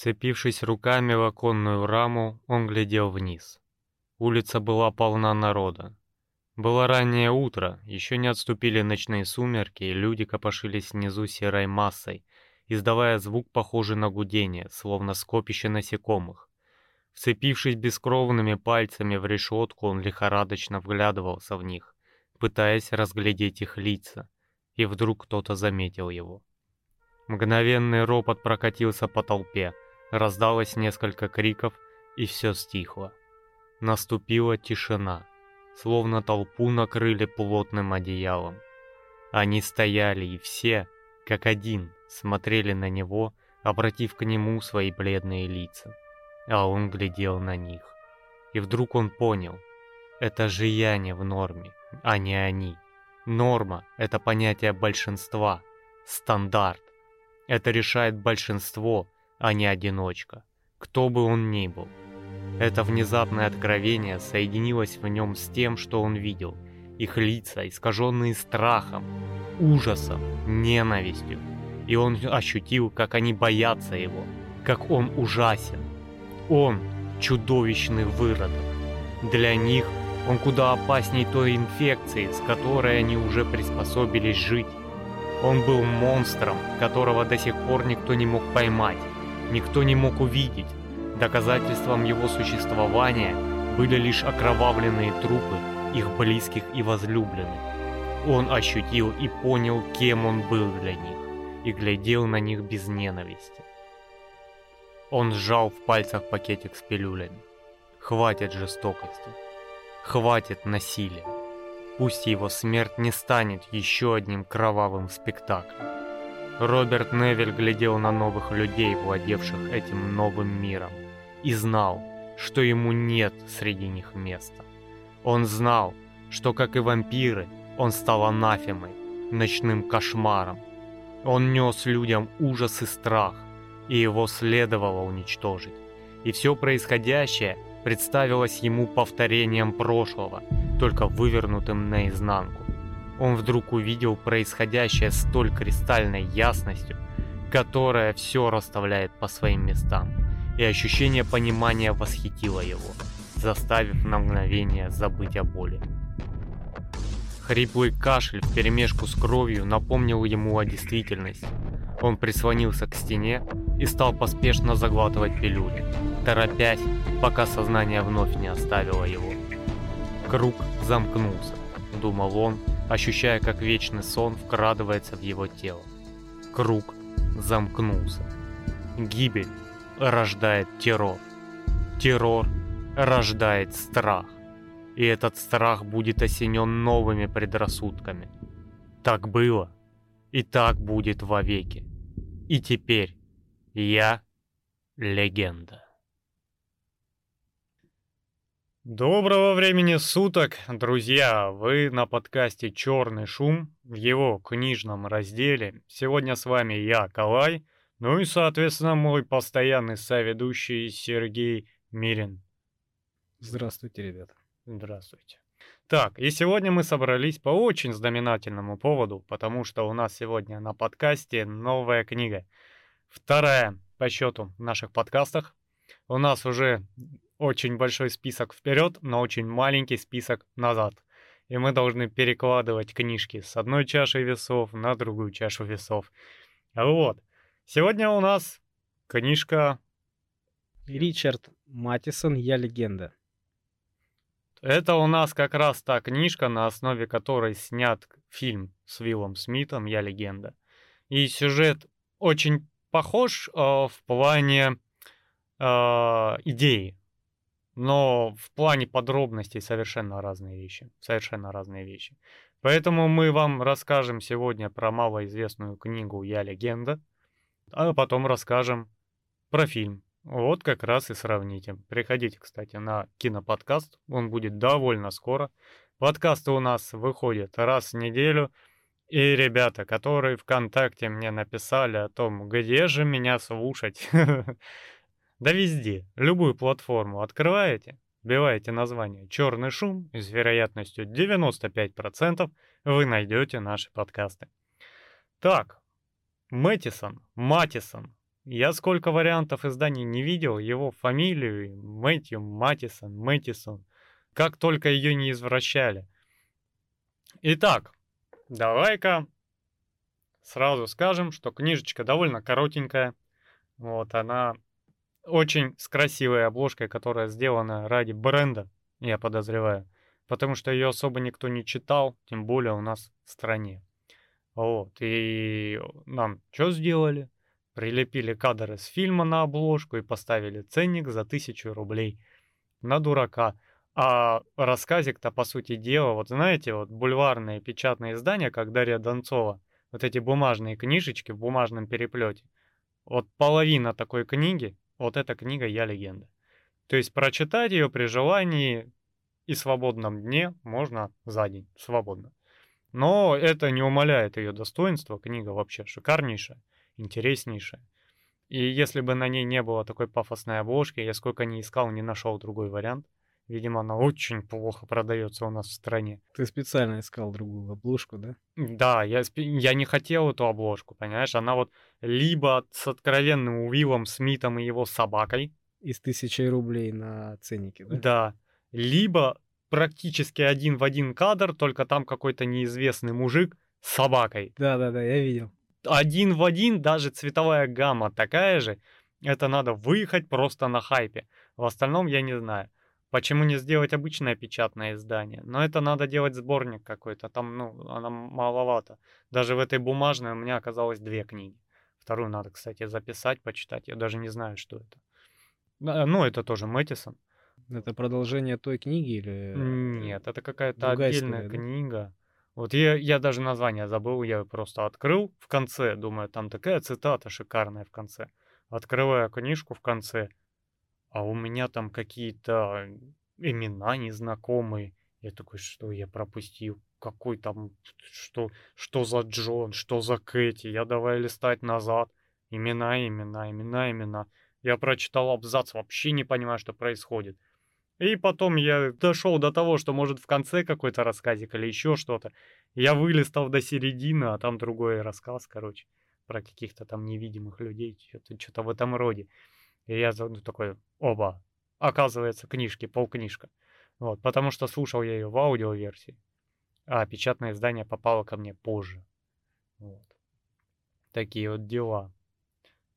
Вцепившись руками в оконную раму, он глядел вниз. Улица была полна народа. Было раннее утро, еще не отступили ночные сумерки, и люди копошились внизу серой массой, издавая звук, похожий на гудение, словно скопище насекомых. Вцепившись бескровными пальцами в решетку, он лихорадочно вглядывался в них, пытаясь разглядеть их лица, и вдруг кто-то заметил его. Мгновенный ропот прокатился по толпе, раздалось несколько криков, и все стихло. Наступила тишина, словно толпу накрыли плотным одеялом. Они стояли и все, как один, смотрели на него, обратив к нему свои бледные лица. А он глядел на них. И вдруг он понял, это же я не в норме, а не они. Норма — это понятие большинства, стандарт. Это решает большинство, а не одиночка, кто бы он ни был. Это внезапное откровение соединилось в нем с тем, что он видел. Их лица, искаженные страхом, ужасом, ненавистью. И он ощутил, как они боятся его, как он ужасен. Он – чудовищный выродок. Для них он куда опасней той инфекции, с которой они уже приспособились жить. Он был монстром, которого до сих пор никто не мог поймать, никто не мог увидеть. Доказательством его существования были лишь окровавленные трупы их близких и возлюбленных. Он ощутил и понял, кем он был для них, и глядел на них без ненависти. Он сжал в пальцах пакетик с пилюлями. Хватит жестокости. Хватит насилия. Пусть его смерть не станет еще одним кровавым спектаклем. Роберт Невиль глядел на новых людей, владевших этим новым миром, и знал, что ему нет среди них места. Он знал, что, как и вампиры, он стал анафемой, ночным кошмаром. Он нес людям ужас и страх, и его следовало уничтожить. И все происходящее представилось ему повторением прошлого – только вывернутым наизнанку. Он вдруг увидел происходящее с столь кристальной ясностью, которая все расставляет по своим местам, и ощущение понимания восхитило его, заставив на мгновение забыть о боли. Хриплый кашель вперемешку с кровью напомнил ему о действительности. Он прислонился к стене и стал поспешно заглатывать пилюли, торопясь, пока сознание вновь не оставило его. Круг замкнулся, думал он, ощущая, как вечный сон вкрадывается в его тело. Круг замкнулся. Гибель рождает террор. Террор рождает страх. И этот страх будет осенен новыми предрассудками. Так было, и так будет вовеки. И теперь я легенда. Доброго времени суток, друзья! Вы на подкасте «Черный шум» в его книжном разделе. Сегодня с вами я, Калай, ну и, соответственно, мой постоянный соведущий Сергей Мирин. Здравствуйте, ребята. Здравствуйте. Так, и сегодня мы собрались по очень знаменательному поводу, потому что у нас сегодня на подкасте новая книга. Вторая по счету в наших подкастах. У нас уже очень большой список вперед, но очень маленький список назад. И мы должны перекладывать книжки с одной чаши весов на другую чашу весов. Вот. Сегодня у нас книжка... Ричард Матисон «Я легенда». Это у нас как раз та книжка, на основе которой снят фильм с Виллом Смитом «Я легенда». И сюжет очень похож э, в плане э, идеи но в плане подробностей совершенно разные вещи. Совершенно разные вещи. Поэтому мы вам расскажем сегодня про малоизвестную книгу «Я легенда», а потом расскажем про фильм. Вот как раз и сравните. Приходите, кстати, на киноподкаст, он будет довольно скоро. Подкасты у нас выходят раз в неделю. И ребята, которые ВКонтакте мне написали о том, где же меня слушать, Да везде, любую платформу открываете, вбиваете название «Черный шум» и с вероятностью 95% вы найдете наши подкасты. Так, Мэттисон, Матисон, Я сколько вариантов изданий не видел, его фамилию Мэтью Матисон, Мэтисон, как только ее не извращали. Итак, давай-ка сразу скажем, что книжечка довольно коротенькая. Вот, она очень с красивой обложкой, которая сделана ради бренда, я подозреваю. Потому что ее особо никто не читал, тем более у нас в стране. Вот, и нам что сделали? Прилепили кадр из фильма на обложку и поставили ценник за тысячу рублей. На дурака. А рассказик-то, по сути дела, вот знаете, вот бульварные печатные издания, как Дарья Донцова, вот эти бумажные книжечки в бумажном переплете. Вот половина такой книги, вот эта книга «Я легенда». То есть прочитать ее при желании и свободном дне можно за день, свободно. Но это не умаляет ее достоинства, книга вообще шикарнейшая, интереснейшая. И если бы на ней не было такой пафосной обложки, я сколько не искал, не нашел другой вариант. Видимо, она очень плохо продается у нас в стране. Ты специально искал другую обложку, да? Да, я, я не хотел эту обложку, понимаешь? Она вот либо с откровенным Уиллом Смитом и его собакой. Из тысячи рублей на ценнике, да? Да. Либо практически один в один кадр, только там какой-то неизвестный мужик с собакой. Да-да-да, я видел. Один в один, даже цветовая гамма такая же. Это надо выехать просто на хайпе. В остальном я не знаю. Почему не сделать обычное печатное издание? Но это надо делать сборник какой-то. Там, ну, она маловато. Даже в этой бумажной у меня оказалось две книги. Вторую надо, кстати, записать, почитать. Я даже не знаю, что это. Ну, это тоже Мэттисон. Это продолжение той книги или... Нет, это какая-то отдельная история, книга. Да? Вот я, я даже название забыл, я просто открыл в конце, думаю, там такая цитата шикарная в конце. Открываю книжку в конце, а у меня там какие-то имена незнакомые. Я такой, что я пропустил? Какой там, что, что за Джон, что за Кэти? Я давай листать назад. Имена, имена, имена, имена. Я прочитал абзац, вообще не понимаю, что происходит. И потом я дошел до того, что может в конце какой-то рассказик или еще что-то. Я вылистал до середины, а там другой рассказ, короче, про каких-то там невидимых людей, что-то, в этом роде. И я ну, такой, оба, оказывается, книжки, полкнижка. Вот, потому что слушал я ее в аудиоверсии, а печатное издание попало ко мне позже. Вот. Такие вот дела.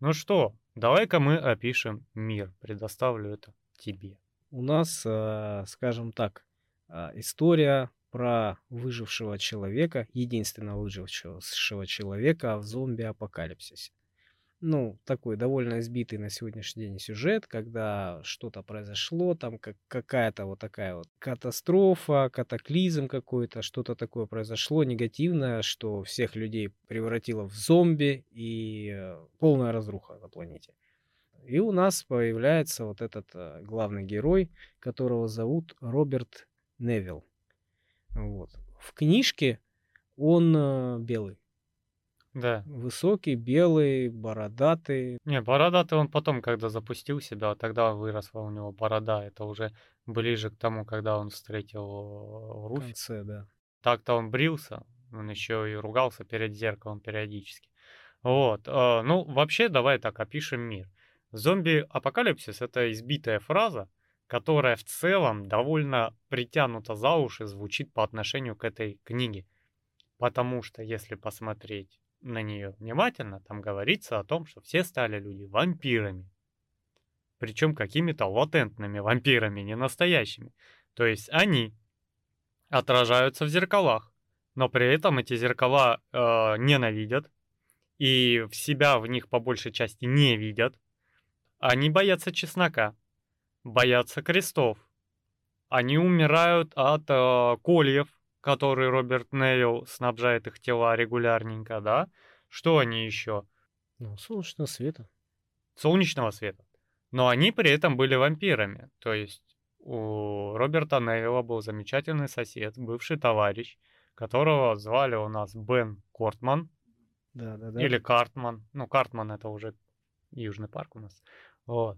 Ну что, давай-ка мы опишем мир. Предоставлю это тебе. У нас, э, скажем так, э, история про выжившего человека, единственного выжившего человека в зомби-апокалипсисе ну, такой довольно избитый на сегодняшний день сюжет, когда что-то произошло, там как, какая-то вот такая вот катастрофа, катаклизм какой-то, что-то такое произошло негативное, что всех людей превратило в зомби и э, полная разруха на планете. И у нас появляется вот этот э, главный герой, которого зовут Роберт Невилл. Вот. В книжке он э, белый. Да. Высокий, белый, бородатый. Не, бородатый он потом, когда запустил себя, а тогда выросла у него борода. Это уже ближе к тому, когда он встретил Руфи. В конце, да. Так-то он брился, он еще и ругался перед зеркалом периодически. Вот. Э, ну, вообще, давай так опишем мир. Зомби-апокалипсис — это избитая фраза, которая в целом довольно притянута за уши звучит по отношению к этой книге. Потому что, если посмотреть на нее внимательно, там говорится о том, что все стали люди вампирами. Причем какими-то латентными вампирами, не настоящими. То есть они отражаются в зеркалах, но при этом эти зеркала э, ненавидят и в себя в них по большей части не видят. Они боятся чеснока, боятся крестов. Они умирают от э, кольев, который Роберт Невилл снабжает их тела регулярненько, да? Что они еще? Ну, солнечного света. Солнечного света. Но они при этом были вампирами. То есть у Роберта Невилла был замечательный сосед, бывший товарищ, которого звали у нас Бен Кортман. Да, да, да. Или Картман. Ну, Картман это уже Южный парк у нас. Вот.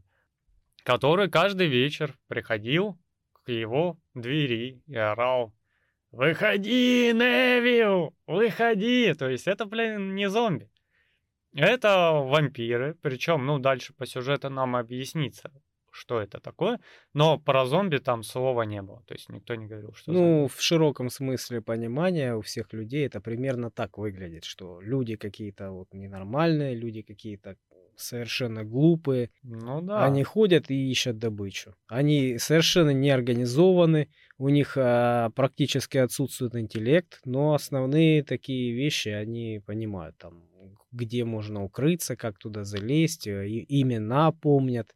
Который каждый вечер приходил к его двери и орал Выходи, Невил! Выходи! То есть это, блин, не зомби. Это вампиры, причем, ну, дальше по сюжету нам объяснится, что это такое, но про зомби там слова не было, то есть никто не говорил, что Ну, зомби. в широком смысле понимания у всех людей это примерно так выглядит, что люди какие-то вот ненормальные, люди какие-то совершенно глупые, Ну они да, ходят и ищут добычу. Они совершенно не организованы, у них а, практически отсутствует интеллект, но основные такие вещи они понимают, там, где можно укрыться, как туда залезть, э, и- имена помнят.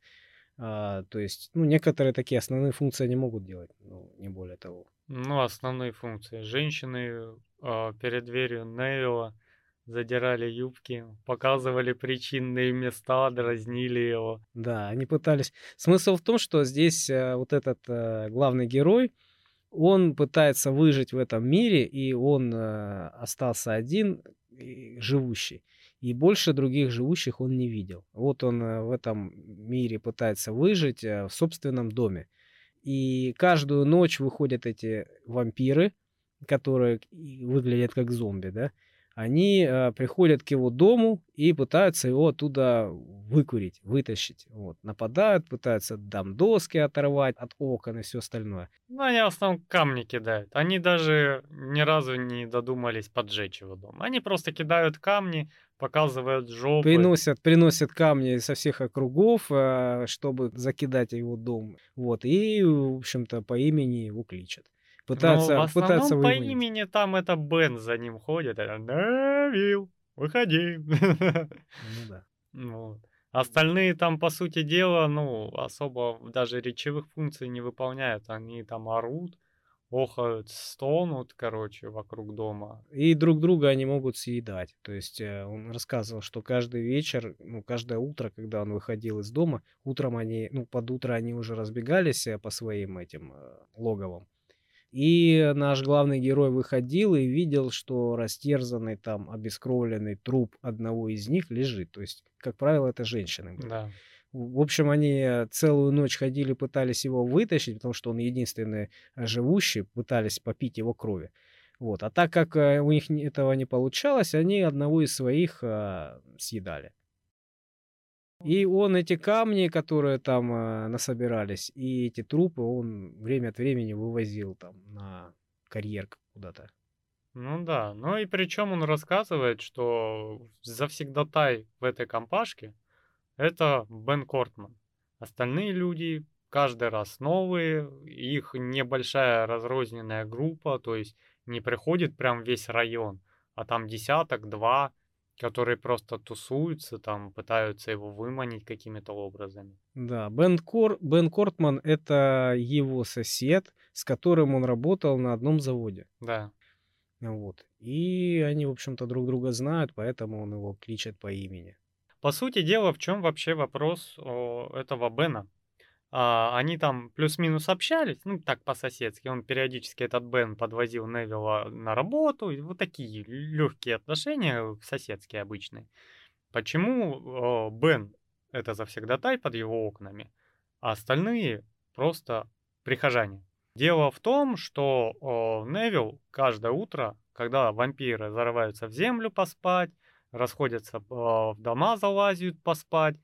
А, то есть, ну, некоторые такие основные функции они могут делать, ну, не более того. ну, основные функции. Женщины а, перед дверью Невилла задирали юбки, показывали причинные места, дразнили его. Да, они пытались... Смысл в том, что здесь э, вот этот э, главный герой, он пытается выжить в этом мире, и он э, остался один, живущий. И больше других живущих он не видел. Вот он в этом мире пытается выжить в собственном доме. И каждую ночь выходят эти вампиры, которые выглядят как зомби, да, они э, приходят к его дому и пытаются его оттуда выкурить, вытащить. Вот. Нападают, пытаются там доски оторвать от окон и все остальное. Ну, они в основном камни кидают. Они даже ни разу не додумались поджечь его дом. Они просто кидают камни, показывают жопы. Приносят, приносят камни со всех округов, э, чтобы закидать его дом. Вот. И, в общем-то, по имени его кличат. Но Пытаются, Ну, в основном по выманить. имени там это Бен за ним ходит. это Невил, выходи. Ну да. Вот. Остальные там, по сути дела, ну, особо даже речевых функций не выполняют. Они там орут, охают, стонут, короче, вокруг дома. И друг друга они могут съедать. То есть э, он рассказывал, что каждый вечер, ну, каждое утро, когда он выходил из дома, утром они, ну, под утро они уже разбегались э, по своим этим э, логовам. И наш главный герой выходил и видел, что растерзанный там, обескровленный труп одного из них лежит. То есть, как правило, это женщины были. Да. В общем, они э, целую ночь ходили, пытались его вытащить, потому что он единственный э, живущий, пытались попить его крови. Вот. А так как э, у них этого не получалось, они одного из своих съедали. И он эти камни, которые там а, насобирались, и эти трупы, он время от времени вывозил там на карьер куда-то. Ну да. Ну и причем он рассказывает, что завсегдатай в этой компашке это Бен Кортман. Остальные люди каждый раз новые, их небольшая разрозненная группа, то есть не приходит прям весь район, а там десяток, два, которые просто тусуются, там пытаются его выманить какими-то образами. Да, Бен, Кор... Бен Кортман— это его сосед, с которым он работал на одном заводе. Да. Вот. И они, в общем-то, друг друга знают, поэтому он его кличет по имени. По сути дела, в чем вообще вопрос этого Бена? А, они там плюс-минус общались, ну так по-соседски. Он периодически, этот Бен, подвозил Невилла на работу. и Вот такие легкие отношения, соседские обычные. Почему о, Бен это завсегдатай под его окнами, а остальные просто прихожане? Дело в том, что о, Невилл каждое утро, когда вампиры зарываются в землю поспать, расходятся э, в дома, залазят поспать,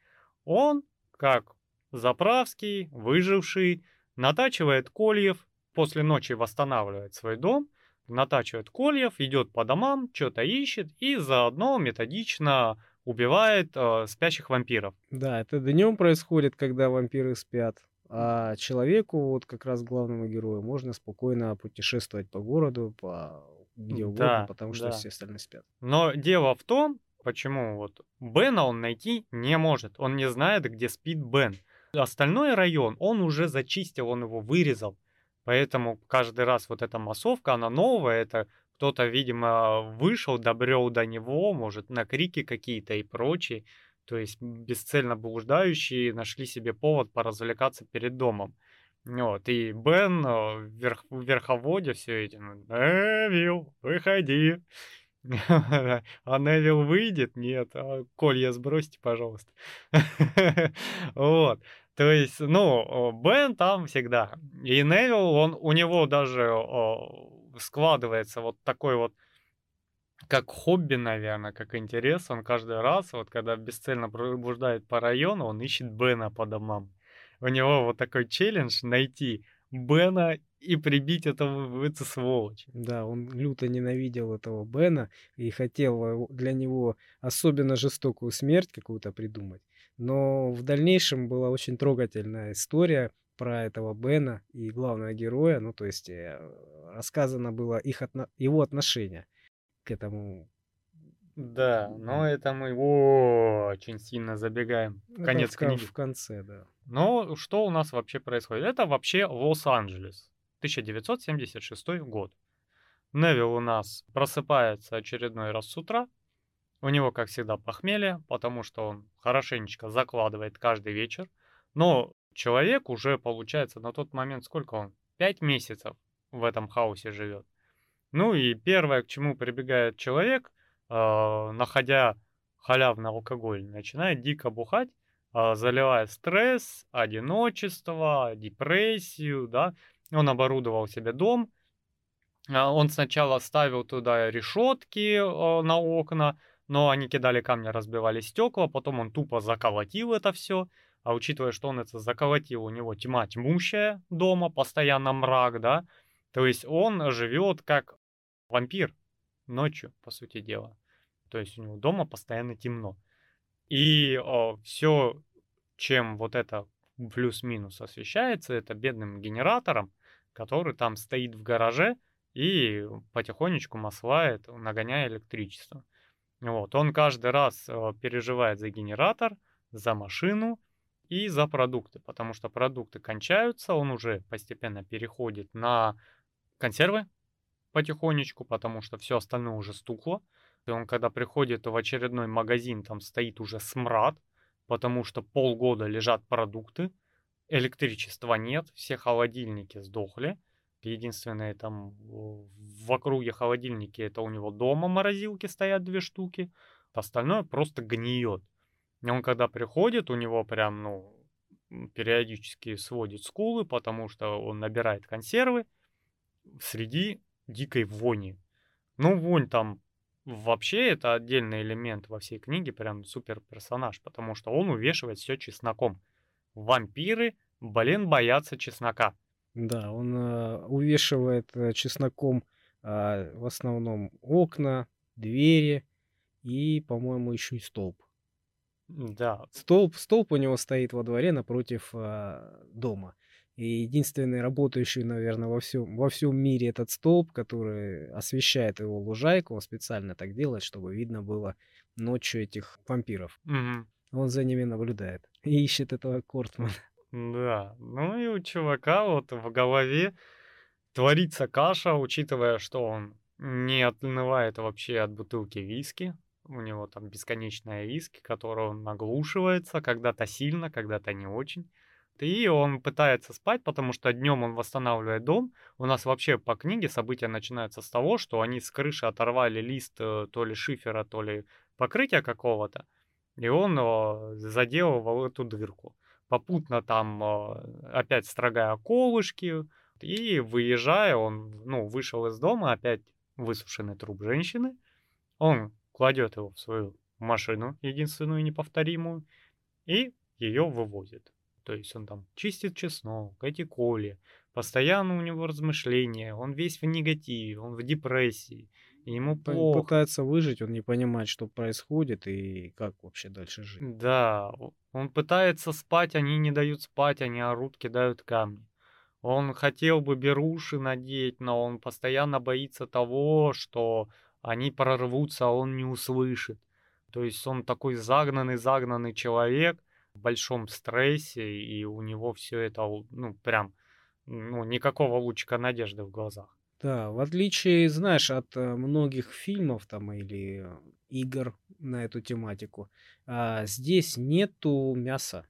он, как заправский, выживший, натачивает кольев, после ночи восстанавливает свой дом, натачивает кольев, идет по домам, что-то ищет и заодно методично убивает э, спящих вампиров. Да, это днем происходит, когда вампиры спят. А человеку, вот как раз главному герою, можно спокойно путешествовать по городу, по где угодно, Да, потому что да. все остальные спят. Но дело в том, почему вот Бена он найти не может. Он не знает, где спит Бен. Остальной район он уже зачистил, он его вырезал. Поэтому каждый раз вот эта массовка, она новая, это кто-то, видимо, вышел, добрел до него, может, на крики какие-то и прочее. То есть бесцельно блуждающие нашли себе повод поразвлекаться перед домом. Вот, и Бен в верх- в верховоде все этим. Невил, выходи. А Невил выйдет? Нет. А колья сбросьте, пожалуйста. Вот. То есть, ну, Бен там всегда. И Невил, он, у него даже складывается вот такой вот как хобби, наверное, как интерес, он каждый раз, вот когда бесцельно пробуждает по району, он ищет Бена по домам. У него вот такой челлендж найти Бена и прибить этого эту сволочь. Да, он люто ненавидел этого Бена и хотел для него особенно жестокую смерть какую-то придумать. Но в дальнейшем была очень трогательная история про этого Бена и главного героя. Ну, то есть э, рассказано было их отно... его отношение к этому. Да, но это мы очень сильно забегаем Это конец в, книги. в конце, да. Но что у нас вообще происходит? Это вообще Лос-Анджелес, 1976 год. Невил у нас просыпается очередной раз с утра. У него, как всегда, похмелье, потому что он хорошенечко закладывает каждый вечер. Но человек уже, получается, на тот момент, сколько он? Пять месяцев в этом хаосе живет. Ну и первое, к чему прибегает человек, э, находя халявный алкоголь, начинает дико бухать, э, заливая стресс, одиночество, депрессию, да. Он оборудовал себе дом, э, он сначала ставил туда решетки э, на окна, но они кидали камни, разбивали стекла, потом он тупо заколотил это все, а учитывая, что он это заколотил, у него тьма тьмущая дома, постоянно мрак, да, то есть он живет как вампир ночью, по сути дела. То есть у него дома постоянно темно. И все, чем вот это плюс-минус освещается, это бедным генератором, который там стоит в гараже и потихонечку маслает, нагоняя электричество. Вот, он каждый раз э, переживает за генератор, за машину и за продукты, потому что продукты кончаются, он уже постепенно переходит на консервы потихонечку, потому что все остальное уже стухло. И он когда приходит в очередной магазин, там стоит уже смрад, потому что полгода лежат продукты, электричества нет, все холодильники сдохли. Единственное, там в округе холодильники, это у него дома морозилки стоят две штуки. Остальное просто гниет. И он когда приходит, у него прям, ну, периодически сводит скулы, потому что он набирает консервы среди дикой вони. Ну, вонь там вообще это отдельный элемент во всей книге, прям супер персонаж, потому что он увешивает все чесноком. Вампиры, блин, боятся чеснока. Да, он э, увешивает э, чесноком э, в основном окна, двери и, по-моему, еще и столб. Да. Столб, столб у него стоит во дворе напротив э, дома. И единственный работающий, наверное, во всем, во всем мире этот столб, который освещает его лужайку, он специально так делает, чтобы видно было ночью этих вампиров. Угу. Он за ними наблюдает и ищет этого Кортмана. Да, ну и у чувака вот в голове творится каша, учитывая, что он не отлывает вообще от бутылки виски. У него там бесконечная виски, которую он наглушивается, когда-то сильно, когда-то не очень. И он пытается спать, потому что днем он восстанавливает дом. У нас вообще по книге события начинаются с того, что они с крыши оторвали лист э, то ли шифера, то ли покрытия какого-то. И он заделывал эту дырку попутно там а, опять строгая колышки, и выезжая, он, ну, вышел из дома, опять высушенный труп женщины, он кладет его в свою машину, единственную неповторимую, и ее вывозит. То есть он там чистит чеснок, эти коли, постоянно у него размышления, он весь в негативе, он в депрессии, ему плохо. Пытается выжить, он не понимает, что происходит и как вообще дальше жить. Да, он пытается спать, они не дают спать, они орут, кидают камни. Он хотел бы беруши надеть, но он постоянно боится того, что они прорвутся, а он не услышит. То есть он такой загнанный-загнанный человек в большом стрессе, и у него все это, ну, прям, ну, никакого лучика надежды в глазах. Да, в отличие, знаешь, от э, многих фильмов там или игр на эту тематику. А здесь нету мяса.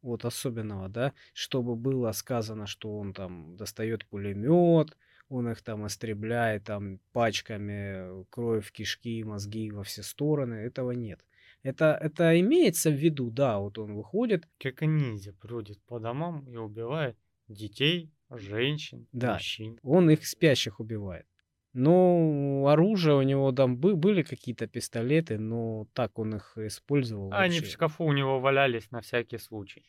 Вот особенного, да, чтобы было сказано, что он там достает пулемет, он их там истребляет там пачками кровь, кишки, мозги во все стороны. Этого нет. Это, это имеется в виду, да, вот он выходит. Как ниндзя бродит по домам и убивает детей, женщин, да, мужчин. Он их спящих убивает. Ну, оружие у него там бы- были какие-то пистолеты, но так он их использовал Они в вообще. шкафу у него валялись на всякий случай.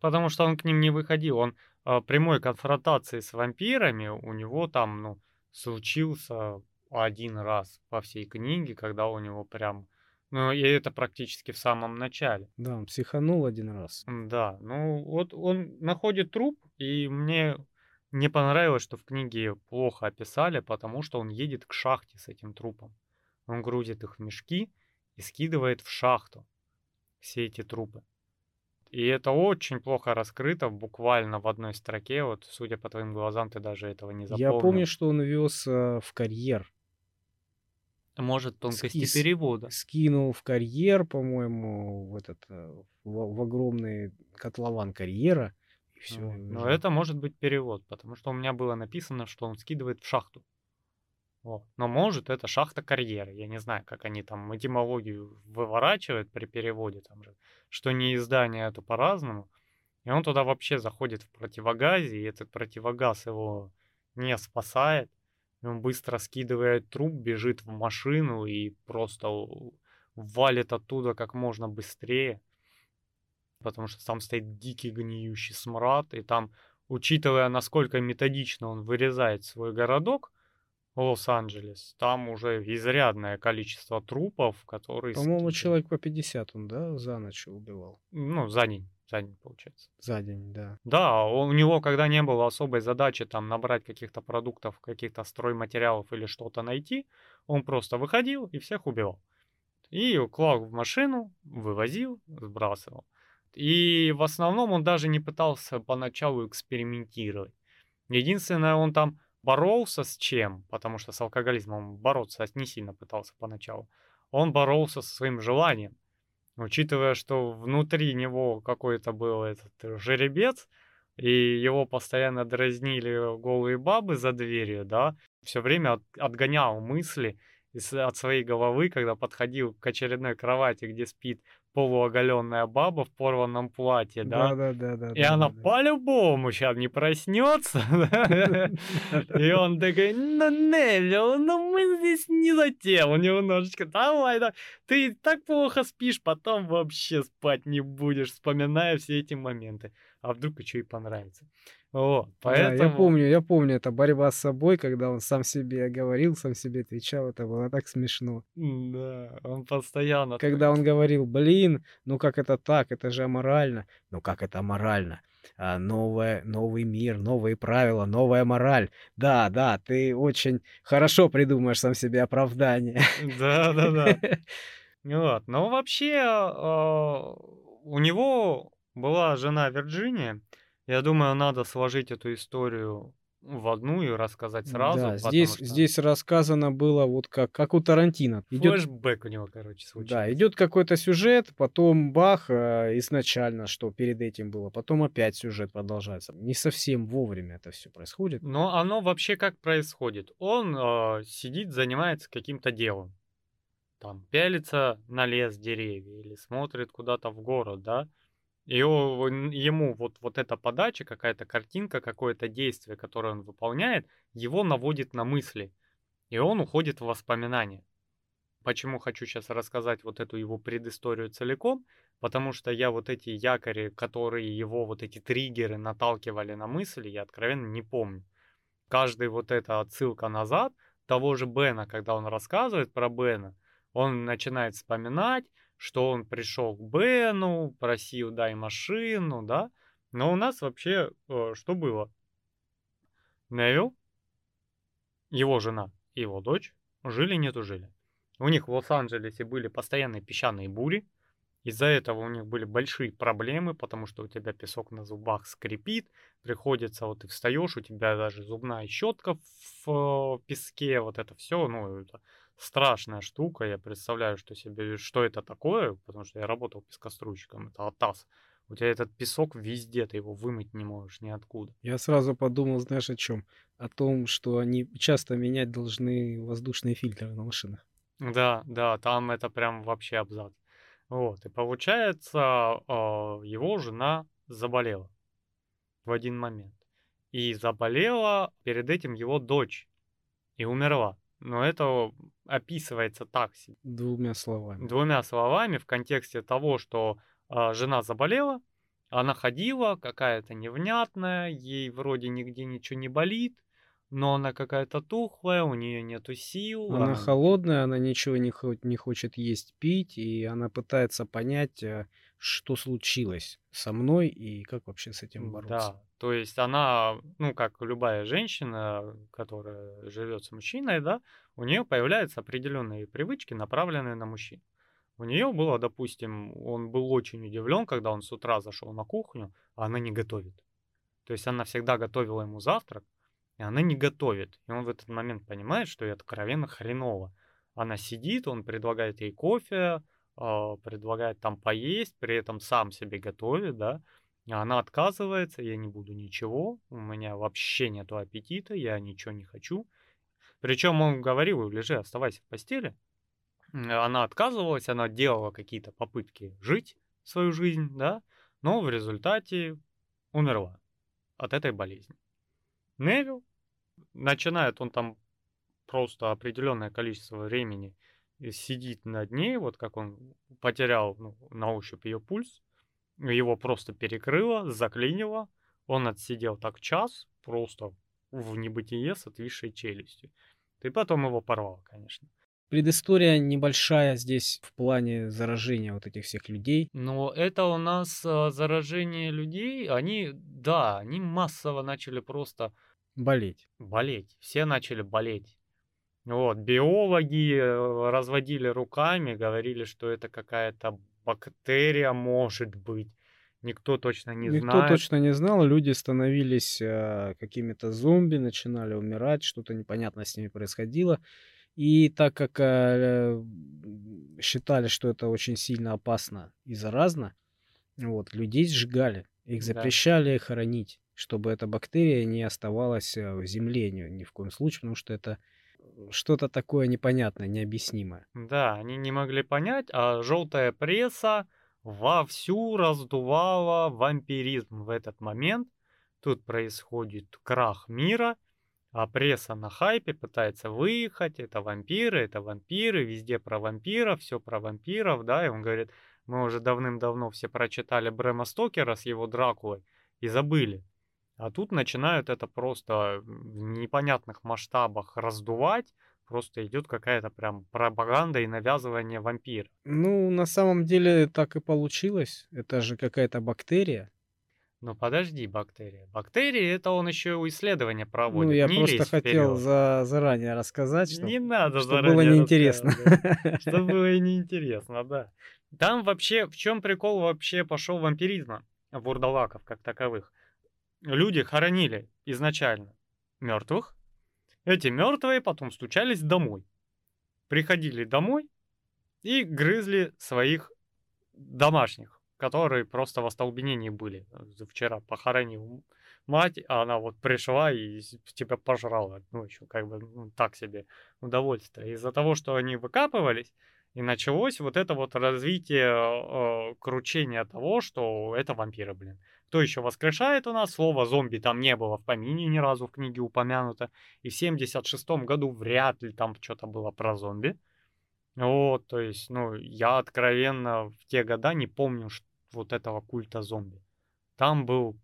Потому что он к ним не выходил. Он а, прямой конфронтации с вампирами у него там, ну, случился один раз по всей книге, когда у него прям... Ну, и это практически в самом начале. Да, он психанул один раз. Да, ну вот он находит труп, и мне не понравилось, что в книге плохо описали, потому что он едет к шахте с этим трупом. Он грузит их в мешки и скидывает в шахту все эти трупы. И это очень плохо раскрыто, буквально в одной строке. Вот, судя по твоим глазам, ты даже этого не запомнил. Я помню, что он вез э, в карьер. Может, тонкости Скис. перевода. Скинул в карьер, по-моему, в этот э, в, в огромный котлован карьера. И все. Вот. Но это может быть перевод, потому что у меня было написано, что он скидывает в шахту. Вот. Но может это шахта карьеры. Я не знаю, как они там этимологию выворачивают при переводе, там же, что не издание это по-разному. И он туда вообще заходит в противогазе, и этот противогаз его не спасает. Он быстро скидывает труп, бежит в машину и просто валит оттуда как можно быстрее. Потому что там стоит дикий гниющий смрад, и там, учитывая, насколько методично он вырезает свой городок, Лос-Анджелес, там уже изрядное количество трупов, которые... По-моему, человек по 50 он, да, за ночь убивал. Ну, за день, за день, получается. За день, да. Да, у него, когда не было особой задачи там набрать каких-то продуктов, каких-то стройматериалов или что-то найти, он просто выходил и всех убивал. И клал в машину, вывозил, сбрасывал. И в основном он даже не пытался поначалу экспериментировать. Единственное, он там боролся с чем, потому что с алкоголизмом бороться не сильно пытался поначалу. Он боролся со своим желанием. Учитывая, что внутри него какой-то был этот жеребец, и его постоянно дразнили голые бабы за дверью, да, все время от, отгонял мысли от своей головы, когда подходил к очередной кровати, где спит полуоголенная баба в порванном платье, да? Да, да, да, да. И она по-любому сейчас не проснется. И он такой, ну, Невил, ну мы здесь не за тем. У него немножечко, давай, да, ты так плохо спишь, потом вообще спать не будешь, вспоминая все эти моменты. А вдруг еще и понравится. Вот, поэтому... Да, я помню, я помню, это борьба с собой, когда он сам себе говорил, сам себе отвечал, это было так смешно. Да, он постоянно... Когда он говорил, блин, ну как это так, это же аморально. Ну как это аморально? А, новое, новый мир, новые правила, новая мораль. Да, да, ты очень хорошо придумаешь сам себе оправдание. Да, да, да. Вот, но вообще а, у него была жена Вирджиния, я думаю, надо сложить эту историю в одну и рассказать сразу. Да, здесь, что... здесь рассказано было вот как, как у Тарантино. Идет... Флэшбэк у него, короче, случился. Да, идет какой-то сюжет, потом бах, э, изначально, что перед этим было, потом опять сюжет продолжается. Не совсем вовремя это все происходит. Но оно вообще как происходит? Он э, сидит, занимается каким-то делом. Там пялится на лес деревья или смотрит куда-то в город, да? И ему вот, вот эта подача, какая-то картинка, какое-то действие, которое он выполняет, его наводит на мысли. И он уходит в воспоминания. Почему хочу сейчас рассказать вот эту его предысторию целиком? Потому что я вот эти якори, которые его, вот эти триггеры наталкивали на мысли, я откровенно не помню. Каждый вот эта отсылка назад, того же Бена, когда он рассказывает про Бена, он начинает вспоминать, что он пришел к Бену, просил дай машину, да. Но у нас вообще э, что было? Невил, его жена и его дочь жили не тужили. У них в Лос-Анджелесе были постоянные песчаные бури. Из-за этого у них были большие проблемы, потому что у тебя песок на зубах скрипит, приходится, вот ты встаешь, у тебя даже зубная щетка в э, песке, вот это все, ну, это страшная штука. Я представляю, что себе, что это такое, потому что я работал пескоструйщиком, это АТАС. У тебя этот песок везде, ты его вымыть не можешь ниоткуда. Я сразу подумал, знаешь, о чем? О том, что они часто менять должны воздушные фильтры на машинах. Да, да, там это прям вообще абзац. Вот, и получается, а, его жена заболела в один момент. И заболела перед этим его дочь и умерла. Но это описывается так себе. Двумя словами. Двумя словами в контексте того, что э, жена заболела, она ходила какая-то невнятная, ей вроде нигде ничего не болит, но она какая-то тухлая, у нее нету сил. Она холодная, она ничего не, не хочет есть, пить, и она пытается понять, э, что случилось со мной и как вообще с этим бороться. Да, то есть она, ну, как любая женщина, которая живет с мужчиной, да, у нее появляются определенные привычки, направленные на мужчин. У нее было, допустим, он был очень удивлен, когда он с утра зашел на кухню, а она не готовит. То есть она всегда готовила ему завтрак, и она не готовит. И он в этот момент понимает, что ей откровенно хреново. Она сидит, он предлагает ей кофе, а, предлагает там поесть, при этом сам себе готовит, да, она отказывается, я не буду ничего, у меня вообще нету аппетита, я ничего не хочу. Причем он говорил, лежи, оставайся в постели. Она отказывалась, она делала какие-то попытки жить свою жизнь, да, но в результате умерла от этой болезни. Невил начинает он там просто определенное количество времени сидит над ней, вот как он потерял ну, на ощупь ее пульс, его просто перекрыло, заклинило, он отсидел так час, просто в небытие с отвисшей челюстью. Ты потом его порвал, конечно. Предыстория небольшая здесь в плане заражения вот этих всех людей. Но это у нас а, заражение людей, они, да, они массово начали просто болеть. Болеть. Все начали болеть. Вот, биологи э, разводили руками, говорили, что это какая-то бактерия может быть. Никто точно не Никто знает. точно не знал, люди становились э, какими-то зомби, начинали умирать, что-то непонятно с ними происходило. И так как э, считали, что это очень сильно опасно и заразно, вот, людей сжигали, их запрещали да. хоронить, чтобы эта бактерия не оставалась э, в земле ни, ни в коем случае, потому что это что-то такое непонятное, необъяснимое. Да, они не могли понять, а желтая пресса вовсю раздувала вампиризм в этот момент. Тут происходит крах мира, а пресса на хайпе пытается выехать, это вампиры, это вампиры, везде про вампиров, все про вампиров, да, и он говорит, мы уже давным-давно все прочитали Брэма Стокера с его Дракулой и забыли. А тут начинают это просто в непонятных масштабах раздувать. Просто идет какая-то прям пропаганда и навязывание вампира. Ну, на самом деле так и получилось. Это же какая-то бактерия. Ну подожди, бактерия. Бактерии это он еще исследования проводит. Ну, я не просто хотел за, заранее рассказать, что, не надо чтобы было неинтересно. Чтобы было неинтересно, да. Там вообще, в чем прикол вообще пошел вампиризма, вурдалаков как таковых? Люди хоронили изначально мертвых. Эти мертвые потом стучались домой. Приходили домой и грызли своих домашних, которые просто в остолбенении были. Вчера похоронил мать, а она вот пришла и тебя пожрала. Ну, еще как бы ну, так себе удовольствие. Из-за того, что они выкапывались, и началось вот это вот развитие э, кручения того, что это вампиры, блин. Кто еще воскрешает у нас? Слово зомби там не было в помине ни разу в книге упомянуто. И в 76 году вряд ли там что-то было про зомби. Вот, то есть, ну, я откровенно в те года не помню вот этого культа зомби. Там был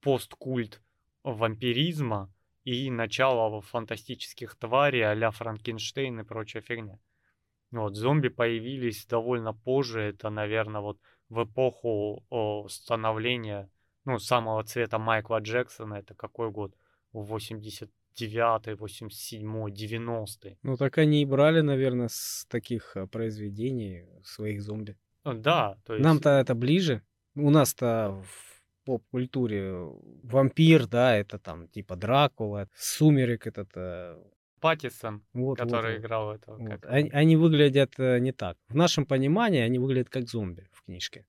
посткульт вампиризма и начало фантастических тварей а-ля Франкенштейн и прочая фигня. Вот, зомби появились довольно позже, это, наверное, вот в эпоху о, становления, ну, самого цвета Майкла Джексона, это какой год? 89-й, 87-й, 90-й. Ну, так они и брали, наверное, с таких э, произведений своих зомби. Да, то есть... Нам-то это ближе. У нас-то в поп-культуре вампир, да, это там типа Дракула, Сумерек этот э, Паттисон, вот, который вот, играл этого. Вот. Они, они выглядят э, не так. В нашем понимании они выглядят как зомби в книжке.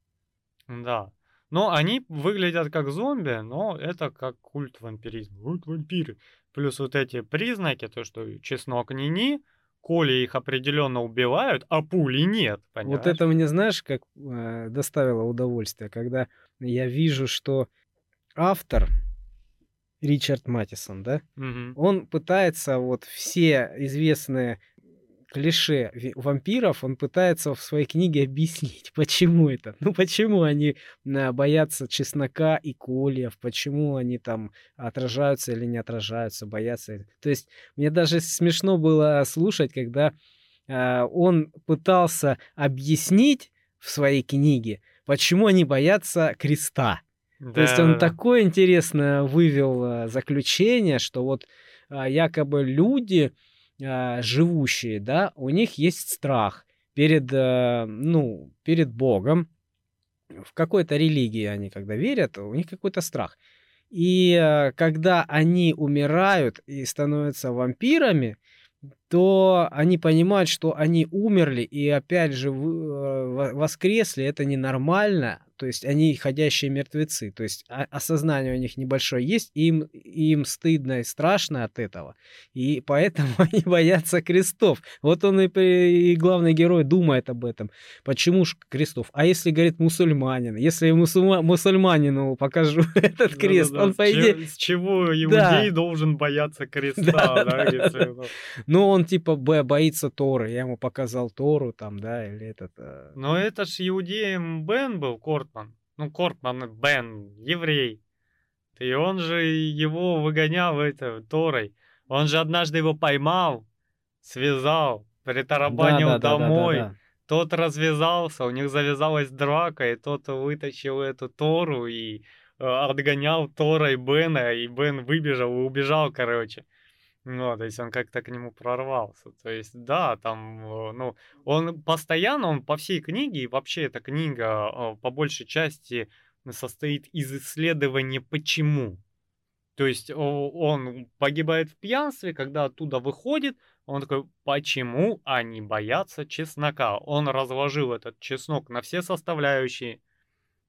Да. Но они выглядят как зомби, но это как культ вампиризма. Вот вампиры. Плюс вот эти признаки, то, что чеснок не-не, коли их определенно убивают, а пули нет. Понимаешь? Вот это мне, знаешь, как э, доставило удовольствие, когда я вижу, что автор Ричард Матисон, да? Мгм. Он пытается вот все известные клише вампиров, он пытается в своей книге объяснить, почему это. Ну, почему они а, боятся чеснока и кольев, почему они там отражаются или не отражаются, боятся. То есть мне даже смешно было слушать, когда а, он пытался объяснить в своей книге, почему они боятся креста. То есть он такое интересное вывел а, заключение, что вот а, якобы люди, а, живущие, да, у них есть страх перед, а, ну, перед Богом. В какой-то религии они, когда верят, у них какой-то страх. И а, когда они умирают и становятся вампирами, то они понимают, что они умерли и опять же э, во- воскресли. Это ненормально. То есть они ходящие мертвецы. То есть осознание у них небольшое есть, и им, им стыдно и страшно от этого. И поэтому они боятся крестов. Вот он и, и главный герой думает об этом. Почему ж крестов? А если, говорит, мусульманин? Если мусульма- мусульманину покажу этот крест, Да-да-да. он, С по идее... С чего Да. иудей должен бояться креста, Да, да, да, если, да. ну. Он типа боится Торы. Я ему показал Тору там, да, или этот... э, Но это ж иудеем Бен был, Кортман. Ну, Кортман, Бен, еврей. И он же его выгонял это, Торой. Он же однажды его поймал, связал, притарабанил Да-да-да-да-да-да. домой. Тот развязался, у них завязалась драка, и тот вытащил эту Тору и э, отгонял Тора и Бена, и Бен выбежал и убежал, короче. Ну, то есть он как-то к нему прорвался. То есть, да, там, э, ну, он постоянно, он по всей книге, и вообще эта книга э, по большей части состоит из исследования почему. То есть он погибает в пьянстве, когда оттуда выходит, он такой, почему они боятся чеснока? Он разложил этот чеснок на все составляющие,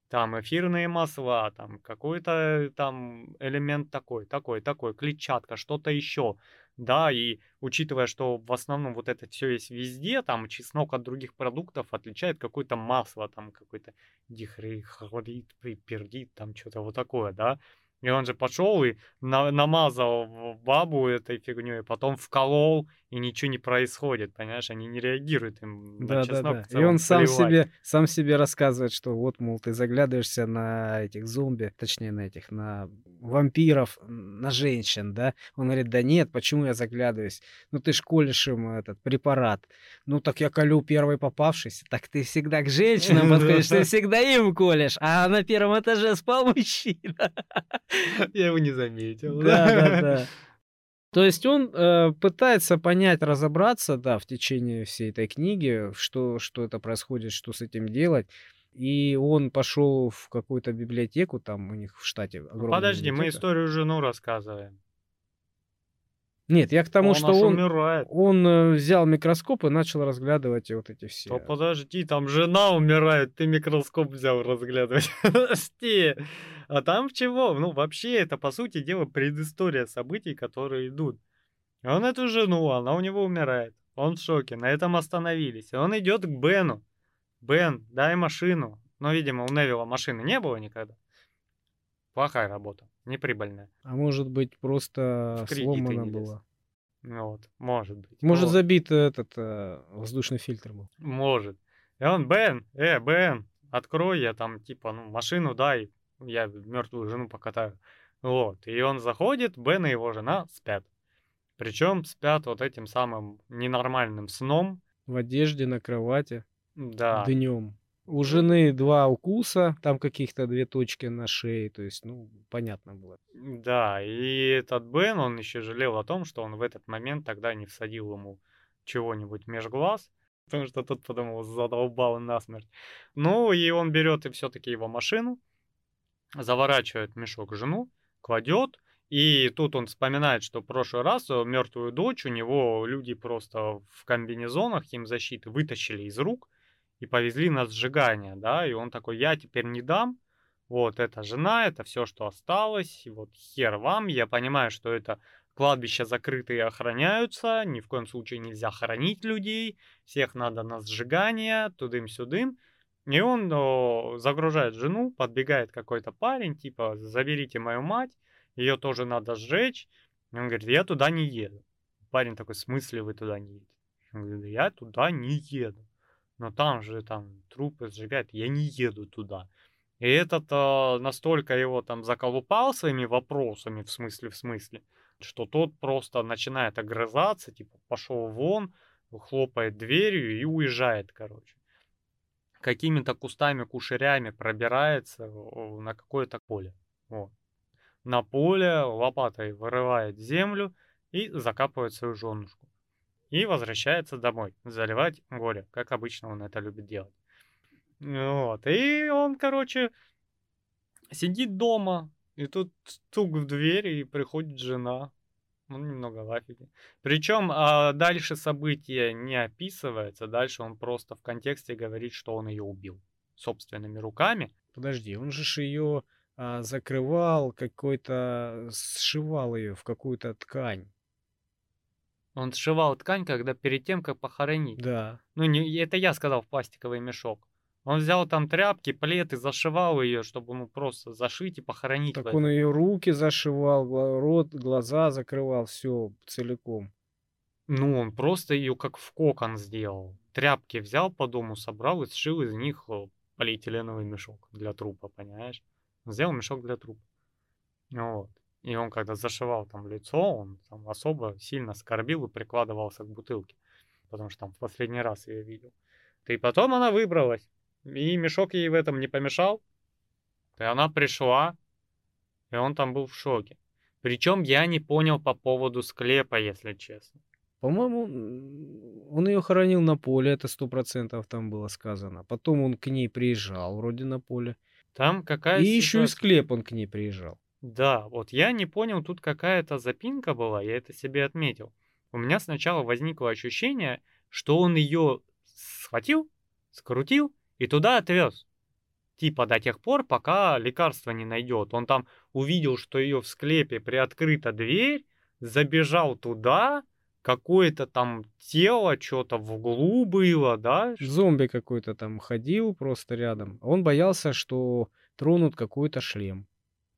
там эфирные масла, там какой-то там элемент такой, такой, такой, клетчатка, что-то еще. Да, и учитывая, что в основном вот это все есть везде, там чеснок от других продуктов отличает какое-то масло, там какой-то дихрохлорид, пердит, там что-то вот такое, да. И он же пошел и на- намазал бабу этой фигней, потом вколол, и ничего не происходит, понимаешь, они не реагируют им на Да, да, чеснок да. в И он сам плевать. себе, сам себе рассказывает, что вот, мол, ты заглядываешься на этих зомби, точнее, на этих, на вампиров, на женщин, да? Он говорит, да нет, почему я заглядываюсь? Ну, ты ж колешь им этот препарат. Ну, так я колю первый попавшийся. Так ты всегда к женщинам подходишь, ты всегда им колешь. А на первом этаже спал мужчина. Я его не заметил. Да, да, да. То есть он э, пытается понять, разобраться, да, в течение всей этой книги, что, что это происходит, что с этим делать. И он пошел в какую-то библиотеку, там у них в штате огромная Подожди, мы библиотека. историю жену рассказываем. Нет, я к тому, он что он, умирает. он э, взял микроскоп и начал разглядывать вот эти все. То подожди, там жена умирает, ты микроскоп взял разглядывать. Подожди. А там чего? Ну, вообще, это, по сути дела, предыстория событий, которые идут. Он эту жену, она у него умирает. Он в шоке, на этом остановились. И он идет к Бену. Бен, дай машину. Но, видимо, у Невилла машины не было никогда. Плохая работа, неприбыльная. А может быть, просто сломана была. Ну Вот, может быть. Может, Вот. забит этот э, воздушный фильтр был. Может. И он, Бен, э, Бен, открой, я там, типа, ну, машину дай, я мертвую жену покатаю. Вот. И он заходит, Бен и его жена спят. Причем спят вот этим самым ненормальным сном. В одежде, на кровати. Да. днем. У жены два укуса, там каких-то две точки на шее, то есть, ну, понятно было. Да, и этот Бен, он еще жалел о том, что он в этот момент тогда не всадил ему чего-нибудь меж глаз, потому что тот подумал, задолбал насмерть. Ну, и он берет и все-таки его машину, заворачивает мешок жену, кладет, и тут он вспоминает, что в прошлый раз э, мертвую дочь у него люди просто в комбинезонах химзащиты вытащили из рук и повезли на сжигание, да, и он такой, я теперь не дам, вот, это жена, это все, что осталось, и вот хер вам, я понимаю, что это кладбища закрытые охраняются, ни в коем случае нельзя хоронить людей, всех надо на сжигание, тудым-сюдым, и он о, загружает жену, подбегает какой-то парень, типа, заберите мою мать, ее тоже надо сжечь. И он говорит, я туда не еду. Парень такой, в смысле вы туда не едете? Он говорит, я туда не еду. Но там же там трупы сжигают, я не еду туда. И этот э, настолько его там заколупал своими вопросами, в смысле, в смысле, что тот просто начинает огрызаться, типа, пошел вон, хлопает дверью и уезжает, короче. Какими-то кустами, кушерями пробирается на какое-то поле. Вот. На поле лопатой вырывает землю и закапывает свою женушку. И возвращается домой, заливать горе, как обычно он это любит делать. Вот. И он, короче, сидит дома, и тут стук в дверь, и приходит жена. Он немного в афиге. Причем а дальше события не описывается, дальше он просто в контексте говорит, что он ее убил собственными руками. Подожди, он же ее а, закрывал какой-то, сшивал ее в какую-то ткань. Он сшивал ткань, когда перед тем, как похоронить. Да. Ну, не, это я сказал в пластиковый мешок. Он взял там тряпки, плед и зашивал ее, чтобы ну просто зашить и похоронить. Так он ее руки зашивал, рот, глаза закрывал, все целиком. Ну, он просто ее как в кокон сделал. Тряпки взял по дому, собрал и сшил из них э, полиэтиленовый мешок для трупа, понимаешь? Сделал мешок для трупа. Вот. И он когда зашивал там лицо, он там особо сильно скорбил и прикладывался к бутылке. Потому что там в последний раз я видел. И потом она выбралась. И мешок ей в этом не помешал. И она пришла, и он там был в шоке. Причем я не понял по поводу склепа, если честно. По-моему, он ее хоронил на поле, это сто процентов там было сказано. Потом он к ней приезжал вроде на поле. Там какая И еще и склеп он к ней приезжал. Да, вот я не понял, тут какая-то запинка была, я это себе отметил. У меня сначала возникло ощущение, что он ее схватил, скрутил и туда отвез. Типа до тех пор, пока лекарства не найдет. Он там увидел, что ее в склепе приоткрыта дверь, забежал туда, какое-то там тело, что-то в углу было, да? Зомби какой-то там ходил просто рядом. Он боялся, что тронут какой-то шлем.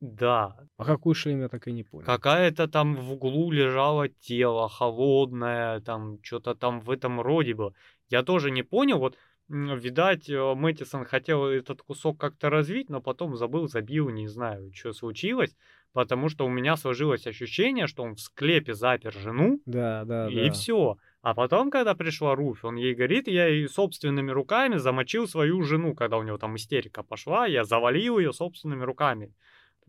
Да. А какой шлем, я так и не понял. Какая-то там в углу лежало тело, холодное, там что-то там в этом роде было. Я тоже не понял, вот видать, э, Мэттисон хотел этот кусок как-то развить, но потом забыл, забил, не знаю, что случилось, потому что у меня сложилось ощущение, что он в склепе запер жену, да, да, и да. все. А потом, когда пришла Руфь, он ей говорит, я ей собственными руками замочил свою жену, когда у него там истерика пошла, я завалил ее собственными руками.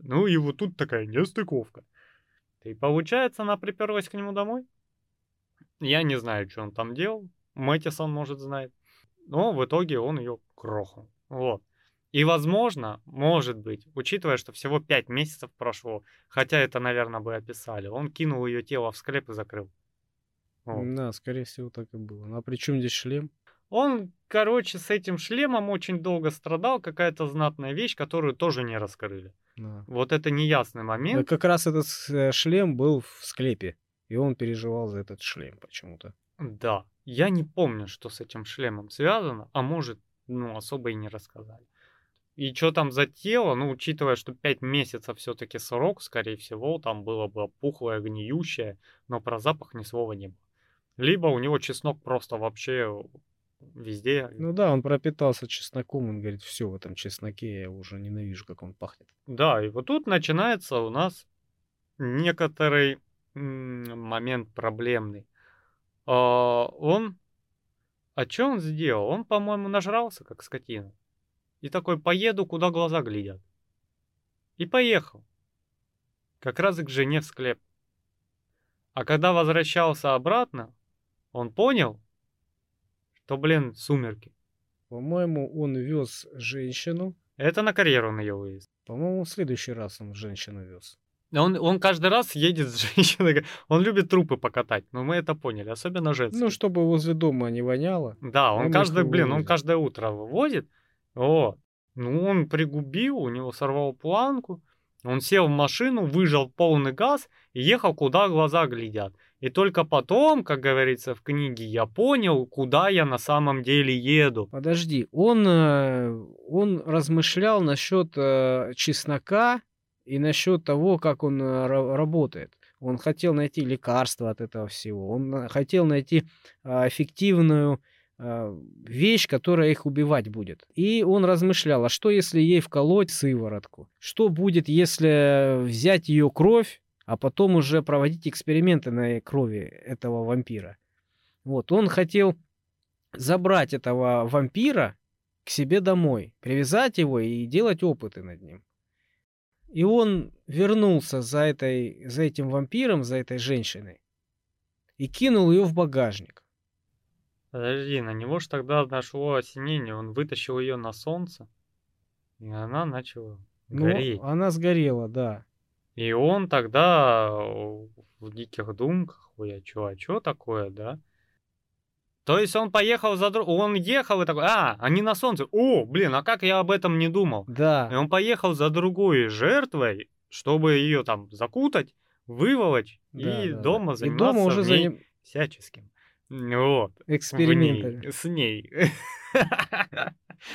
Ну и вот тут такая нестыковка. И получается, она приперлась к нему домой. Я не знаю, что он там делал. Мэттисон, может, знает. Но в итоге он ее грохнул. Вот. И, возможно, может быть, учитывая, что всего 5 месяцев прошло, хотя это, наверное, бы описали, он кинул ее тело в склеп и закрыл. Вот. Да, скорее всего, так и было. Ну, а при чем здесь шлем? Он, короче, с этим шлемом очень долго страдал, какая-то знатная вещь, которую тоже не раскрыли. Да. Вот это неясный момент. Да, как раз этот э, шлем был в склепе, и он переживал за этот шлем почему-то. Да, я не помню, что с этим шлемом связано, а может, ну, особо и не рассказали. И что там за тело, ну, учитывая, что 5 месяцев все-таки срок, скорее всего, там было бы пухлое, гниющее, но про запах ни слова не было. Либо у него чеснок просто вообще везде. Ну да, он пропитался чесноком, он говорит, все в этом чесноке, я уже ненавижу, как он пахнет. Да, и вот тут начинается у нас некоторый момент проблемный. А, он... А что он сделал? Он, по-моему, нажрался, как скотина. И такой, поеду, куда глаза глядят. И поехал. Как раз к жене в склеп. А когда возвращался обратно, он понял, что, блин, сумерки. По-моему, он вез женщину. Это на карьеру он ее вывез. По-моему, в следующий раз он женщину вез. Он, он каждый раз едет с женщиной, он любит трупы покатать, но мы это поняли, особенно женские. Ну, чтобы возле дома не воняло. Да, он каждый, блин, он каждое утро выводит, вот. Ну, он пригубил, у него сорвал планку, он сел в машину, выжал полный газ и ехал, куда глаза глядят. И только потом, как говорится в книге, я понял, куда я на самом деле еду. Подожди, он, э, он размышлял насчет э, чеснока и насчет того, как он э, работает. Он хотел найти лекарство от этого всего. Он хотел найти эффективную вещь, которая их убивать будет. И он размышлял, а что если ей вколоть сыворотку? Что будет, если взять ее кровь, а потом уже проводить эксперименты на крови этого вампира? Вот, он хотел забрать этого вампира к себе домой, привязать его и делать опыты над ним. И он вернулся за, этой, за этим вампиром, за этой женщиной, и кинул ее в багажник. Подожди, на него же тогда нашло осенение, он вытащил ее на солнце, и она начала ну, гореть. Она сгорела, да. И он тогда в диких думках, ой, а чё, а чё такое, да? То есть он поехал за друг... Он ехал и такой, а, они на солнце. О, блин, а как я об этом не думал? Да. И он поехал за другой жертвой, чтобы ее там закутать, выволочь да, и да, дома да. заниматься и дома уже заним... всяческим. Вот. Экспериментами. С ней.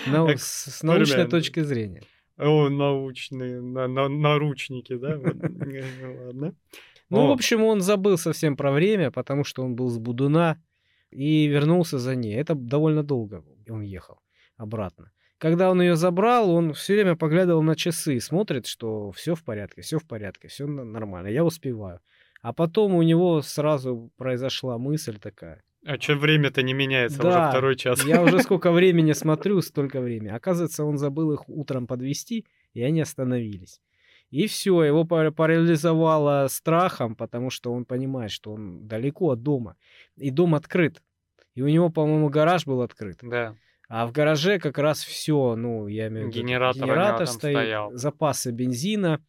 Но с научной точки зрения. О, научные, на, на, наручники, да? Ладно. Ну, в общем, он забыл совсем про время, потому что он был с Будуна и вернулся за ней. Это довольно долго он ехал обратно. Когда он ее забрал, он все время поглядывал на часы, смотрит, что все в порядке, все в порядке, все нормально, я успеваю. А потом у него сразу произошла мысль такая. А что время-то не меняется да, уже второй час? Я уже сколько времени смотрю, столько времени. Оказывается, он забыл их утром подвести, и они остановились. И все, его парализовало страхом, потому что он понимает, что он далеко от дома. И дом открыт. И у него, по-моему, гараж был открыт. Да. А в гараже как раз все, ну, я имею в виду, генератор, генератор стоит, стоял. запасы бензина,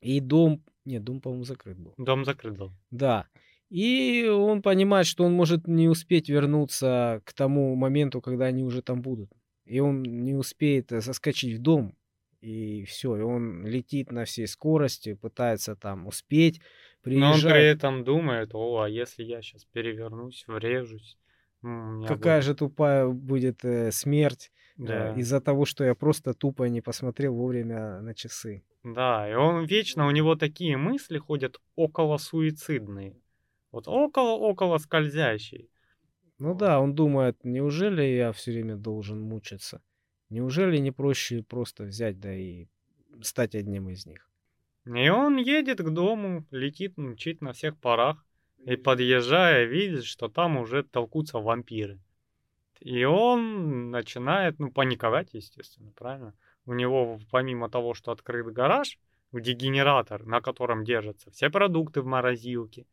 и дом... Нет, дом, по-моему, закрыт был. Дом закрыт был. Да. И он понимает, что он может не успеть вернуться к тому моменту, когда они уже там будут. И он не успеет заскочить в дом, и все, и он летит на всей скорости, пытается там успеть, приезжает. Но он при этом думает, о, а если я сейчас перевернусь, врежусь, Какая будет... же тупая будет э, смерть э, да. э, из-за того, что я просто тупо не посмотрел вовремя на часы. Да, и он вечно, у него такие мысли ходят около суицидные. Вот около-около скользящие. Ну да, он думает, неужели я все время должен мучиться? Неужели не проще просто взять, да и стать одним из них? И он едет к дому, летит, мчит на всех парах, и подъезжая, видит, что там уже толкутся вампиры. И он начинает, ну, паниковать, естественно, правильно? У него, помимо того, что открыт гараж, где генератор, на котором держатся все продукты в морозилке,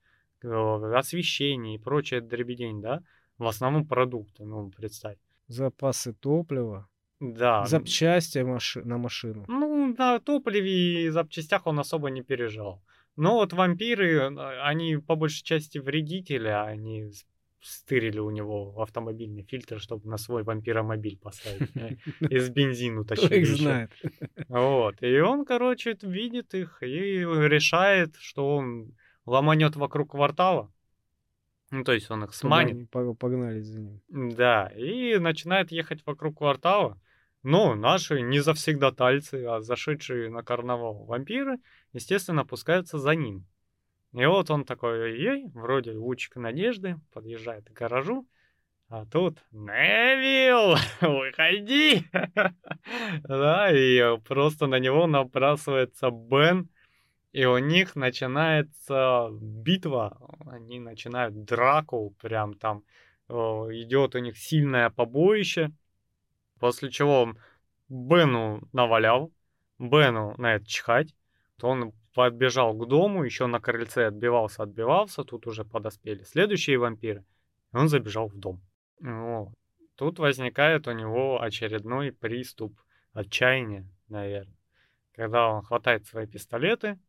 освещение и прочее дребедень, да, в основном продукты, ну, представь. Запасы топлива. Да. Запчасти маши- на машину. Ну, на топливе и запчастях он особо не переживал. Но вот вампиры, они по большей части вредители, а они стырили у него автомобильный фильтр, чтобы на свой вампиромобиль поставить. Из бензину тащили. Кто их знает. Вот. И он, короче, видит их и решает, что он ломанет вокруг квартала. Ну, то есть он их сманит. Погнали за ним. Да, и начинает ехать вокруг квартала. Но наши не завсегдатальцы, а зашедшие на карнавал вампиры, естественно, опускаются за ним. И вот он такой, ей, вроде лучик надежды, подъезжает к гаражу, а тут Невил, выходи! да, и просто на него набрасывается Бен, и у них начинается битва, они начинают драку, прям там идет у них сильное побоище, После чего Бену навалял, Бену на это чихать, то он подбежал к дому, еще на крыльце отбивался, отбивался, тут уже подоспели следующие вампиры, и он забежал в дом. Вот. Тут возникает у него очередной приступ отчаяния, наверное. Когда он хватает свои пистолеты,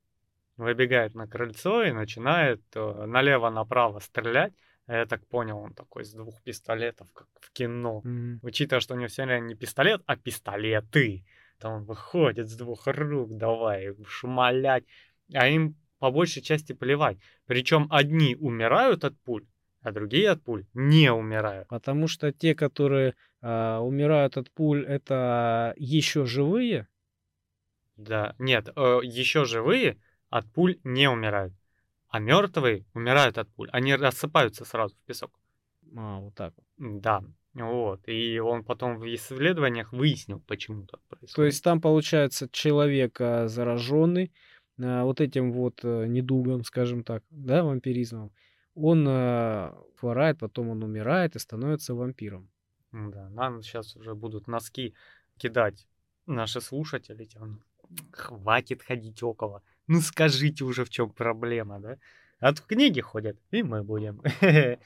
выбегает на крыльцо и начинает э, налево-направо стрелять, я так понял, он такой с двух пистолетов, как в кино. Mm-hmm. Учитывая, что у него все не пистолет, а пистолеты. Там он выходит с двух рук, давай шмалять. А им по большей части плевать. Причем одни умирают от пуль, а другие от пуль не умирают. Потому что те, которые э, умирают от пуль, это еще живые. Да, нет, э, еще живые от пуль не умирают. А мертвые умирают от пуль. Они рассыпаются сразу в песок. А, вот так. Да, вот. И он потом в исследованиях выяснил, почему так происходит. То есть там, получается, человек а, зараженный а, вот этим вот а, недугом, скажем так, да, вампиризмом, он а, хворает, потом он умирает и становится вампиром. Да, нам сейчас уже будут носки кидать наши слушатели. Хватит ходить около. Ну скажите уже, в чем проблема, да? Тут книги ходят, и мы будем.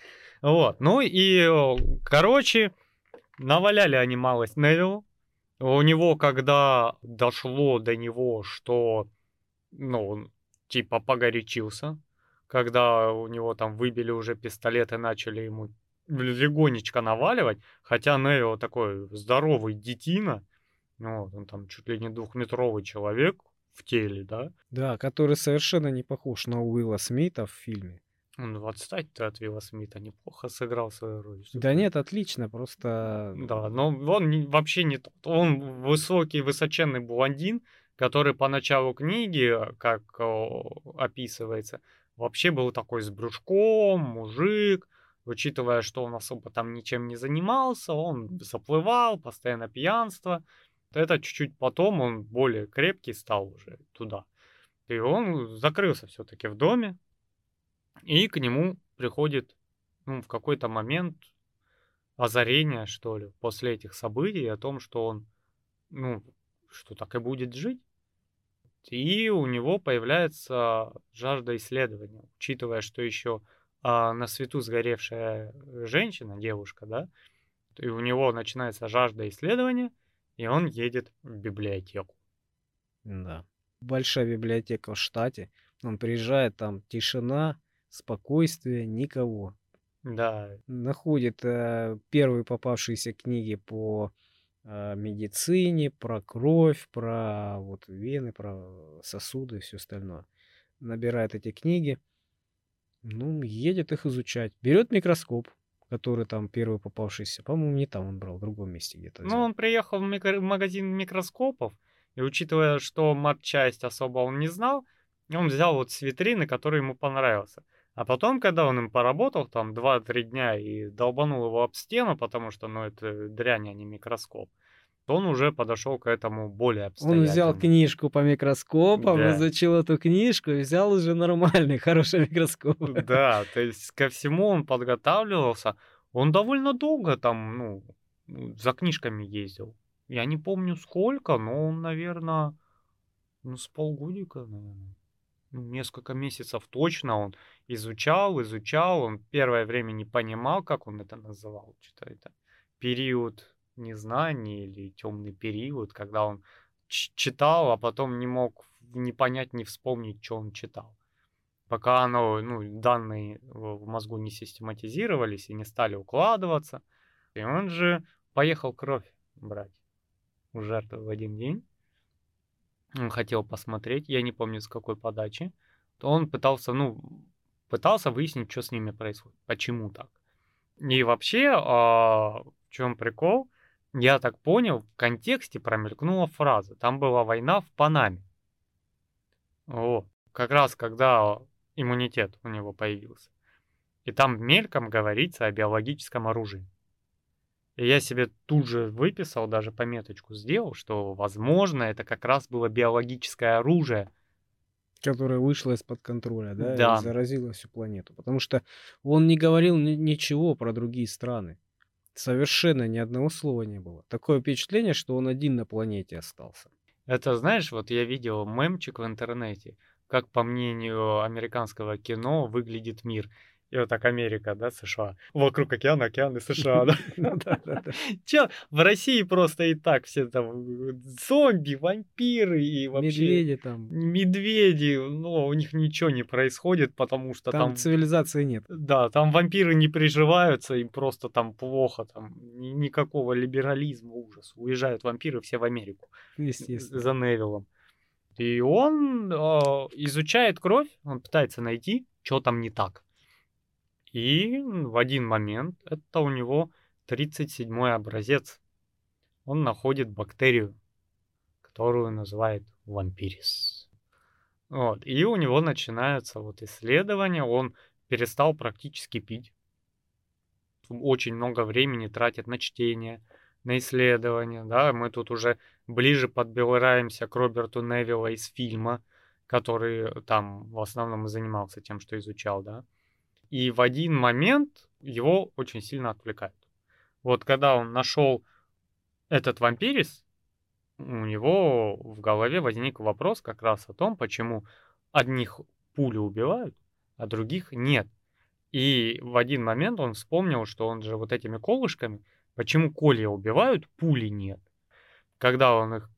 Вот. Ну и, короче, наваляли они малость Невиллу. У него, когда дошло до него, что, ну, типа погорячился, когда у него там выбили уже пистолет и начали ему легонечко наваливать, хотя Невилл такой здоровый детина, вот, он там чуть ли не двухметровый человек в теле, да? Да, который совершенно не похож на Уилла Смита в фильме. Он ну, отстать ты от Вилла Смита, неплохо сыграл свою роль. Да нет, отлично, просто... Да, но он не- вообще не тот. Он высокий, высоченный блондин, который по началу книги, как о, описывается, вообще был такой с брюшком, мужик, учитывая, что он особо там ничем не занимался, он заплывал, постоянно пьянство. Это чуть-чуть потом он более крепкий стал уже туда. И он закрылся все-таки в доме, и к нему приходит ну, в какой-то момент озарение, что ли, после этих событий о том, что он, ну, что так и будет жить. И у него появляется жажда исследования, учитывая, что еще а, на свету сгоревшая женщина, девушка, да, и у него начинается жажда исследования, и он едет в библиотеку. Да. Большая библиотека в штате. Он приезжает, там тишина, спокойствие, никого. Да, Находит э, первые попавшиеся книги по э, медицине, про кровь, про вот вены, про сосуды и все остальное. Набирает эти книги, ну, едет их изучать. Берет микроскоп, который там первый попавшийся. По-моему, не там он брал, в другом месте где-то. Ну, он приехал в микро- в магазин микроскопов, и учитывая, что матчасть особо он не знал, он взял вот с витрины, который ему понравился. А потом, когда он им поработал там 2-3 дня и долбанул его об стену, потому что, ну, это дрянь, а не микроскоп, то он уже подошел к этому более Он обстоятельно. взял книжку по микроскопам, Да. изучил эту книжку и взял уже нормальный, хороший микроскоп. Да, то есть ко всему он подготавливался. Он довольно долго там, ну, за книжками ездил. Я не помню сколько, но он, наверное, ну, с полгодика, наверное. Ну, несколько месяцев точно он изучал, изучал. Он первое время не понимал, как он это называл. Что это период незнания или темный период, когда он читал, а потом не мог не понять, не вспомнить, что он читал пока оно, ну, данные в мозгу не систематизировались и не стали укладываться. И он же поехал кровь брать у жертвы в один день. Он хотел посмотреть, я не помню с какой подачи. То он пытался, ну, пытался выяснить, что с ними происходит, почему так. И вообще, а, в чем прикол, я так понял, в контексте промелькнула фраза. Там была война в Панаме. Вот. Как раз когда иммунитет у него появился. И там мельком говорится о биологическом оружии. И я себе тут же выписал, даже пометочку сделал, что, возможно, это как раз было биологическое оружие. Которая вышла из-под контроля, да, Да. и заразила всю планету. Потому что он не говорил ни- ничего про другие страны. Совершенно ни одного слова не было. Такое впечатление, что он один на планете остался. Это, знаешь, вот я видел мемчик в интернете, как, по мнению американского кино, выглядит мир. И вот так Америка, да, США. Вокруг океана, океаны США, да. Чё, в России просто и так все там зомби, вампиры и вообще... Медведи там. Медведи, ну, у них ничего не происходит, потому что Там там... цивилизации нет. Да, там вампиры не приживаются, им просто там плохо, там ни- никакого либерализма, ужас. Уезжают вампиры все в Америку Естественно. за Невиллом. И он э, изучает кровь, он пытается найти, что там не так. И в один момент, это у него 37-й образец, он находит бактерию, которую называет вампирис. Вот. И у него начинается вот исследование, он перестал практически пить. Очень много времени тратит на чтение, на исследование, да, мы тут уже ближе подбираемся к Роберту Невилла из фильма, который там в основном и занимался тем, что изучал, да. И в один момент его очень сильно отвлекают. Вот когда он нашел этот вампирис, у него в голове возник вопрос как раз о том, почему одних пули убивают, а других нет. И в один момент он вспомнил, что он же вот этими колышками, почему колья убивают, пули нет. Когда он их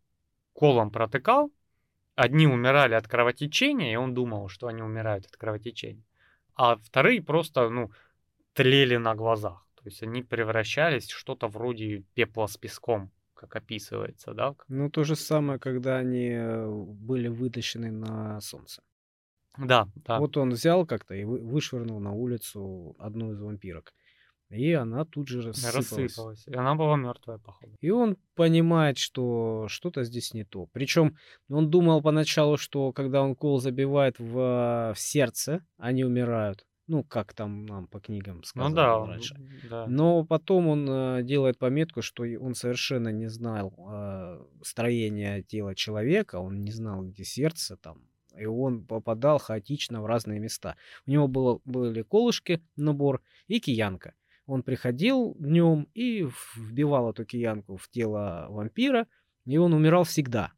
колом протыкал, одни умирали от кровотечения, и он думал, что они умирают от кровотечения, а вторые просто, ну, тлели на глазах. То есть они превращались в что-то вроде пепла с песком, как описывается, да? Ну, то же самое, когда они э, были вытащены на солнце. Да, да. Вот он взял как-то и вышвырнул на улицу одну из вампирок. И она тут же рассыпалась. Рассыпалась. И она была мертвая, походу. И он понимает, что что-то здесь не то. Причем он думал поначалу, что когда он кол забивает в, в сердце, они умирают. Ну, как там нам по книгам сказали ну, да, раньше. Да. Но потом он э, делает пометку, что он совершенно не знал э, строения тела человека, он не знал, где сердце там, и он попадал хаотично в разные места. У него было, были колышки, набор и киянка. Он приходил днем и вбивал эту киянку в тело вампира, и он умирал всегда.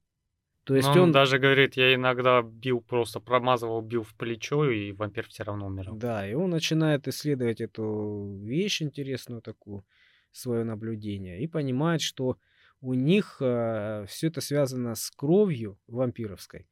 То есть он, он даже говорит, я иногда бил, просто промазывал, бил в плечо, и вампир все равно умирал. Да, и он начинает исследовать эту вещь интересную такую, свое наблюдение, и понимает, что у них э, все это связано с кровью вампировской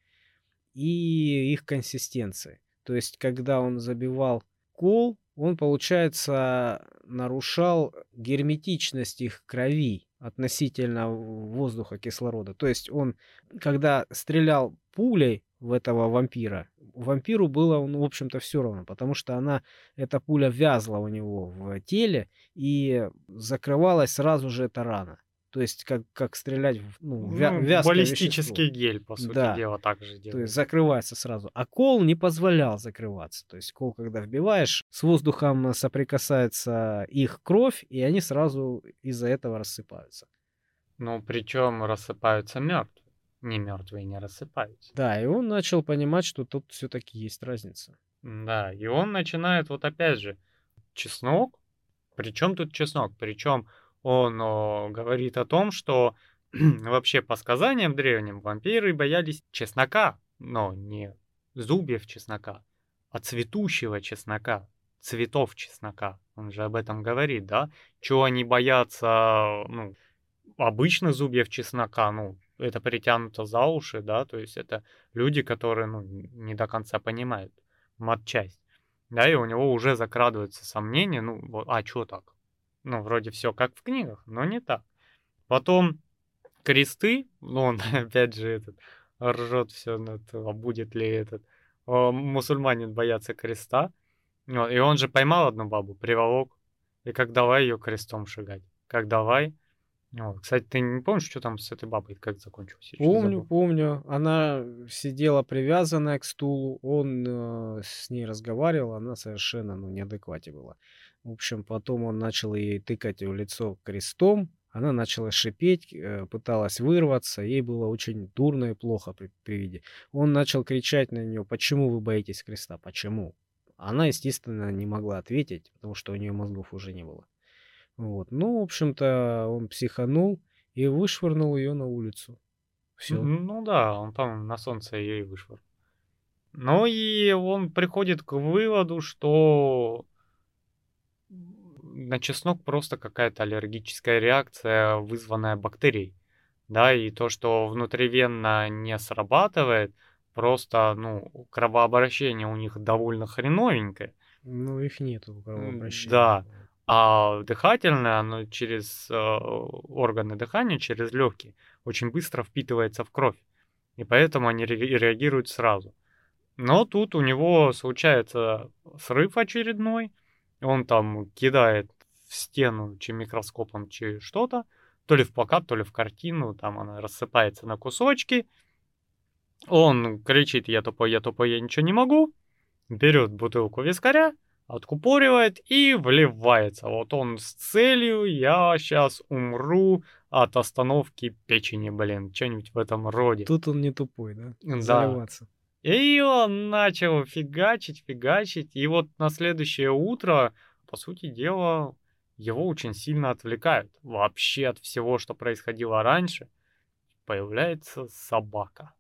и их консистенцией. То есть, когда он забивал кол, он, получается, нарушал герметичность их крови относительно воздуха, кислорода. То есть он, когда стрелял пулей в этого вампира, вампиру было, ну, в общем-то, все равно, потому что она, эта пуля вязла у него в теле и закрывалась сразу же эта рана. То есть как, как стрелять в ну, вя- ну, Баллистический вещество. гель, по сути да. дела, так же делает. То есть закрывается сразу. А кол не позволял закрываться. То есть кол, когда вбиваешь, с воздухом соприкасается их кровь, и они сразу из-за этого рассыпаются. Ну, причем рассыпаются мертвые. Не мертвые не рассыпаются. Да, и он начал понимать, что тут все-таки есть разница. Да, и он начинает, вот опять же, чеснок. Причем тут чеснок? Причем он о, говорит о том, что вообще по сказаниям древним вампиры боялись чеснока, но не зубьев чеснока, а цветущего чеснока, цветов чеснока. Он же об этом говорит, да? Чего они боятся, ну, обычно зубьев чеснока, ну, это притянуто за уши, да, то есть это люди, которые, ну, не до конца понимают матчасть, да, и у него уже закрадываются сомнения, ну, а что так? Ну, вроде все как в книгах, но не так. Потом кресты, ну, он опять же этот ржет все над, а будет ли этот о, мусульманин боятся креста. Вот, и он же поймал одну бабу, приволок, и как давай ее крестом шагать. Как давай. Вот. Кстати, ты не помнишь, что там с этой бабой, как закончилось? Помню, помню. Она сидела привязанная к стулу, он э, с ней разговаривал, она совершенно ну, неадеквате была. В общем, потом он начал ей тыкать в лицо крестом. Она начала шипеть, э, пыталась вырваться. Ей было очень дурно и плохо при, при виде. Он начал кричать на нее, почему вы боитесь креста, почему? Она, естественно, не могла ответить, потому что у нее мозгов уже не было. Вот. Ну, в общем-то, он психанул и вышвырнул ее на улицу. Все. Ну да, он там на солнце ее и вышвырнул. Ну и он приходит к выводу, что на чеснок просто какая-то аллергическая реакция, вызванная бактерией. Да, и то, что внутривенно не срабатывает, просто, ну, кровообращение у них довольно хреновенькое. Ну, их нету кровообращения. Да. А дыхательное, оно через э, органы дыхания, через легкие, очень быстро впитывается в кровь. И поэтому они реагируют сразу. Но тут у него случается срыв очередной, он там кидает в стену чи микроскопом, чи что-то, то ли в плакат, то ли в картину, там она рассыпается на кусочки, Он кричит, я тупой, я тупой, я ничего не могу. Берет бутылку вискаря, откупоривает и вливается. Вот он с целью, я сейчас умру от остановки печени, блин, что-нибудь в этом роде. Тут он не тупой, да? Да. Заливаться. И он начал фигачить, фигачить. И вот на следующее утро, по сути дела, его очень сильно отвлекают. Вообще от всего, что происходило раньше, появляется собака.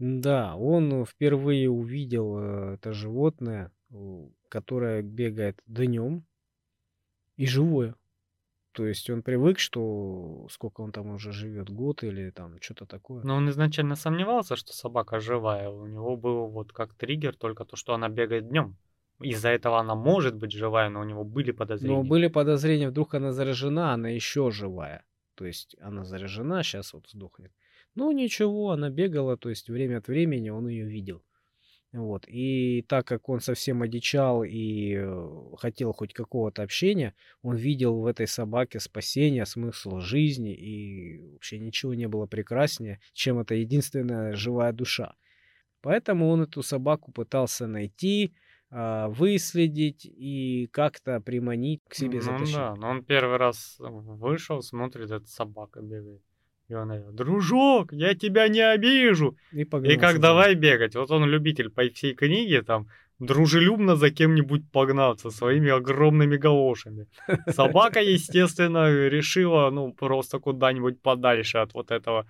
Да, он впервые увидел э, это животное, которое бегает днем и живое. То есть он привык, что сколько он там уже живет, год или там что-то такое. Но он изначально сомневался, что собака живая. У него был вот как триггер только то, что она бегает днем. Из-за этого она может быть живая, но у него были подозрения. Но были подозрения, вдруг она заражена, она еще живая. То есть она заражена, сейчас вот сдохнет. Ну ничего, она бегала, то есть время от времени он ее видел. Вот. И так как он совсем одичал и э, хотел хоть какого-то общения, он видел в этой собаке спасение, смысл жизни, и вообще ничего не было прекраснее, чем эта единственная живая душа. Поэтому он эту собаку пытался найти, а, выследить и как-то приманить к себе ну, затащить. да, но он первый раз вышел, смотрит, эта собака бегает. И он говорит, дружок, я тебя не обижу. И, И погнался как за ним. давай бегать. Вот он любитель по всей книге, там, дружелюбно за кем-нибудь погнаться своими огромными галошами. Собака, естественно, решила, ну, просто куда-нибудь подальше от вот этого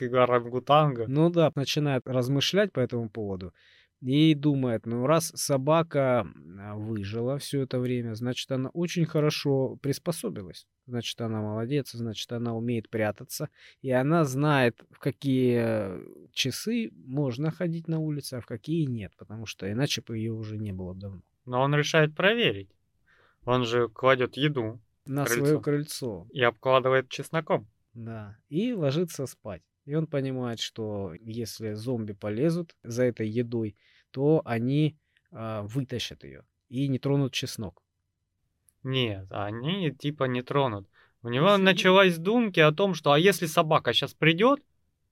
орангутанга. Ну да, начинает размышлять по этому поводу и думает, ну раз собака а, выжила все это время, значит она очень хорошо приспособилась. Значит она молодец, значит она умеет прятаться, и она знает, в какие часы можно ходить на улице, а в какие нет, потому что иначе бы ее уже не было давно. Но он решает проверить. Он же кладет еду На Крыльцо. свое крыльцо. и обкладывает чесноком. Да. И ложится спать. И он понимает, что если зомби полезут за этой едой, то они а, вытащат ее и не тронут чеснок. Нет, они типа не тронут. У него Если- началась думки о том, что а если собака сейчас придет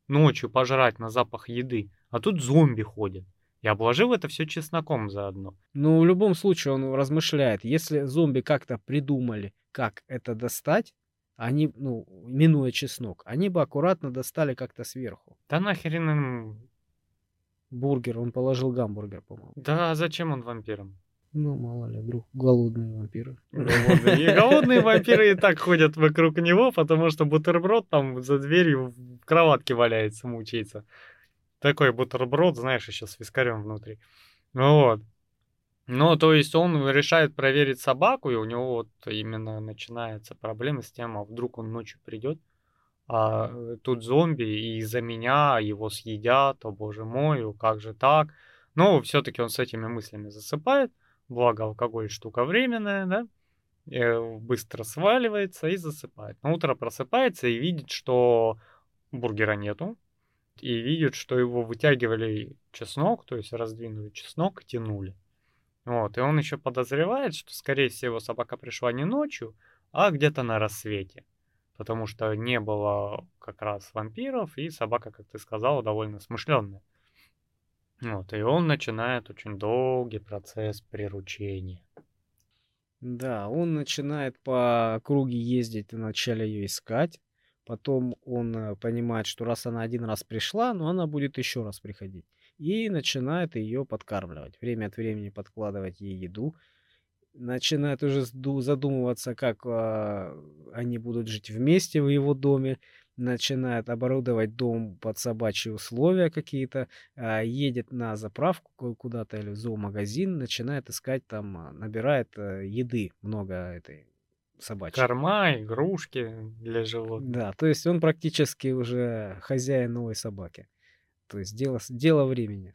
ночью пожрать на запах еды, а тут зомби ходят. И обложил это все чесноком заодно. Но в любом случае он размышляет, если зомби как-то придумали, как это достать, они, ну, минуя чеснок, они бы аккуратно достали как-то сверху. Да нахрен им... Бургер, он положил гамбургер, по-моему. Да зачем он вампирам? Ну, мало ли, вдруг голодные вампиры. Голодные. И голодные вампиры и так ходят вокруг него, потому что бутерброд там за дверью в кроватке валяется, мучается. Такой бутерброд, знаешь, еще с вискарем внутри. Ну вот. Ну, то есть он решает проверить собаку, и у него вот именно начинается проблема с тем, а вдруг он ночью придет, а э, тут зомби, и из-за меня его съедят, о боже мой, как же так. Но все-таки он с этими мыслями засыпает, благо алкоголь штука временная, да, э, быстро сваливается и засыпает. На утро просыпается и видит, что бургера нету, и видит, что его вытягивали чеснок, то есть раздвинули чеснок тянули. Вот, и он еще подозревает, что, скорее всего, собака пришла не ночью, а где-то на рассвете. Потому что не было как раз вампиров, и собака, как ты сказала, довольно смышленная. Вот, и он начинает очень долгий процесс приручения. Да, он начинает по округе ездить, вначале ее искать. Потом он э, понимает, что раз она один раз пришла, но она будет еще раз приходить. И начинает ее подкармливать. Время от времени подкладывать ей еду. Начинает уже задумываться, как а, они будут жить вместе в его доме. Начинает оборудовать дом под собачьи условия какие-то. а, Едет на заправку ку- куда-то или в зоомагазин. Начинает искать там, а, набирает э, еды много этой собачьей. Корма, игрушки для животных. Да, то есть он практически уже хозяин новой собаки. То есть дело, дело времени.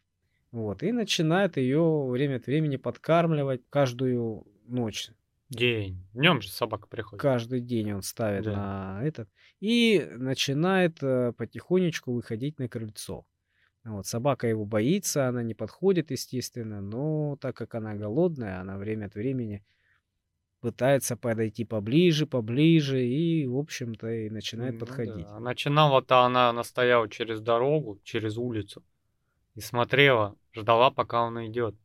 Вот, и начинает ее время от времени подкармливать каждую ночь. День. Днем же собака приходит. Каждый день он ставит Да. на этот. И начинает э, потихонечку выходить на крыльцо. Вот, собака его боится, она не подходит, естественно, но так как она голодная, она время от времени пытается подойти поближе, поближе, и, в общем-то, и начинает Ну подходить. да. Начинала-то она, она стояла через дорогу, через улицу. и смотрела, ждала, пока он уйдет.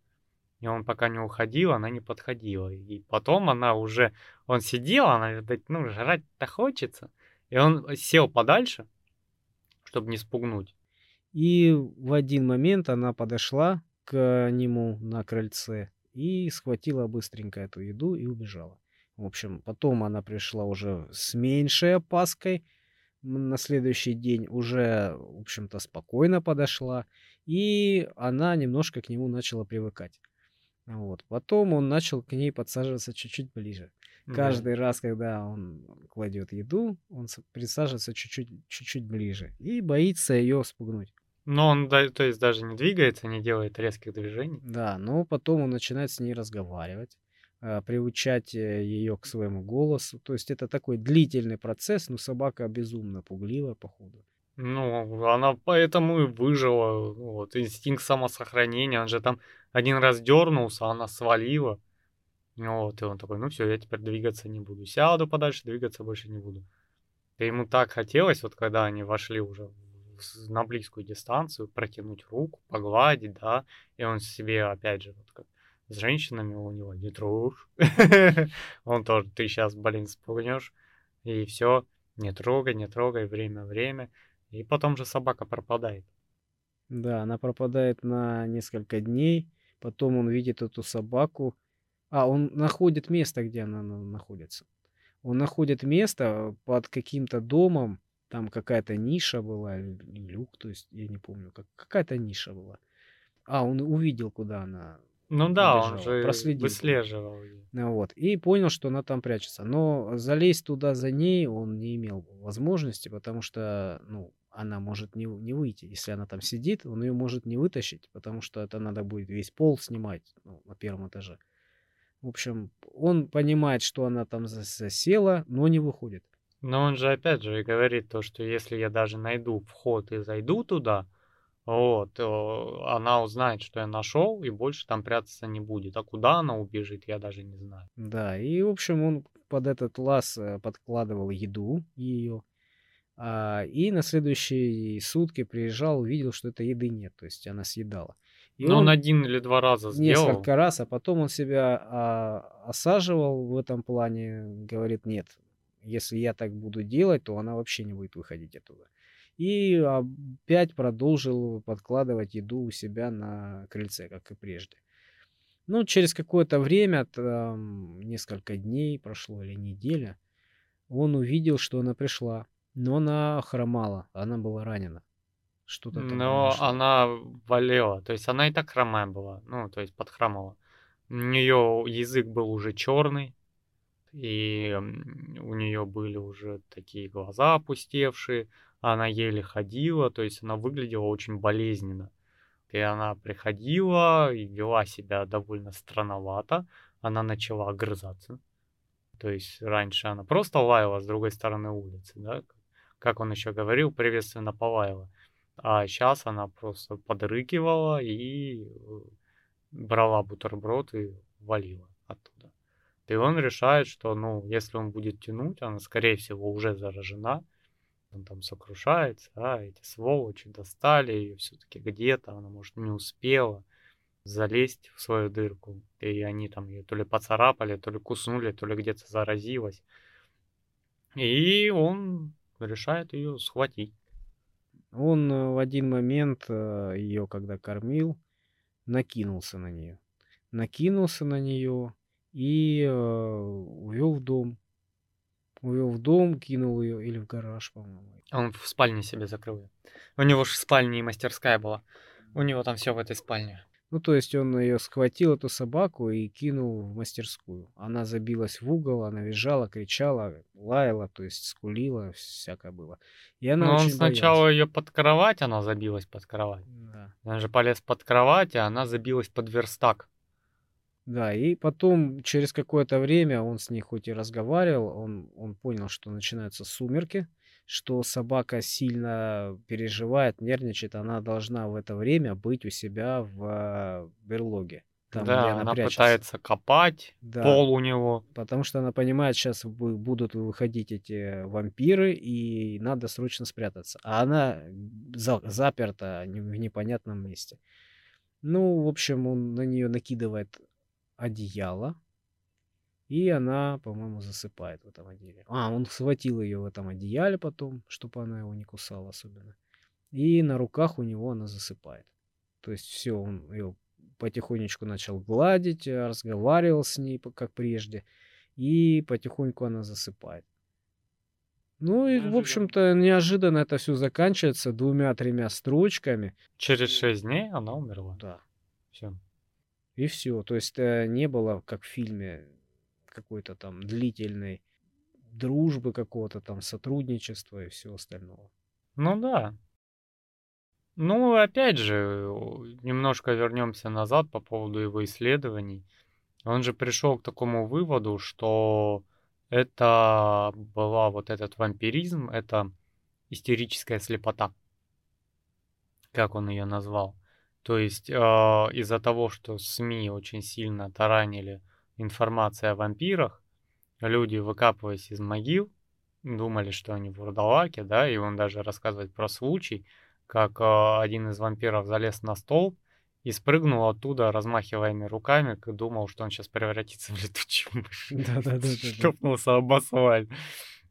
И он пока не уходил, она не подходила. И потом она уже, он сидел, она, видать, ну, жрать-то хочется. И он сел подальше, чтобы не спугнуть. И в один момент она подошла к нему на крыльце и схватила быстренько эту еду и убежала. В общем, потом она пришла уже с меньшей опаской. На следующий день уже, в общем-то, спокойно подошла. И она немножко к нему начала привыкать. Вот. Потом он начал к ней подсаживаться чуть-чуть ближе. Да. Каждый раз, когда он кладет еду, он присаживается чуть-чуть, чуть-чуть ближе и боится ее спугнуть. Но он, то есть, даже не двигается, не делает резких движений. Да, но потом он начинает с ней разговаривать, а, приучать э, ее к своему голосу. То есть это такой длительный процесс, но собака безумно пугливая, походу. Ну, она поэтому и выжила. Вот, инстинкт самосохранения. Он же там один раз дернулся, она свалила. Вот, и он такой, ну все, я теперь двигаться не буду. Сяду подальше, двигаться больше не буду. И ему так хотелось, вот когда они вошли уже на близкую дистанцию, протянуть руку, погладить, да, и он себе, опять же, вот как с женщинами у него не трогай. Он тоже, ты сейчас, блин, спугнешь, и все, не трогай, не трогай, время, время. И потом же собака пропадает. Да, она пропадает на несколько дней, потом он видит эту собаку. А, он находит место, где она находится. Он находит место под каким-то домом, там какая-то ниша была, люк, то есть, я не помню, как, какая-то ниша была. А, он увидел, куда она Ну да, он же проследил. выслеживал. Ну вот, и понял, что она там прячется. Но залезть туда за ней он не имел возможности, потому что, ну, она может не, не выйти. Если она там сидит, он ее может не вытащить, потому что это надо будет весь пол снимать ну, на первом этаже. В общем, он понимает, что она там засела, но не выходит. Но он же опять же и говорит то, что если я даже найду вход и зайду туда, вот, она узнает, что я нашел, и больше там прятаться не будет. А куда она убежит, я даже не знаю. Да, и, в общем, он под этот лаз э, подкладывал еду ее. А, и на следующие сутки приезжал, увидел, что этой еды нет, то есть она съедала. И Но он, он один или два раза сделал. Несколько раз, а потом он себя а, осаживал в этом плане, говорит, нет, если я так буду делать, то она вообще не будет выходить оттуда. И опять продолжил подкладывать еду у себя на крыльце, как и прежде. Ну, через какое-то время, там, несколько дней прошло или неделя, он увидел, что она пришла. Но она хромала, она была ранена. Что-то Но вышло. она болела, то есть она и так хромая была, ну, то есть подхромала. У нее язык был уже черный, и у нее были уже такие глаза опустевшие, она еле ходила, то есть она выглядела очень болезненно. И она приходила и вела себя довольно странновато, она начала огрызаться. То есть раньше она просто лаяла с другой стороны улицы, да, как он еще говорил, приветственно полаяла. А сейчас она просто подрыкивала и э, брала бутерброд и валила. И он решает, что, ну, если он будет тянуть, она, скорее всего, уже заражена. Он там сокрушается, а эти сволочи достали ее все-таки где-то, она, может, не успела залезть в свою дырку. И они там ее то ли поцарапали, то ли куснули, то ли где-то заразилась. И он решает ее схватить. Он э, в один момент э, ее, когда кормил, накинулся на нее. Накинулся на нее и э, увел в дом. Увел в дом, кинул ее или в гараж, по-моему. Он в спальне себе закрыл. У него же спальня и мастерская была. У него там все в этой спальне. Ну, то есть он ее схватил, эту собаку, и кинул в мастерскую. Она забилась в угол, она визжала, кричала, лаяла, то есть скулила, всякое было. И она Но он сначала ее под кровать, она забилась под кровать. Да. Он же полез под кровать, а она забилась под верстак. Да, и потом, через какое-то время, он с ней хоть и разговаривал, он, он понял, что начинаются сумерки, что собака сильно переживает, нервничает, она должна в это время быть у себя в берлоге. там, Да, она, она прячется. пытается копать, Да. пол у него. Потому что она понимает, сейчас будут выходить эти вампиры, и надо срочно спрятаться. А она за- заперта в непонятном месте. Ну, в общем, он на нее накидывает одеяло, и она, по-моему, засыпает в этом одеяле. А, он схватил ее в этом одеяле потом, чтобы она его не кусала особенно. И на руках у него она засыпает. То есть все, он ее потихонечку начал гладить, э, разговаривал с ней, как прежде, и потихоньку она засыпает. Ну и, в Неожиданно. общем-то, неожиданно это все заканчивается двумя-тремя строчками. Через шесть дней она умерла. Да. Все. И все. То есть э, не было, как в фильме, какой-то там длительной дружбы какого-то там сотрудничества и всего остального. Ну да. Ну, опять же, немножко вернемся назад по поводу его исследований. Он же пришел к такому выводу, что это была вот этот вампиризм, это истерическая слепота, как он ее назвал. То есть э, из-за того, что СМИ очень сильно таранили информацию о вампирах, люди, выкапываясь из могил, думали, что они вурдалаки, да, и он даже рассказывает про случай, как э, один из вампиров залез на стол и спрыгнул оттуда, размахиваемыми руками, думал, что он сейчас превратится в летучую мышь. Да-да-да-да-да. Шлепнулся об асфальт.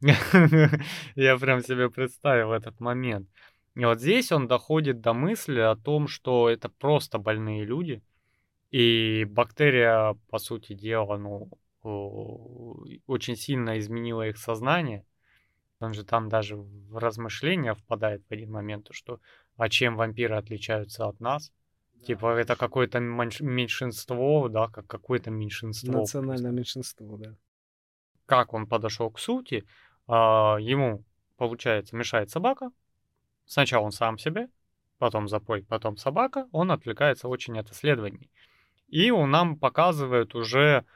Я прям себе представил этот момент. И вот здесь он доходит до мысли о том, что это просто больные люди, и бактерия, по сути дела, ну, очень сильно изменила их сознание. Он же там даже в размышления впадает в один момент, что а чем вампиры отличаются от нас? Типа это какое-то меньш- меньшинство, да, как какое-то меньшинство. Национальное меньшинство, да. Как он подошел к сути, а, ему, получается, мешает собака. Сначала он сам себе, потом запой, потом собака. Он отвлекается очень от исследований. И он нам показывает уже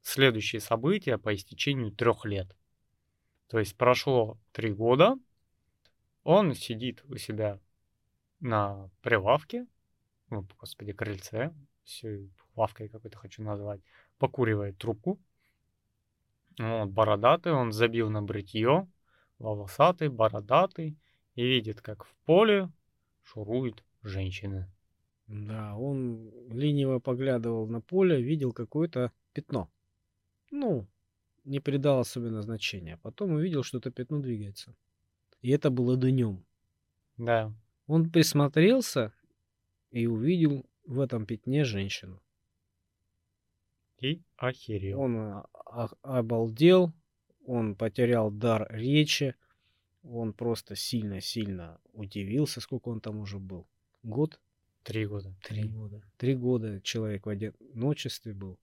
следующие события по истечению трех лет. То есть прошло три года, он сидит у себя на прилавке, ну, господи, крыльце, всё, лавкой какой-то хочу назвать, покуривает трубку. Вот, бородатый, он забил на бритье, волосатый, бородатый, и видит, как в поле шурует женщина. Да, он лениво поглядывал на поле, видел какое-то пятно. Ну, не придал особенно значения. Потом увидел, что это пятно двигается. И это было днем. Да, Он присмотрелся и увидел в этом пятне женщину. и охерел. Он а, а- обалдел, он потерял дар речи, он просто сильно-сильно удивился, сколько он там уже был. Год? Три года. Три года. Три года человек в одиночестве был.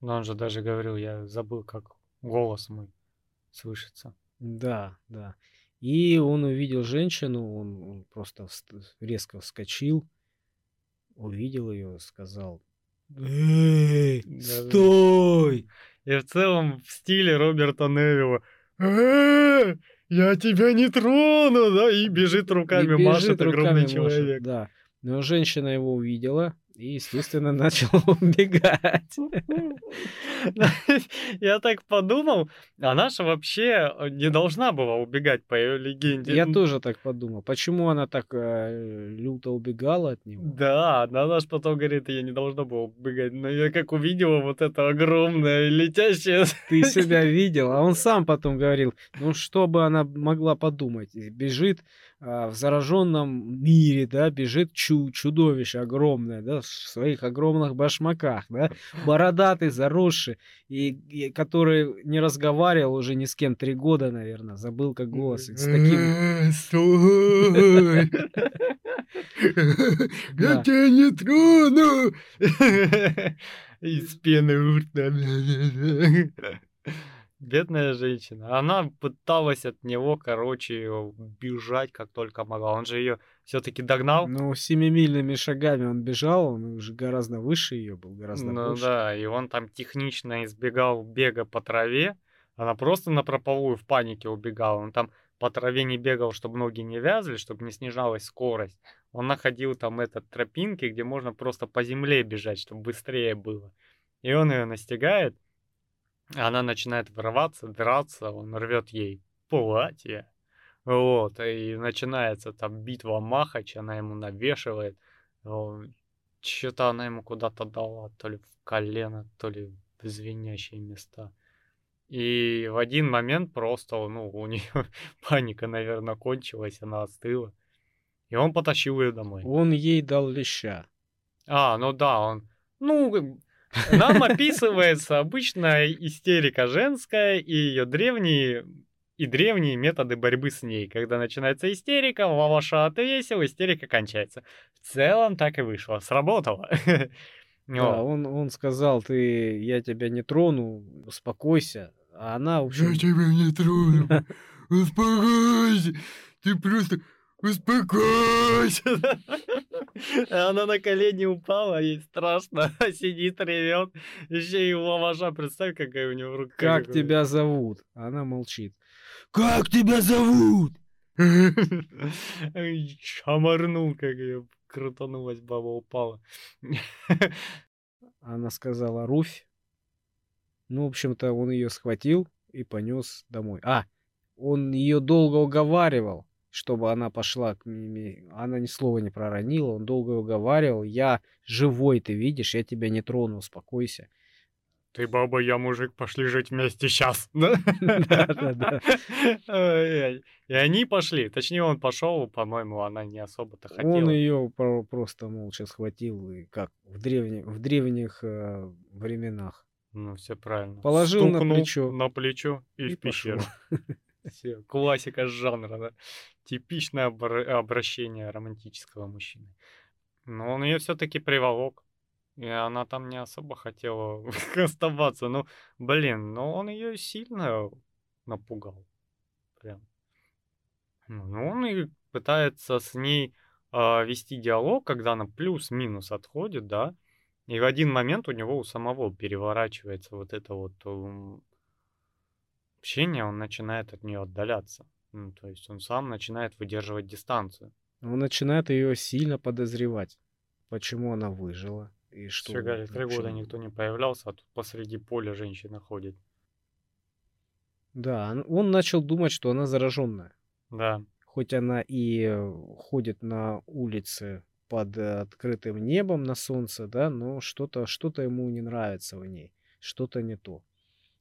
Но он же даже говорил, я забыл, как голос мой слышится. Да, да. И он увидел женщину, он, он просто резко вскочил, увидел ее, сказал, «Эй, стой!» И в целом в стиле Роберта Невилла. «Э, Я тебя не трону, да, и бежит руками, И машет бежит руками, огромный машет, человек. Да. Но женщина его увидела и, естественно, начала убегать. Я так подумал, она же вообще не должна была убегать по ее легенде. Я тоже так подумал. Почему она так э, люто убегала от него? Да, она же потом говорит, я не должна была убегать. Но я как увидела вот это огромное летящее... Ты себя видел, а он сам потом говорил, ну что бы она могла подумать? Бежит а, в зараженном мире, да, бежит чу чудовище огромное, да, в своих огромных башмаках, да, бородатый, заросший, и, и который не разговаривал уже ни с кем три года, наверное, забыл как голос, с таким... Стой! Да. Я тебя не трону! Из пены рта. Бедная женщина. Она пыталась от него, короче, бежать как только могла. Он же ее все-таки догнал. Ну, семимильными шагами он бежал, он уже гораздо выше ее был, гораздо Ну больше. да, и он там технично избегал бега по траве. Она просто на прополую в панике убегала. Он там по траве не бегал, чтобы ноги не вязли, чтобы не снижалась скорость. он находил там этот тропинки, где можно просто по земле бежать, чтобы быстрее было. И он ее настигает, она начинает врываться, драться, он рвет ей платье. Вот, и начинается там битва Махач, она ему навешивает. Что-то она ему куда-то дала, то ли в колено, то ли в звенящие места. И в один момент просто, ну, у нее паника, наверное, кончилась, она остыла. И он потащил ее домой. Он ей дал леща. А, ну да, он... Ну, нам описывается обычная истерика женская и ее древние и древние методы борьбы с ней. Когда начинается истерика, Ваваша отвесил, истерика кончается. В целом так и вышло. Сработало. Да, он, он сказал, ты, я тебя не трону, успокойся. А она, общем... Я тебя не трону, успокойся. Ты просто успокойся. Она на колени упала, ей страшно, сидит, ревет. Еще и лаваша, представь, какая у него в руках. Как тебя зовут? Она молчит. Как тебя зовут? Шамарнул, как ее крутанулась, баба упала. Она сказала Руфь. Ну, в общем-то, он ее схватил и понес домой. А, он ее долго уговаривал чтобы она пошла к ними. Она ни слова не проронила, он долго уговаривал. Я живой, ты видишь, я тебя не трону, успокойся. Ты баба, я мужик, пошли жить вместе сейчас. Да-да-да. И они пошли. Точнее, он пошел, по-моему, она не особо-то хотела. Он ее просто молча схватил, и как в, древних, в древних э, временах. Ну, все правильно. Положил на плечо. На плечо и, и в пещеру. Все, классика жанра, да. Типичное обращение романтического мужчины. Но он ее все-таки приволок. И она там не особо хотела оставаться. Ну, блин, но он ее сильно напугал. Прям. Ну, он и пытается с ней э, вести диалог, когда она плюс-минус отходит, да. И в один момент у него у самого переворачивается вот это вот общение, он начинает от нее отдаляться. Ну, то есть он сам начинает выдерживать дистанцию. Он начинает ее сильно подозревать, почему она выжила. И что... Фига, три года никто не появлялся, а тут посреди поля женщина ходит. Да, он начал думать, что она зараженная. Да. Хоть она и ходит на улице под открытым небом на солнце, да, но что-то что ему не нравится в ней, что-то не то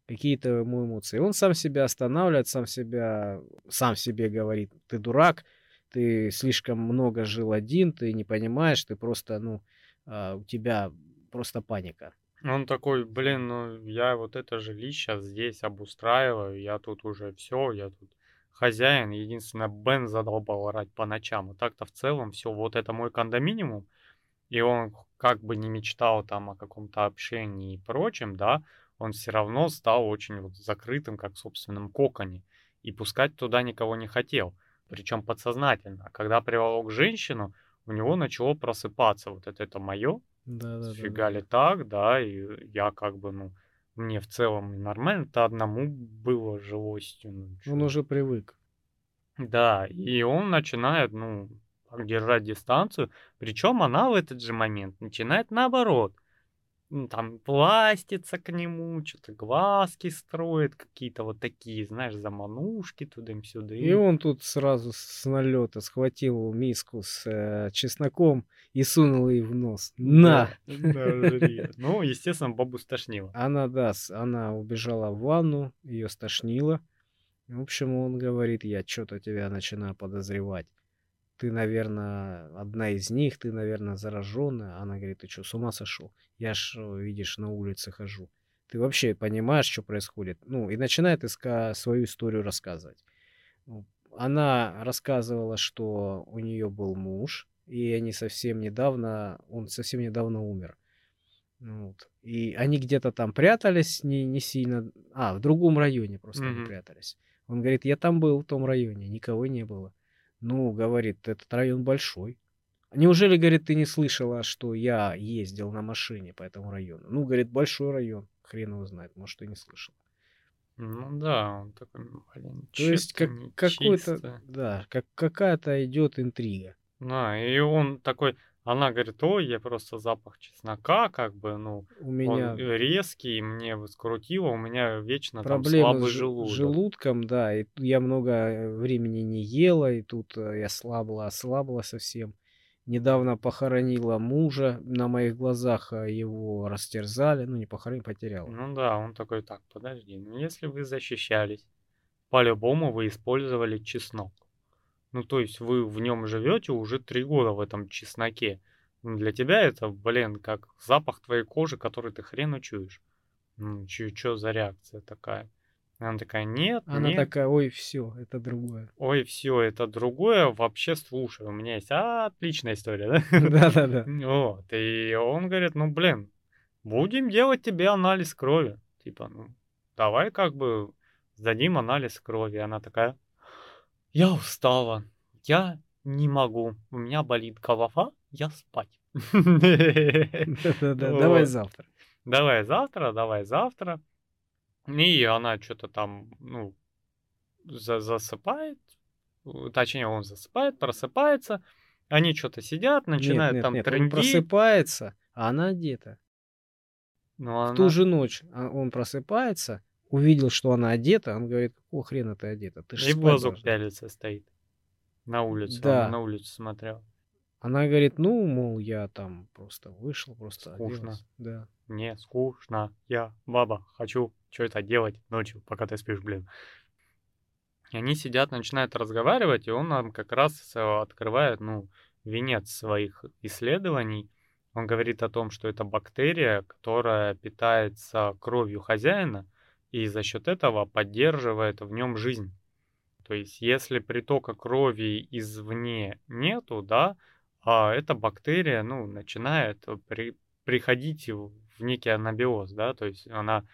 какие-то ему эмоции. Он сам себя останавливает, сам себя, сам себе говорит, ты дурак, ты слишком много жил один, ты не понимаешь, ты просто, ну, а, у тебя просто паника. Он такой, блин, ну я вот это жилище здесь обустраиваю, я тут уже все, я тут хозяин. Единственное, Бен задолбал орать по ночам. И так-то в целом все, вот это мой кондоминиум. И он как бы не мечтал там о каком-то общении и прочем, да, он все равно стал очень вот закрытым, как в собственном коконе, и пускать туда никого не хотел, причем подсознательно. А когда приволок женщину, у него начало просыпаться вот это, это мое, да, да, фига ли так, да, и я как бы, ну, мне в целом нормально, это одному было жилостью. Ну, он уже привык. Да, и он начинает, ну, держать дистанцию, причем она в этот же момент начинает наоборот ну, там пластится к нему, что-то глазки строит, какие-то вот такие, знаешь, заманушки туда-сюда. И он тут сразу с налета схватил миску с э, чесноком и сунул ей в нос. На! Ну, естественно, бабу стошнило. Она, да, она убежала в ванну, ее стошнило. В общем, он говорит, я что-то тебя начинаю подозревать ты, наверное, одна из них, ты, наверное, зараженная. Она говорит, ты что, с ума сошел? Я ж, видишь, на улице хожу. Ты вообще понимаешь, что происходит? Ну, и начинает иска свою историю рассказывать. Она рассказывала, что у нее был муж, и они совсем недавно, он совсем недавно умер. Вот. И они где-то там прятались, не, не сильно, а, в другом районе просто mm-hmm. прятались. Он говорит, я там был, в том районе, никого не было. Ну, говорит, этот район большой. Неужели, говорит, ты не слышала, что я ездил на машине по этому району? Ну, говорит, большой район. Хрен его знает, может, ты не слышал. Ну да, он такой, блин, То есть как, какой-то, да, как какая-то идет интрига. Да, и он такой, она говорит, ой, я просто запах чеснока, как бы, ну, У он меня резкий, мне вот скрутило, у меня вечно там проблемы с слабый жел- желудок. желудком, да, и я много э, времени не ела, и тут э, я слабла, ослабла совсем. Недавно похоронила мужа, на моих глазах э, его растерзали, ну не похоронили, потеряла. Ну да, он такой, так, подожди, ну если вы защищались, по-любому вы использовали чеснок. Ну, то есть вы в нем живете уже три года в этом чесноке. Ну, Для тебя это, блин, как запах твоей кожи, который ты хрен учуешь. Ну, что за реакция такая? Она такая, нет, Она нет, такая, ой, все, это другое. ой, все, это другое, вообще слушай, у меня есть отличная история, да? Да-да-да. Вот, и он говорит, ну, блин, будем делать тебе анализ крови. Типа, ну, давай как бы сдадим анализ крови. Она такая, я устала, я не могу, у меня болит голова, я спать. Давай завтра. Давай завтра, давай завтра. И она что-то там, ну, за- засыпает, точнее, он засыпает, просыпается, они что-то сидят, начинают нет, там нет, он просыпается, а она одета. Но В ту она- же ночь а, он просыпается, увидел, что она одета, он говорит, какого хрена ты одета? Ты же И должна». пялится стоит. На улицу. Да. Он на улицу смотрел. Она говорит, ну, мол, я там просто вышел, просто Скучно. оделась. Да. Мне скучно. Я баба. Хочу что это делать ночью, пока ты спишь, блин. И они сидят, начинают разговаривать, и он нам как раз э, открывает, ну, венец своих исследований. Он говорит о том, что это бактерия, которая питается кровью хозяина, и за счет этого поддерживает в нем жизнь. То есть, если притока крови извне нету, да, а эта бактерия, ну, начинает при, приходить в некий анабиоз, да, то есть она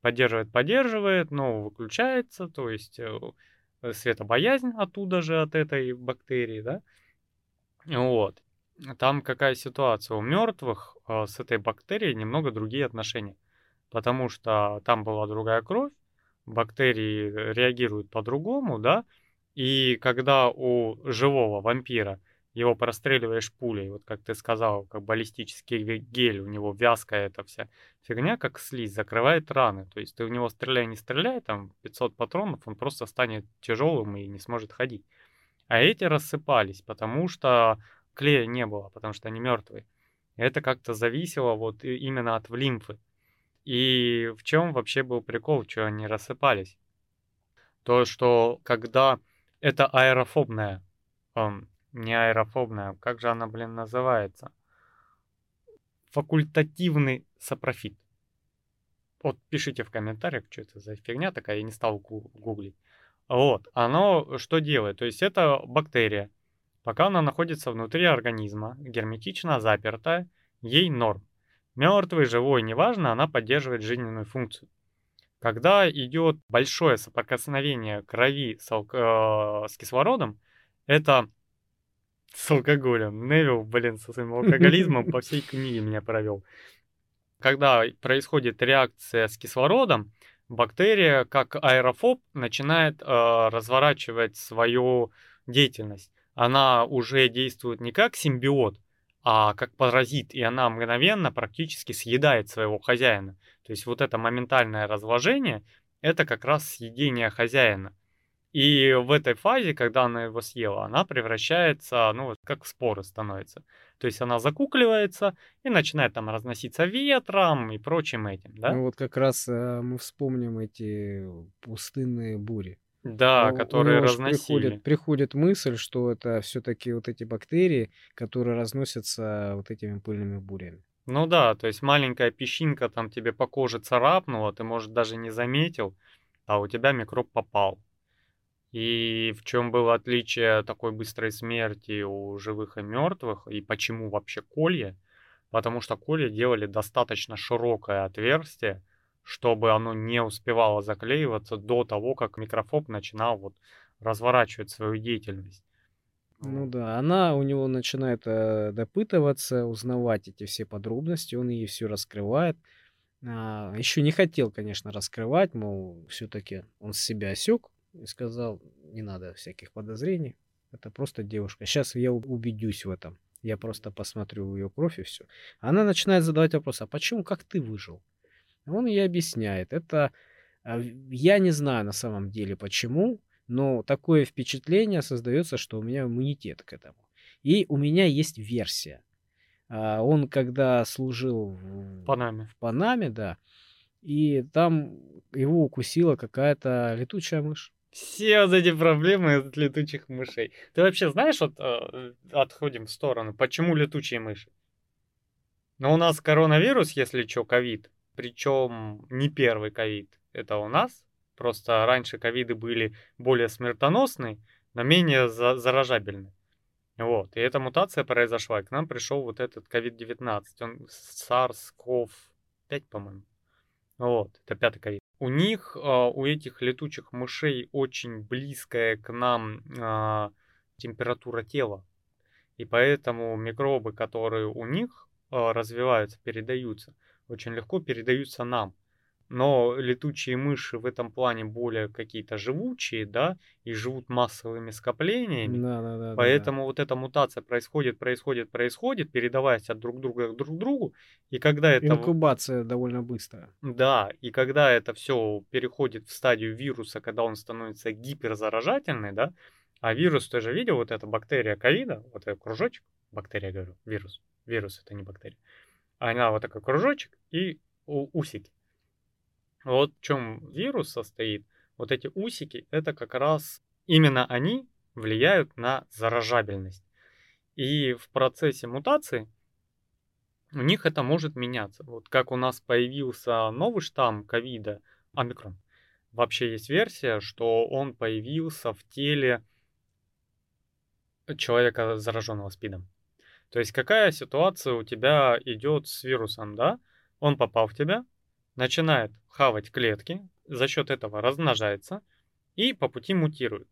поддерживает, поддерживает, но выключается, то есть э, э, светобоязнь оттуда же, от этой бактерии, да, вот. Там какая ситуация? У мертвых э, с этой бактерией немного другие отношения, потому что там была другая кровь, бактерии реагируют по-другому, да, и когда у живого вампира его простреливаешь пулей, вот как ты сказал, как баллистический гель, у него вязкая эта вся фигня, как слизь, закрывает раны. То есть ты в него стреляй, не стреляй, там 500 патронов, он просто станет тяжелым и не сможет ходить. А эти рассыпались, потому что клея не было, потому что они мертвые. Это как-то зависело вот именно от лимфы. И в чем вообще был прикол, что они рассыпались? То, что когда это аэрофобная, эм, не аэрофобная, как же она, блин, называется? Факультативный сапрофит. Вот пишите в комментариях, что это за фигня такая, я не стал гу- гуглить. Вот, оно что делает? То есть это бактерия. Пока она находится внутри организма, герметично запертая, ей норм. Мертвый, живой, неважно, она поддерживает жизненную функцию. Когда идет большое соприкосновение крови с, алк- э, с кислородом, это с алкоголем. Невил, блин, со своим алкоголизмом по всей книге меня провел. Когда происходит реакция с кислородом, бактерия, как аэрофоб, начинает э, разворачивать свою деятельность. Она уже действует не как симбиот, а как паразит, и она мгновенно практически съедает своего хозяина. То есть вот это моментальное разложение, это как раз съедение хозяина. И в этой фазе, когда она его съела, она превращается, ну, вот как споры становится. То есть она закукливается и начинает там разноситься ветром и прочим этим, да? Ну вот как раз э, мы вспомним эти пустынные бури. Да, У- у которые ж разносили. Приходит, приходит мысль, что это все-таки вот эти бактерии, которые разносятся вот этими пыльными бурями. Ну да, то есть маленькая песчинка там тебе по коже царапнула, ты, может, даже не заметил, а у тебя микроб попал. И в чем было отличие такой быстрой смерти у живых и мертвых, и почему вообще колья? Потому что колья делали достаточно широкое отверстие, чтобы оно не успевало заклеиваться до того, как микрофоб начинал вот разворачивать свою деятельность. Ну да, она у него начинает э, допытываться, узнавать эти все подробности, он ей все раскрывает. еще не хотел, конечно, раскрывать, мол, все-таки он с себя осек и сказал, не надо всяких подозрений, Это просто девушка. Сейчас я убедюсь в этом. Я просто посмотрю ее кровь и все. Она начинает задавать вопрос, а почему, как ты выжил? Он ей объясняет. Это а, я не знаю на самом деле почему, но такое впечатление создается, что у меня иммунитет к этому. И у меня есть версия. А, он когда служил в Панаме. в Панаме, да, и там его укусила какая-то летучая мышь. Все вот эти проблемы от летучих мышей. Ты вообще знаешь, вот э, отходим в сторону, почему летучие мыши? Ну, у нас коронавирус, если что, ковид. Причем не первый ковид. Это у нас. Просто раньше ковиды были более смертоносные, но менее за заражабельны. Вот. И эта мутация произошла. И к нам пришел вот этот COVID-19. Он SARS-CoV-5, по-моему. Вот. Это пятый ковид. У них, а, у этих летучих мышей очень близкая к нам а, температура тела. И поэтому микробы, которые у них а, развиваются, передаются, очень легко передаются нам но летучие мыши в этом плане более какие-то живучие, да, и живут массовыми скоплениями. Да, да, да. Поэтому да. вот эта мутация происходит, происходит, происходит, передаваясь от друг друга к друг другу, и когда это... Инкубация довольно быстрая. Да, и когда это все переходит в стадию вируса, когда он становится гиперзаражательный, да, а вирус, ты же видел, вот эта бактерия ковида, вот этот кружочек, бактерия, говорю, вирус, вирус это не бактерия, она вот такой кружочек и усики. Вот в чем вирус состоит. Вот эти усики, это как раз именно они влияют на заражабельность. И в процессе мутации у них это может меняться. Вот как у нас появился новый штамм ковида, омикрон. Вообще есть версия, что он появился в теле человека, зараженного СПИДом. То есть какая ситуация у тебя идет с вирусом, да? Он попал в тебя, начинает хавать клетки, за счет этого размножается и по пути мутирует.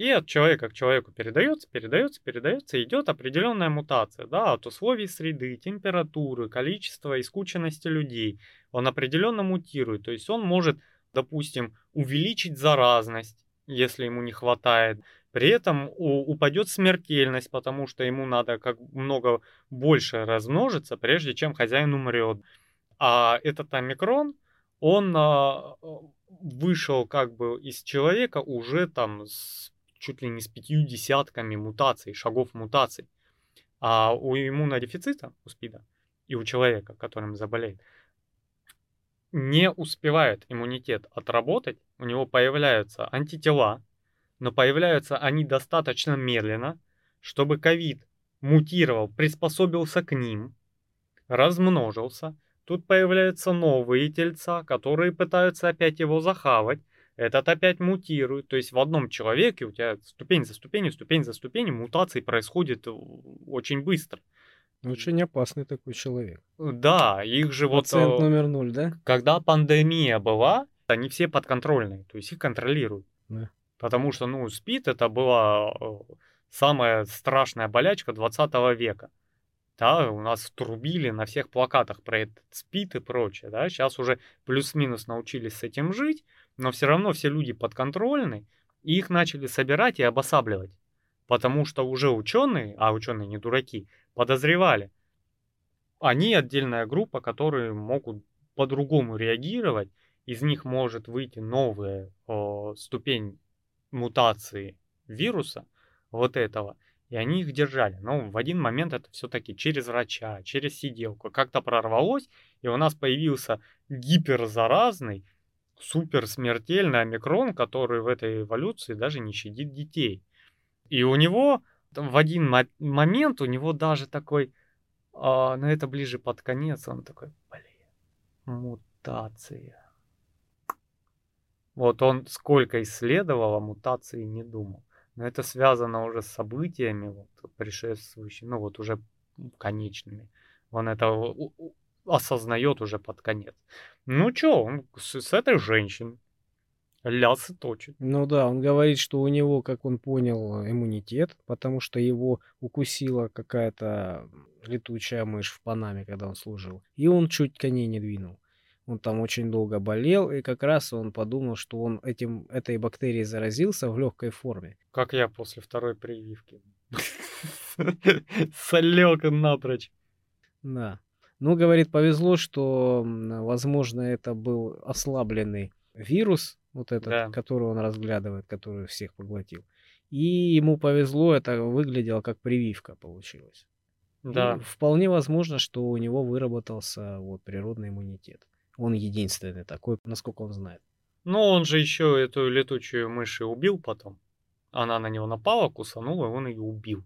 И от человека к человеку передается, передается, передается, идет определенная мутация, да, от условий среды, температуры, количества и скученности людей. Он определенно мутирует, то есть он может, допустим, увеличить заразность, если ему не хватает. При этом упадет смертельность, потому что ему надо как много больше размножиться, прежде чем хозяин умрет. А этот омикрон, он а, вышел как бы из человека уже там с, чуть ли не с пятью десятками мутаций, шагов мутаций. А у иммунодефицита, у СПИДа, и у человека, которым заболеет, не успевает иммунитет отработать, у него появляются антитела, но появляются они достаточно медленно, чтобы ковид мутировал, приспособился к ним, размножился, Тут появляются новые тельца, которые пытаются опять его захавать. Этот опять мутирует. То есть в одном человеке у тебя ступень за ступенью, ступень за ступенью мутации происходит э, очень быстро. Очень опасный такой человек. Да, их же Пациент вот... Пациент номер ноль, да? Когда пандемия была, они все подконтрольные, то есть их контролируют. Да. Потому что, ну, СПИД это была э, самая страшная болячка 20 века. Да, у нас трубили на всех плакатах про этот спид и прочее, да, сейчас уже плюс-минус научились с этим жить, но все равно все люди подконтрольны, и их начали собирать и обосабливать, потому что уже ученые, а ученые не дураки, подозревали, они отдельная группа, которые могут по-другому реагировать, из них может выйти новая о, ступень мутации вируса вот этого – и они их держали. Но в один момент это все-таки через врача, через сиделку как-то прорвалось, и у нас появился гиперзаразный, суперсмертельный омикрон, который в этой эволюции даже не щадит детей. И у него в один момент, у него даже такой, а, но это ближе под конец, он такой, блин, мутация. Вот он сколько исследовал, о мутации не думал. Но это связано уже с событиями, вот, предшествующими, ну вот уже конечными. Он это осознает уже под конец. Ну чё, он с, с этой женщиной лясы точит. Ну да, он говорит, что у него, как он понял, иммунитет, потому что его укусила какая-то летучая мышь в Панаме, когда он служил. И он чуть коней не двинул. Он там очень долго болел, и как раз он подумал, что он этим, этой бактерией заразился в легкой форме. Как я после второй прививки. Солек напрочь. Да. Ну, говорит, повезло, что, возможно, это был ослабленный вирус, вот этот, Да. который он разглядывает, который всех поглотил. И ему повезло, это выглядело как прививка получилась. И Да. вполне возможно, что у него выработался вот природный иммунитет. Он единственный такой, насколько он знает. Ну, он же еще эту летучую мышь и убил потом. Она на него напала, кусанула, и он ее убил.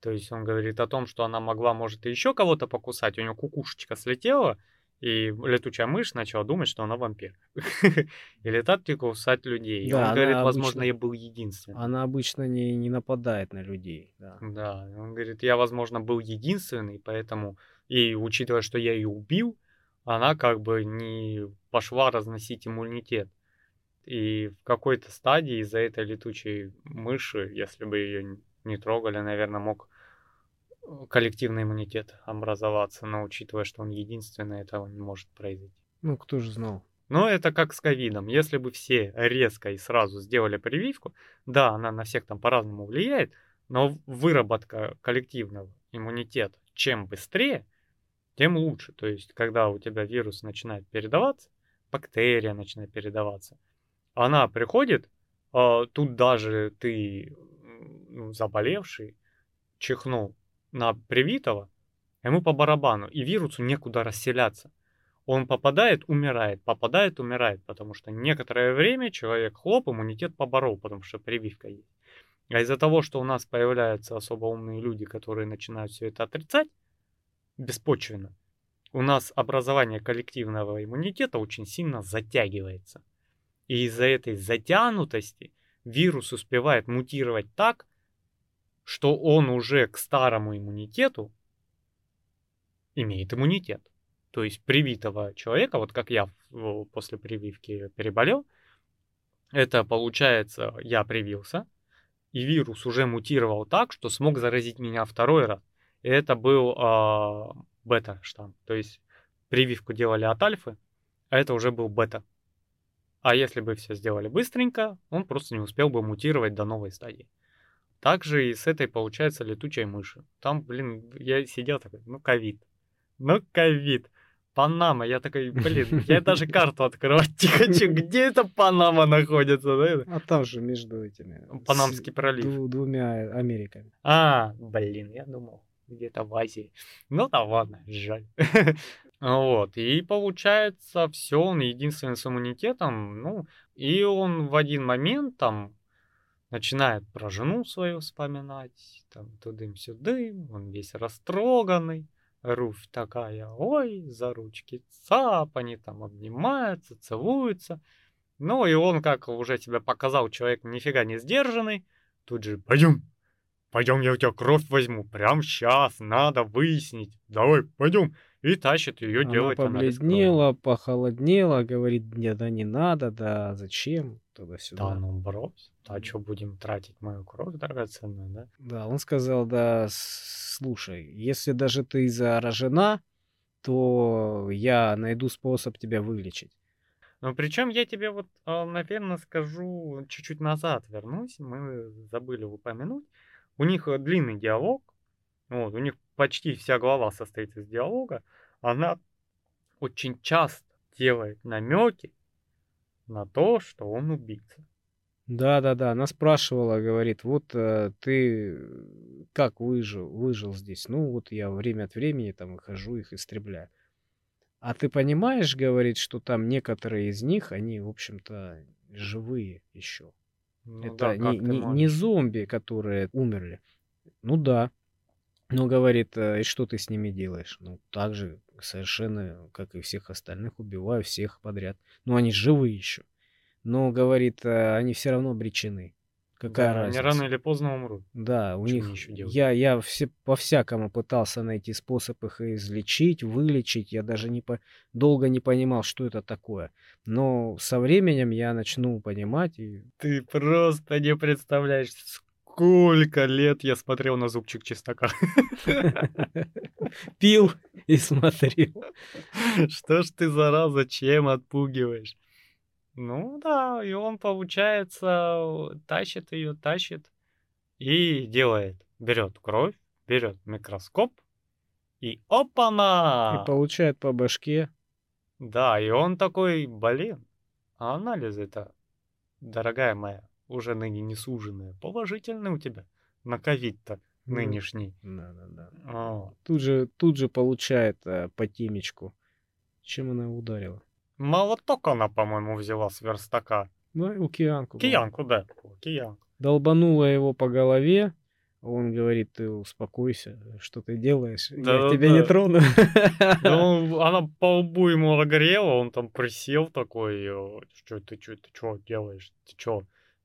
То есть он говорит о том, что она могла, может, и еще кого-то покусать. У него кукушечка слетела, и летучая мышь начала думать, что она вампир. И летать и кусать людей. И Да, он говорит, возможно, я был единственным. Она обычно не, не нападает на людей. Да. Да, он говорит, я, возможно, был единственный, поэтому, и учитывая, что я ее убил, она как бы не пошла разносить иммунитет. И в какой-то стадии из-за этой летучей мыши, если бы ее не трогали, наверное, мог э, коллективный иммунитет образоваться, но учитывая, что он единственный, этого не может произойти. Ну, кто же знал? Но это как с ковидом. Если бы все резко и сразу сделали прививку, да, она на всех там по-разному влияет, но выработка коллективного иммунитета чем быстрее, тем лучше. То есть, когда у тебя вирус начинает передаваться, бактерия начинает передаваться, она приходит, а, тут даже ты ну, заболевший, чихнул на привитого, ему по барабану, и вирусу некуда расселяться он попадает, умирает, попадает, умирает, потому что некоторое время человек хлоп, иммунитет поборол, потому что прививка есть. А из-за того, что у нас появляются особо умные люди, которые начинают все это отрицать, беспочвенно, у нас образование коллективного иммунитета очень сильно затягивается. И из-за этой затянутости вирус успевает мутировать так, что он уже к старому иммунитету имеет иммунитет. То есть привитого человека, вот как я после прививки переболел, это получается, я привился, и вирус уже мутировал так, что смог заразить меня второй раз. И это был а, бета-штамм. То есть прививку делали от альфы, а это уже был бета. А если бы все сделали быстренько, он просто не успел бы мутировать до новой стадии. Также и с этой получается летучей мыши. Там, блин, я сидел такой, ну ковид. Ну ковид. Панама. Я такой, блин, я даже карту открывать не хочу. Где это Панама находится? да? А там же между этими... Панамский пролив. дву- двумя Америками. А, блин, я думал, где-то в Азии. Ну да ладно, жаль. Вот, и получается, все, он единственный с иммунитетом, ну, и он в один момент там начинает про жену свою вспоминать, там, тудым-сюдым, он весь растроганный, Руфь такая, ой, за ручки цап, они там обнимаются, целуются. Ну, и он, как уже тебе показал, человек нифига не сдержанный, тут же, пойдем, пойдем, я у тебя кровь возьму, прям сейчас, надо выяснить, давай, пойдем. И тащит ее Она делать крови. побледнела, похолоднела, говорит, нет, да не надо, да зачем, туда-сюда. Да ну брось, а что будем тратить мою кровь драгоценную, да? Да, он сказал, да, слушай, если даже ты заражена, то я найду способ тебя вылечить. Ну, причем я тебе вот, а, наверное, скажу, чуть-чуть назад вернусь, мы забыли упомянуть. У них э, длинный диалог, вот, у них почти вся глава состоит из диалога. Она очень часто делает намеки на то, что он убийца. Да-да-да, она спрашивала, говорит, вот э, ты как выжил, выжил здесь? Ну, вот я время от времени там выхожу, их истребляю. А ты понимаешь, говорит, что там некоторые из них, они, в общем-то, живые еще. Ну Это да, не, не, не зомби, которые умерли. Ну да. Но говорит, «э, и что ты с ними делаешь? Ну, так же, совершенно, как и всех остальных, убиваю всех подряд. Ну, они живые еще. Но, говорит, э, они все равно обречены. Какая Да, они разница? рано или поздно умрут. Да, у Что них... еще делать? Я, я все, по-всякому пытался найти способ их излечить, вылечить. Я даже не по... долго не понимал, что это такое. Но со временем я начну понимать. И... Ты просто не представляешь, сколько лет я смотрел на зубчик чеснока. Пил и смотрел. Что ж ты, зараза, чем отпугиваешь? Ну да, и он, получается, тащит ее, тащит и делает. Берет кровь, берет микроскоп и опа-на! И получает по башке. Да, и он такой, блин, а анализы-то, дорогая моя, уже ныне не суженные, положительные у тебя на ковид-то нынешний. Да, да, да. О, Тут же, тут же получает э, по темечку. Чем она его ударила? Молоток она, по-моему, взяла с верстака. Ну, у Киянку. Киянку, да. Киянку. Долбанула его по голове. Он говорит, ты успокойся, что ты делаешь? Я Да-да-да. тебя не трону. Ну, она по лбу ему огрела, он там присел такой, что ты, что ты, что делаешь, ты что?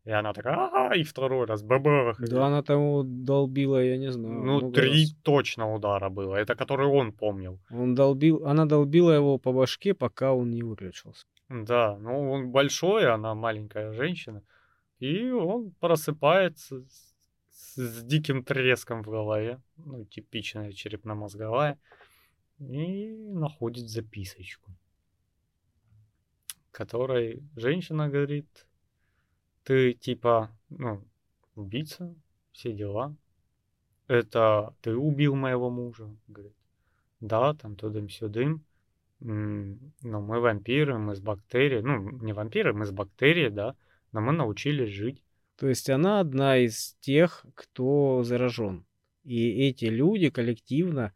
И она такая, ага, и второй раз, бабах. Да она тому долбила, я не знаю. Ну, три раз. точно удара было, это который он помнил. Он долбил, она долбила его по башке, пока он не выключился. Да, ну он большой, она маленькая женщина. И он просыпается с, с диким треском в голове. Ну, типичная черепно-мозговая. И находит записочку. Которой женщина говорит, ты типа, ну, убийца, все дела. Это ты убил моего мужа? Говорит, да, там тудым-сюдым. М, Но мы вампиры, мы с бактерий. Ну, не вампиры, мы с бактерией, да. Но мы научились жить. То есть она одна из тех, кто заражен. И эти люди коллективно,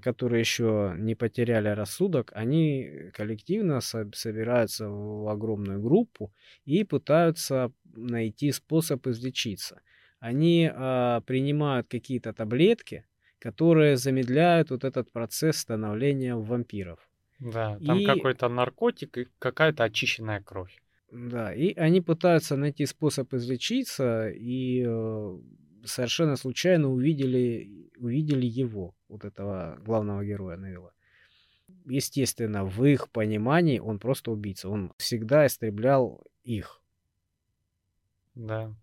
которые еще не потеряли рассудок, они коллективно со- собираются в огромную группу и пытаются найти способ излечиться. Они а, принимают какие-то таблетки, которые замедляют вот этот процесс становления вампиров. Да, там И- какой-то наркотик и какая-то очищенная кровь. Да, и они пытаются найти способ излечиться, и э, совершенно случайно увидели, увидели его, вот этого главного героя Невилла. Естественно, в их понимании он просто убийца. Он всегда истреблял их. Да.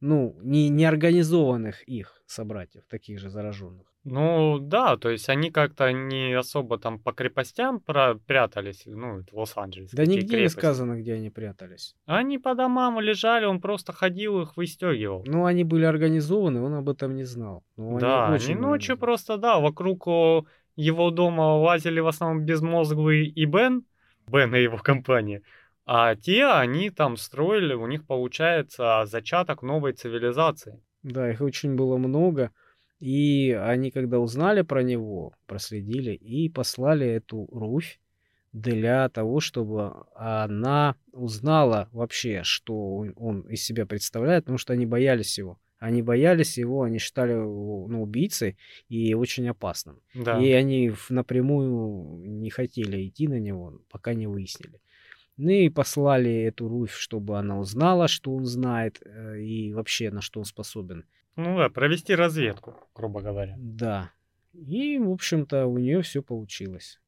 Ну, не неорганизованных их собратьев, таких же зараженных. Ну, да, то есть они как-то не особо там по крепостям прятались, ну, это Лос-Анджелес. Да нигде не крепости. сказано, где они прятались. Они по домам лежали, он просто ходил их выстегивал. Ну, они были организованы, он об этом не знал. Ну, да, они были ночью организованы. просто, да, вокруг его дома лазили в основном безмозглый и Бен, Бен и его компания. А те, они там строили, у них получается зачаток новой цивилизации. Да, их очень было много. И они, когда узнали про него, проследили и послали эту Руфь для того, чтобы она узнала вообще, что он- из себя представляет, потому что они боялись его. Они боялись его, они считали его ну, убийцей и очень опасным. Да. И они напрямую не хотели идти на него, пока не выяснили. Ну и послали эту Руфь, чтобы она узнала, что он знает э, и вообще на что он способен. Ну да, провести разведку, грубо говоря. Да. И, в общем-то, у нее все получилось.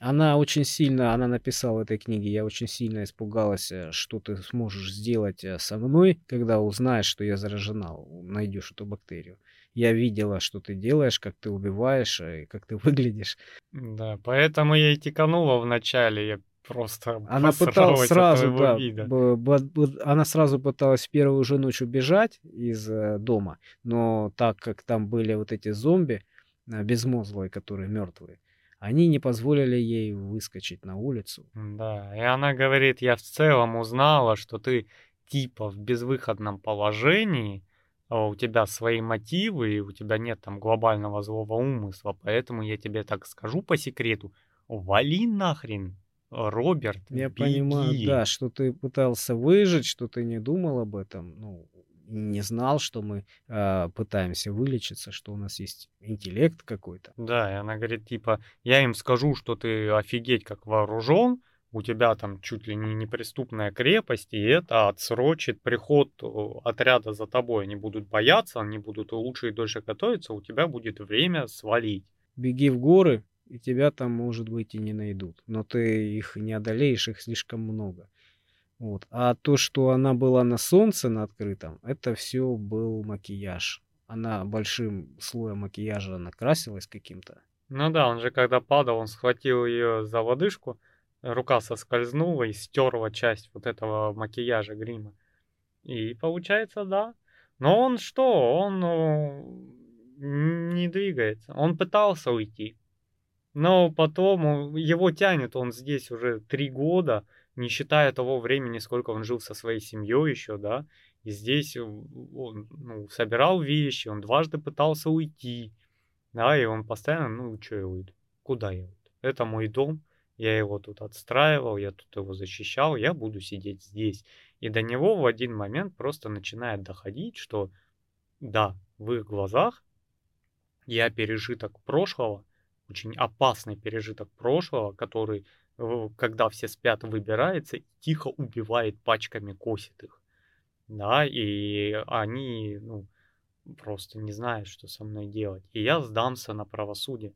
Она очень сильно, она написала в этой книге, я очень сильно испугалась, э, что ты сможешь сделать э, со мной, когда узнаешь, что я заражена, найдешь эту бактерию. Я видела, что ты делаешь, как ты убиваешь, и как ты выглядишь. Да, поэтому я и тиканула в начале, я просто Она пыталась сразу, да, б- б- б- она сразу пыталась в первую же ночь убежать из э, дома, но так как там были вот эти зомби э, безмозглые, которые мертвые, они не позволили ей выскочить на улицу. Да, и она говорит, я в целом узнала, что ты типа в безвыходном положении, а у тебя свои мотивы, и у тебя нет там глобального злого умысла, поэтому я тебе так скажу по секрету, вали нахрен, Роберт, Я беги. понимаю, да, что ты пытался выжить, что ты не думал об этом, ну, не знал, что мы э, пытаемся вылечиться, что у нас есть интеллект какой-то. Да, и она говорит, типа, я им скажу, что ты офигеть как вооружен, у тебя там чуть ли не неприступная крепость, и это отсрочит приход отряда за тобой. Они будут бояться, они будут лучше и дольше готовиться, у тебя будет время свалить. Беги в горы, и тебя там, может быть, и не найдут. Но ты их не одолеешь, их слишком много. Вот. А то, что она была на солнце на открытом, это все был макияж. Она большим слоем макияжа накрасилась каким-то. Ну да, он же когда падал, он схватил ее за лодыжку, рука соскользнула и стерла часть вот этого макияжа, грима. И получается, да. Но он что? Он ну, не двигается. Он пытался уйти. Но потом его тянет, он здесь уже три года, не считая того времени, сколько он жил со своей семьей еще, да. И здесь он ну, собирал вещи, он дважды пытался уйти. Да, и он постоянно, ну, что я уйду? Куда я уйду? Это мой дом, я его тут отстраивал, я тут его защищал, я буду сидеть здесь. И до него в один момент просто начинает доходить, что да, в их глазах я пережиток прошлого, очень опасный пережиток прошлого, который, когда все спят, выбирается и тихо убивает пачками, косит их. Да, и они, ну, просто не знают, что со мной делать. И я сдамся на правосудие.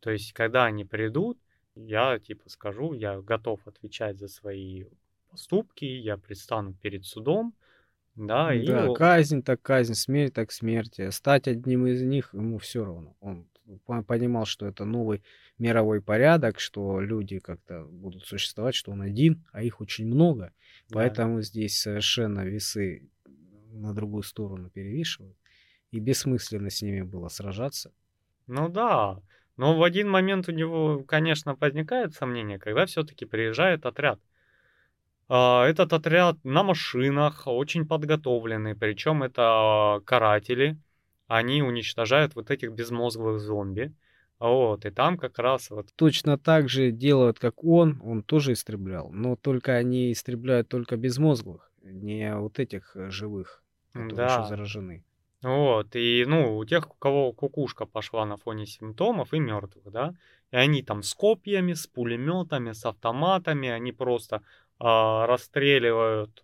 То есть, когда они придут, я типа скажу, я готов отвечать за свои поступки, я предстану перед судом, да, и... Да, казнь так казнь, смерть так смерть. Стать одним из них ему все равно. Он понимал, что это новый мировой порядок, что люди как-то будут существовать, что он один, а их очень много. Да. Поэтому здесь совершенно весы на другую сторону перевешивают. И бессмысленно с ними было сражаться. Ну да, но в один момент у него, конечно, возникает сомнение, когда все-таки приезжает отряд. А, этот отряд на машинах, очень подготовленный, причем это каратели. Они уничтожают вот этих безмозглых зомби. Вот, и там как раз вот... Точно так же делают, как он, он тоже истреблял, но только они истребляют только безмозглых, не вот этих э, живых, которые да. еще заражены. Вот, и, ну, у тех, у кого кукушка пошла на фоне симптомов и мертвых, да, и они там с копьями, с пулеметами, с автоматами, они просто а, расстреливают,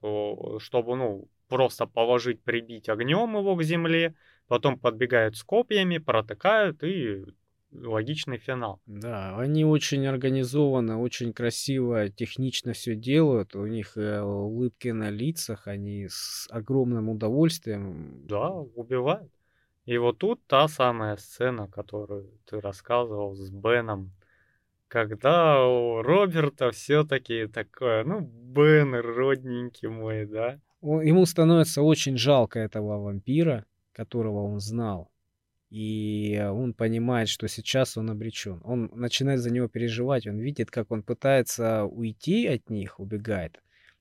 чтобы, ну, просто положить, прибить огнем его к земле, потом подбегают с копьями, протыкают и логичный финал. Да, они очень организованно, очень красиво, технично все делают. У них э, улыбки на лицах, они с огромным удовольствием. Да, убивают. И вот тут та самая сцена, которую ты рассказывал с Беном, когда у Роберта все-таки такое, ну, Бен, родненький мой, да? Ему становится очень жалко этого вампира, которого он знал. И он понимает, что сейчас он обречен. Он начинает за него переживать. Он видит, как он пытается уйти от них, убегает,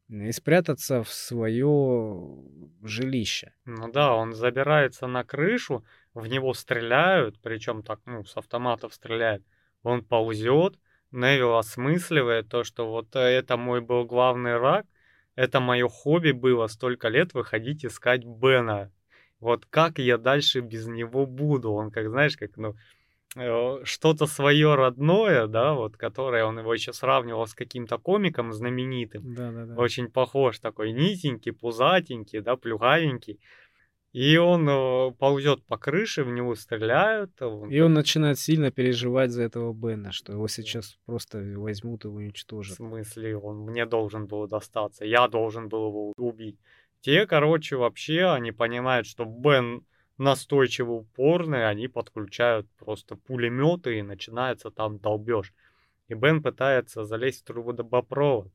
и спрятаться в свое жилище. Ну да, он забирается на крышу, в него стреляют, причем так, ну, с автоматов стреляют. Он ползет, Невил осмысливает то, что вот это мой был главный рак, это мое хобби было столько лет выходить искать Бена. Вот как я дальше без него буду? Он, как знаешь, как, ну, э, что-то свое родное, да, вот, которое он его еще сравнивал с каким-то комиком знаменитым. Да, да, да. Очень похож такой, низенький, пузатенький, да, плюгавенький. И он э, ползет по крыше, в него стреляют. Он... И он начинает сильно переживать за этого Бена, что его сейчас просто возьмут и уничтожат. В смысле, он мне должен был достаться, я должен был его убить. Те, короче, вообще, они понимают, что Бен настойчиво упорный, они подключают просто пулеметы и начинается там долбеж. И Бен пытается залезть в трубопровод.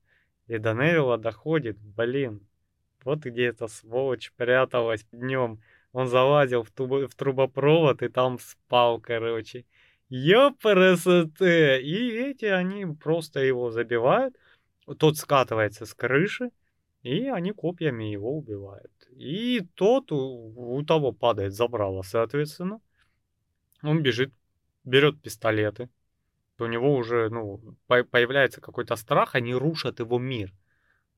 И до Невилла доходит, блин, вот где эта сволочь пряталась днем. Он залазил в, тубо, в трубопровод и там спал, короче. Ёпрст! И эти, они просто его забивают. Тот скатывается с крыши, и они копьями его убивают. И тот, у, у того падает забрало, соответственно. Он бежит, берет пистолеты. У него уже, ну, появляется какой-то страх, они рушат его мир.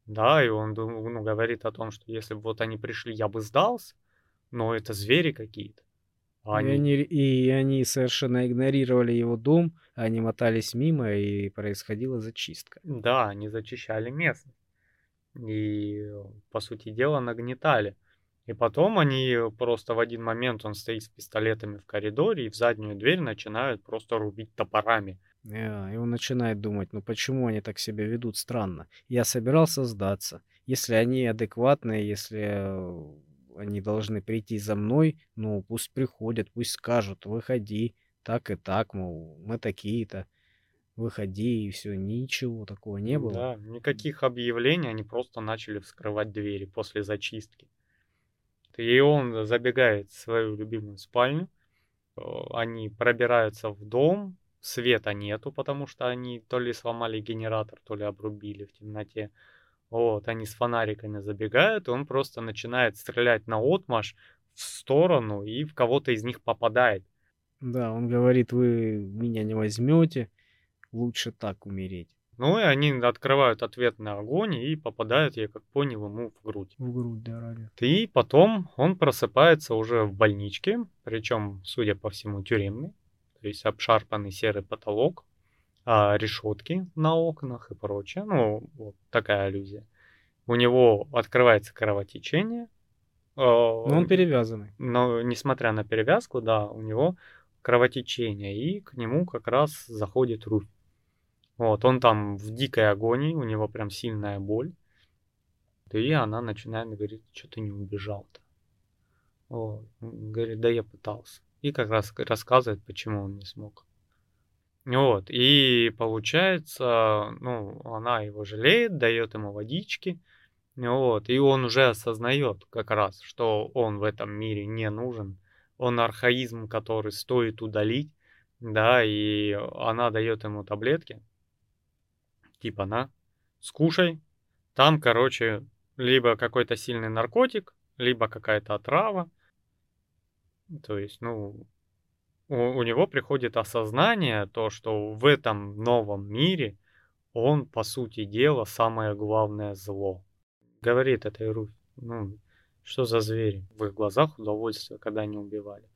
Да, и он ну, говорит о том, что если бы вот они пришли, я бы сдался, но это звери какие-то. Они... И, они, и они совершенно игнорировали его дом, они мотались мимо, и происходила зачистка. Да, они зачищали местность и, по сути дела, нагнетали. И потом они просто в один момент, он стоит с пистолетами в коридоре, и в заднюю дверь начинают просто рубить топорами. Э, И он начинает думать, ну почему они так себя ведут странно? Я собирался сдаться. Если они адекватные, если э, они должны прийти за мной, ну пусть приходят, пусть скажут, выходи, так и так, мол, мы такие-то, выходи, и все, ничего такого не было. Да, никаких объявлений, они просто начали вскрывать двери после зачистки. И он забегает в свою любимую спальню, э, они пробираются в дом, света нету, потому что они то ли сломали генератор, то ли обрубили в темноте. Вот, они с фонариками забегают, и он просто начинает стрелять на отмаш в сторону и в кого-то из них попадает. Да, он говорит, вы меня не возьмете, лучше так умереть. Ну и они открывают ответный огонь и попадают, я как понял, ему в грудь. В грудь, да, ранят. И потом он просыпается уже в больничке, причем, судя по всему, тюремный, то есть обшарпанный серый потолок, а, решетки на окнах и прочее. Ну, вот такая аллюзия. У него открывается кровотечение. Но он перевязанный. Но несмотря на перевязку, да, у него кровотечение, и к нему как раз заходит Руфь. Вот, он там в дикой агонии, у него прям сильная боль. И она начинает говорить, что ты не убежал-то. Вот. Говорит, да я пытался. И как раз рассказывает, почему он не смог. Вот, и получается, ну, она его жалеет, дает ему водички, вот, и он уже осознает как раз, что он в этом мире не нужен, он архаизм, который стоит удалить, да, и она дает ему таблетки, типа на, скушай, там, короче, либо какой-то сильный наркотик, либо какая-то отрава, то есть, ну, у, у него приходит осознание, то, что в этом новом мире он, по сути дела, самое главное зло. Говорит этой Руфь, ну, что за звери? В их глазах удовольствие, когда они убивали.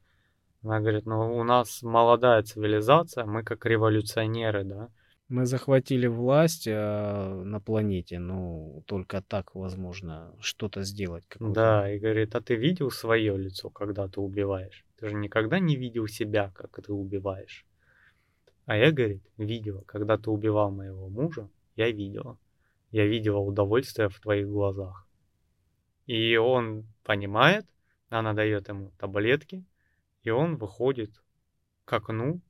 Она говорит, ну, у нас молодая цивилизация, мы как революционеры, да, Мы захватили власть а, на планете, ну, только так возможно что-то сделать. какую-то. Да, и говорит, а ты видел свое лицо, когда ты убиваешь? Ты же никогда не видел себя, как ты убиваешь. А я, говорит, видела, когда ты убивал моего мужа, я видела. Я видела удовольствие в твоих глазах. И он понимает, она дает ему таблетки, и он выходит к окну,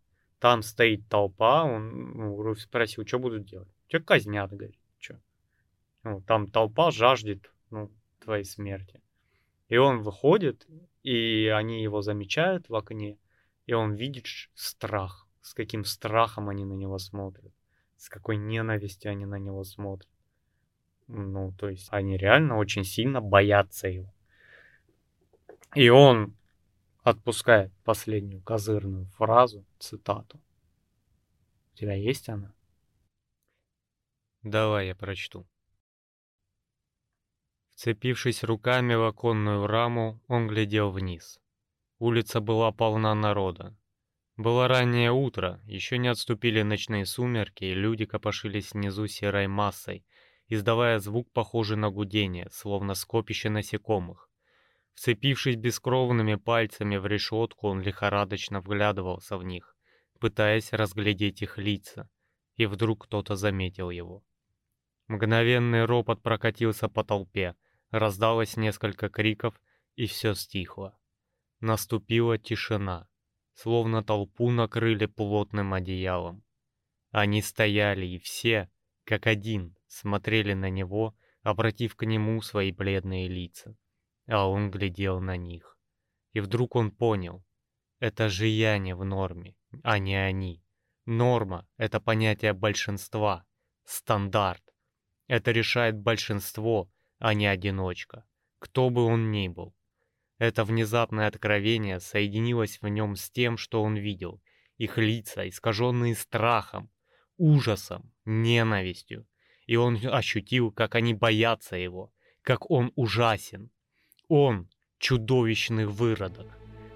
там стоит толпа, он ну, спросил, что будут делать? Тебя казнят, говорит, что? Ну, там толпа жаждет, ну, твоей смерти. И он выходит, и они его замечают в окне, и он видит страх, с каким страхом они на него смотрят, с какой ненавистью они на него смотрят. Ну, то есть они реально очень сильно боятся его. И он отпускает последнюю козырную фразу, цитату. У тебя есть она? Давай я прочту. Вцепившись руками в оконную раму, он глядел вниз. Улица была полна народа. Было раннее утро, еще не отступили ночные сумерки, и люди копошились внизу серой массой, издавая звук, похожий на гудение, словно скопище насекомых. Вцепившись бескровными пальцами в решетку, он лихорадочно вглядывался в них, пытаясь разглядеть их лица, и вдруг кто-то заметил его. Мгновенный ропот прокатился по толпе, раздалось несколько криков, и все стихло. Наступила тишина, словно толпу накрыли плотным одеялом. Они стояли и все, как один, смотрели на него, обратив к нему свои бледные лица. А он глядел на них. И вдруг он понял, это же я не в норме, а не они. Норма — это понятие большинства, стандарт. Это решает большинство, а не одиночка, кто бы он ни был. Это внезапное откровение соединилось в нем с тем, что он видел. Их лица, искаженные страхом, ужасом, ненавистью. И он ощутил, как они боятся его, как он ужасен. Он — чудовищный выродок.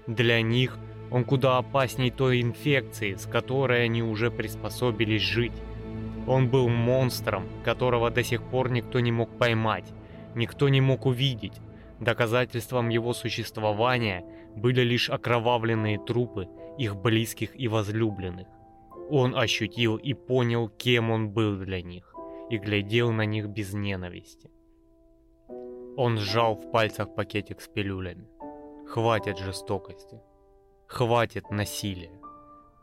Для них он куда опасней той инфекции, с которой они уже приспособились жить. Он был монстром, которого до сих пор никто не мог поймать, никто не мог увидеть. Доказательством его существования были лишь окровавленные трупы их близких и возлюбленных. Он ощутил и понял, кем он был для них, и глядел на них без ненависти. Он сжал в пальцах пакетик с пилюлями. Хватит жестокости. Хватит насилия.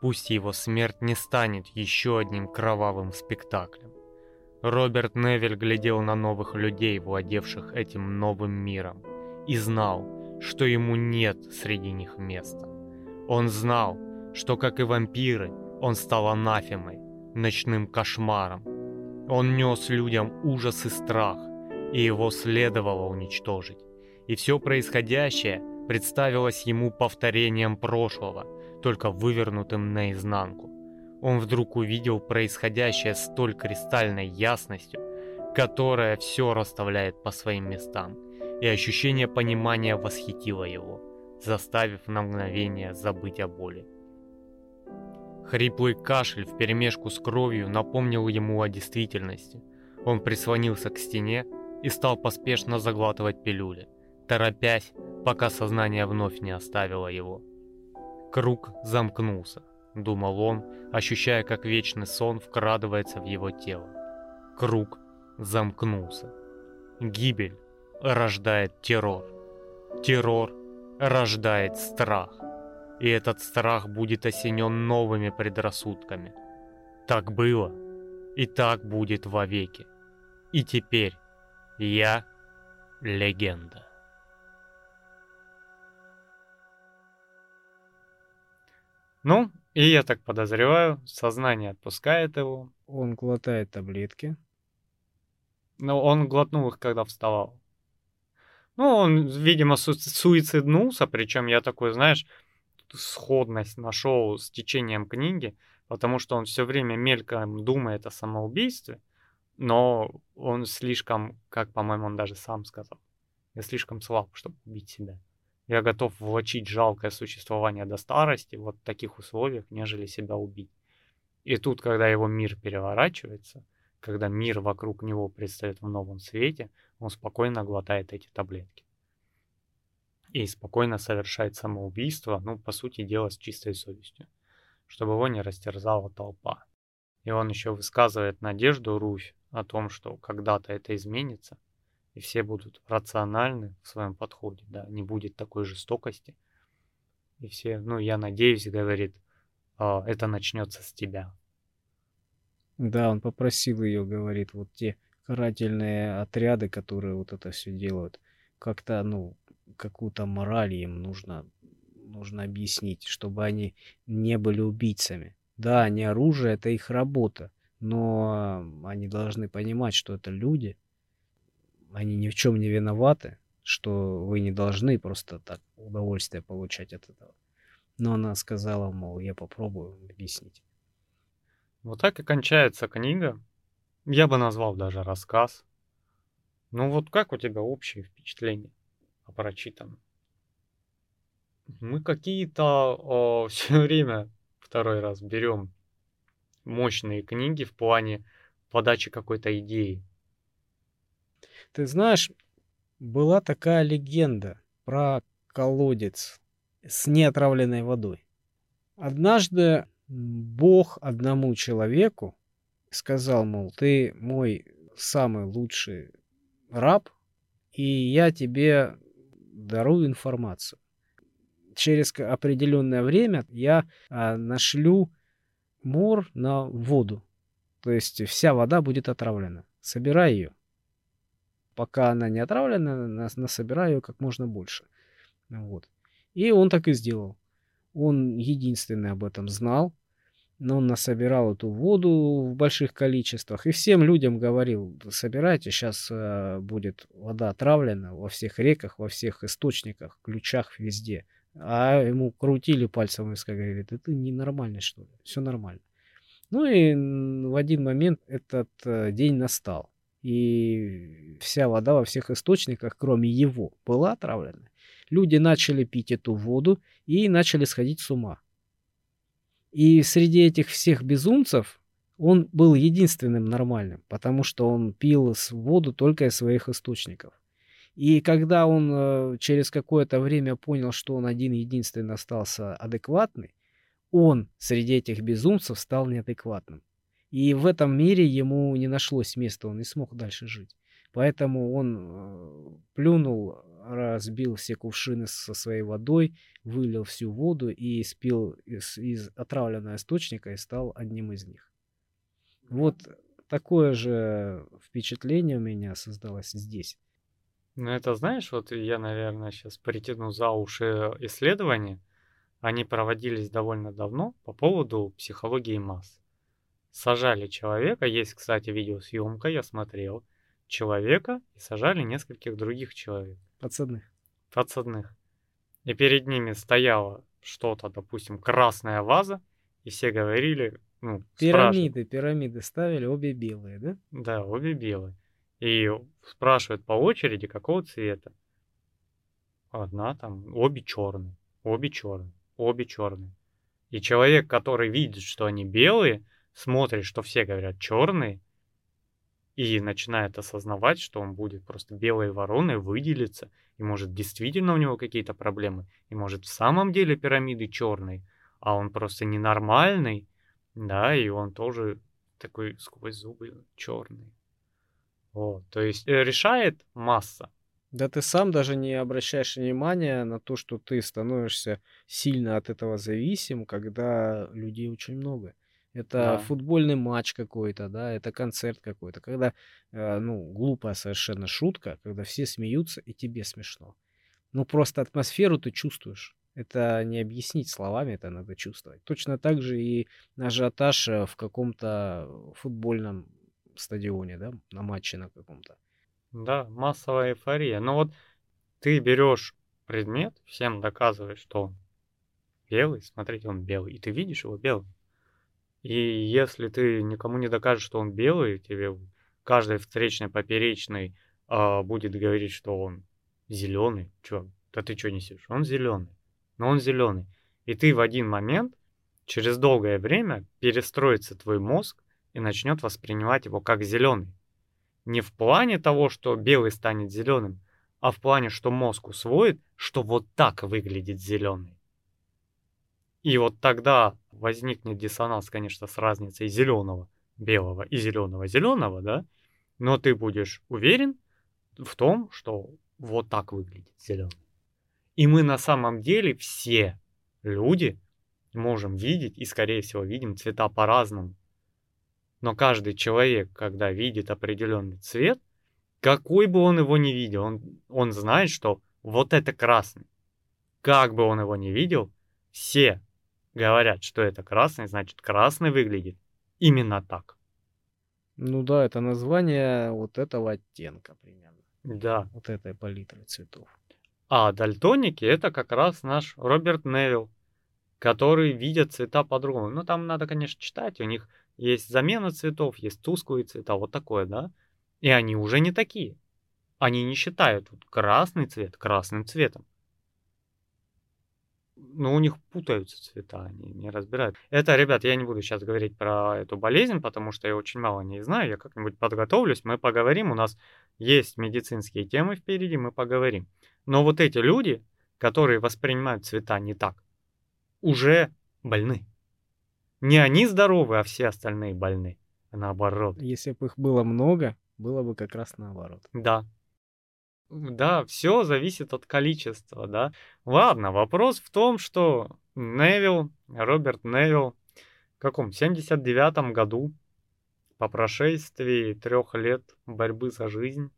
Пусть его смерть не станет еще одним кровавым спектаклем. Роберт Невиль глядел на новых людей, владевших этим новым миром, и знал, что ему нет среди них места. Он знал, что, как и вампиры, он стал анафемой, ночным кошмаром. Он нес людям ужас и страх, и его следовало уничтожить. И все происходящее представилось ему повторением прошлого, только вывернутым наизнанку. Он вдруг увидел происходящее столь кристальной ясностью, которая все расставляет по своим местам, и ощущение понимания восхитило его, заставив на мгновение забыть о боли. Хриплый кашель вперемешку с кровью напомнил ему о действительности. Он прислонился к стене и стал поспешно заглатывать пилюли, торопясь, пока сознание вновь не оставило его. Круг замкнулся, думал он, ощущая, как вечный сон вкрадывается в его тело. Круг замкнулся. Гибель рождает террор. Террор рождает страх. И этот страх будет осенен новыми предрассудками. Так было, и так будет вовеки. И теперь я легенда. Ну, и я так подозреваю, сознание отпускает его. Он глотает таблетки. Но он глотнул их, когда вставал. Ну, он, видимо, су- суициднулся, причем я такой, знаешь, сходность нашел с течением книги, потому что он все время мельком думает о самоубийстве, но он слишком, как, по-моему, он даже сам сказал, я слишком слаб, чтобы убить себя. Я готов влачить жалкое существование до старости вот в таких условиях, нежели себя убить. И тут, когда его мир переворачивается, когда мир вокруг него предстает в новом свете, он спокойно глотает эти таблетки. И спокойно совершает самоубийство, ну, по сути дела, с чистой совестью, чтобы его не растерзала толпа. И он еще высказывает надежду Руфь о том, что когда-то это изменится, и все будут рациональны в своем подходе, да, не будет такой жестокости. И все, ну, я надеюсь, говорит, «а, это начнется с тебя. Да, он попросил ее, говорит, вот те карательные отряды, которые вот это все делают, как-то, ну, какую-то мораль им нужно, нужно объяснить, чтобы они не были убийцами. Да, они оружие, это их работа, но они должны понимать, что это люди, они ни в чем не виноваты, что вы не должны просто так удовольствие получать от этого. Но она сказала, мол, я попробую объяснить. Вот так и кончается книга. Я бы назвал даже рассказ. Ну вот как у тебя общие впечатления о прочитанном? Мы какие-то все время второй раз берем мощные книги в плане подачи какой-то идеи. Ты знаешь, была такая легенда про колодец с неотравленной водой. Однажды Бог одному человеку сказал, мол, ты мой самый лучший раб, и я тебе дарую информацию. Через определенное время я а, нашлю мор на воду. То есть вся вода будет отравлена. Собирай ее. Пока она не отравлена, насобирай ее как можно больше. Вот. И он так и сделал. Он единственный об этом знал, но он насобирал эту воду в больших количествах и всем людям говорил, собирайте, сейчас э, будет вода отравлена во всех реках, во всех источниках, ключах, везде. А ему крутили пальцем и сказали, да ты ненормальный что ли, все нормально. Ну и в один момент этот э, день настал. И вся вода во всех источниках, кроме его, была отравлена. Люди начали пить эту воду и начали сходить с ума. И среди этих всех безумцев он был единственным нормальным, потому что он пил воду только из своих источников. И когда он э, через какое-то время понял, что он один единственный остался адекватный, он среди этих безумцев стал неадекватным. И в этом мире ему не нашлось места, он не смог дальше жить. Поэтому он э, плюнул, разбил все кувшины со своей водой, вылил всю воду и спил из, из отравленного источника и стал одним из них. Вот такое же впечатление у меня создалось здесь. Ну, это знаешь, вот я, наверное, сейчас притяну за уши исследования. Они проводились довольно давно по поводу психологии масс. Сажали человека, есть, кстати, видеосъемка, я смотрел, человека и сажали нескольких других человек. Подсадных. Подсадных. И перед ними стояла что-то, допустим, красная ваза, и все говорили, ну, Пирамиды, пирамиды ставили, обе белые, да? Да, обе белые. И спрашивают по очереди, какого цвета. Одна там, обе черные, обе черные, обе черные. И человек, который видит, что они белые, смотрит, что все говорят черные, и начинает осознавать, что он будет просто белой вороной, выделиться, и может действительно у него какие-то проблемы, и может в самом деле пирамиды черные, а он просто ненормальный, да, и он тоже такой сквозь зубы черный. Вот, то есть э, решает масса. Да ты сам даже не обращаешь внимания на то, что ты становишься сильно от этого зависим, когда людей очень много. Это да. футбольный матч какой-то, да, это концерт какой-то, когда, э, ну, глупая совершенно шутка, когда все смеются и тебе смешно. Ну, просто атмосферу ты чувствуешь. Это не объяснить словами, это надо чувствовать. Точно так же и ажиотаж э, в каком-то футбольном стадионе, да, на матче на каком-то. Да, массовая эйфория. Но вот ты берешь предмет, всем доказываешь, что он белый, смотрите, он белый, и ты видишь его белым. И если ты никому не докажешь, что он белый, тебе каждый встречный, поперечный э, будет говорить, что он зеленый. Чё, да ты что несешь? Он зеленый. Но он зеленый. И ты в один момент, через долгое время, перестроится твой мозг и начнет воспринимать его как зеленый. Не в плане того, что белый станет зеленым, а в плане, что мозг усвоит, что вот так выглядит зеленый. И вот тогда возникнет диссонанс, конечно, с разницей зеленого белого и зеленого зеленого, да, но ты будешь уверен в том, что вот так выглядит зеленый. И мы на самом деле все люди можем видеть и, скорее всего, видим цвета по-разному. Но каждый человек, когда видит определенный цвет, какой бы он его ни видел, он, он знает, что вот это красный. Как бы он его ни видел, все говорят, что это красный, значит красный выглядит именно так. Ну да, это название вот этого оттенка примерно. Да. Вот этой палитры цветов. А дальтоники это как раз наш Роберт Невилл, который видят цвета по-другому. Ну там надо, конечно, читать, у них есть замена цветов, есть тусклые цвета, вот такое, да? И они уже не такие. Они не считают вот красный цвет красным цветом. Ну, у них путаются цвета, они не разбирают. Это, ребят, я не буду сейчас говорить про эту болезнь, потому что я очень мало не знаю. Я как-нибудь подготовлюсь, мы поговорим. У нас есть медицинские темы впереди, мы поговорим. Но вот эти люди, которые воспринимают цвета не так, уже больны. Не они здоровы, а все остальные больны. Наоборот. Если бы их было много, было бы как раз наоборот. Да. Да, все зависит от количества, да. Ладно, вопрос в том, что Невил, Роберт Невил, в каком, 79 году, по прошествии трех лет борьбы за жизнь,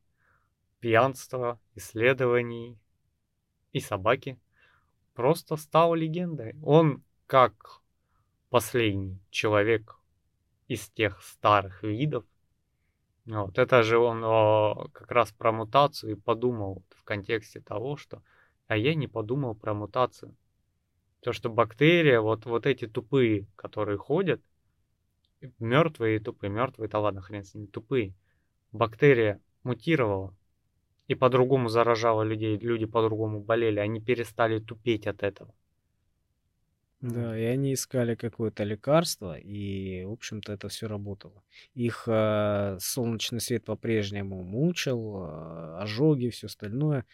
пьянства, исследований и собаки, просто стал легендой. Он, как последний человек из тех старых видов. Вот, это же он о, как раз про мутацию и подумал в контексте того, что а я не подумал про мутацию. То, что бактерия, вот, вот эти тупые, которые ходят, мертвые и тупые, мертвые-то ладно, хрен с ними, тупые. Бактерия мутировала и по-другому заражала людей, люди по-другому болели, они перестали тупеть от этого. Да, и они искали какое-то лекарство, и, в общем-то, это все работало. Их э, солнечный свет по-прежнему мучил, э, ожоги, все остальное.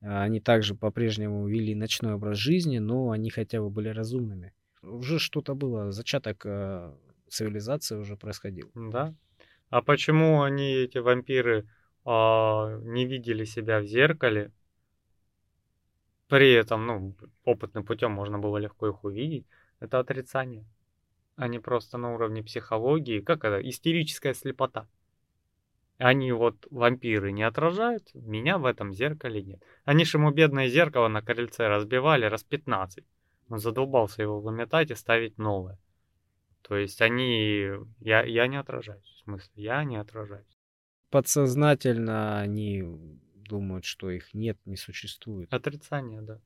Они также по-прежнему вели ночной образ жизни, но они хотя бы были разумными. Уже что-то было, зачаток э, цивилизации уже происходил. Да. А почему они, эти вампиры, а, не видели себя в зеркале? При этом, ну, опытным путем можно было легко их увидеть. Это отрицание. Они просто на уровне психологии. Как это? Истерическая слепота. Они вот, вампиры, не отражают, меня в этом зеркале нет. Они же ему бедное зеркало на крыльце разбивали раз 15. Он задолбался его выметать и ставить новое. То есть они... Я, я не отражаюсь. В смысле, я не отражаюсь. Подсознательно они думают, что их нет, не существует. Отрицание, да.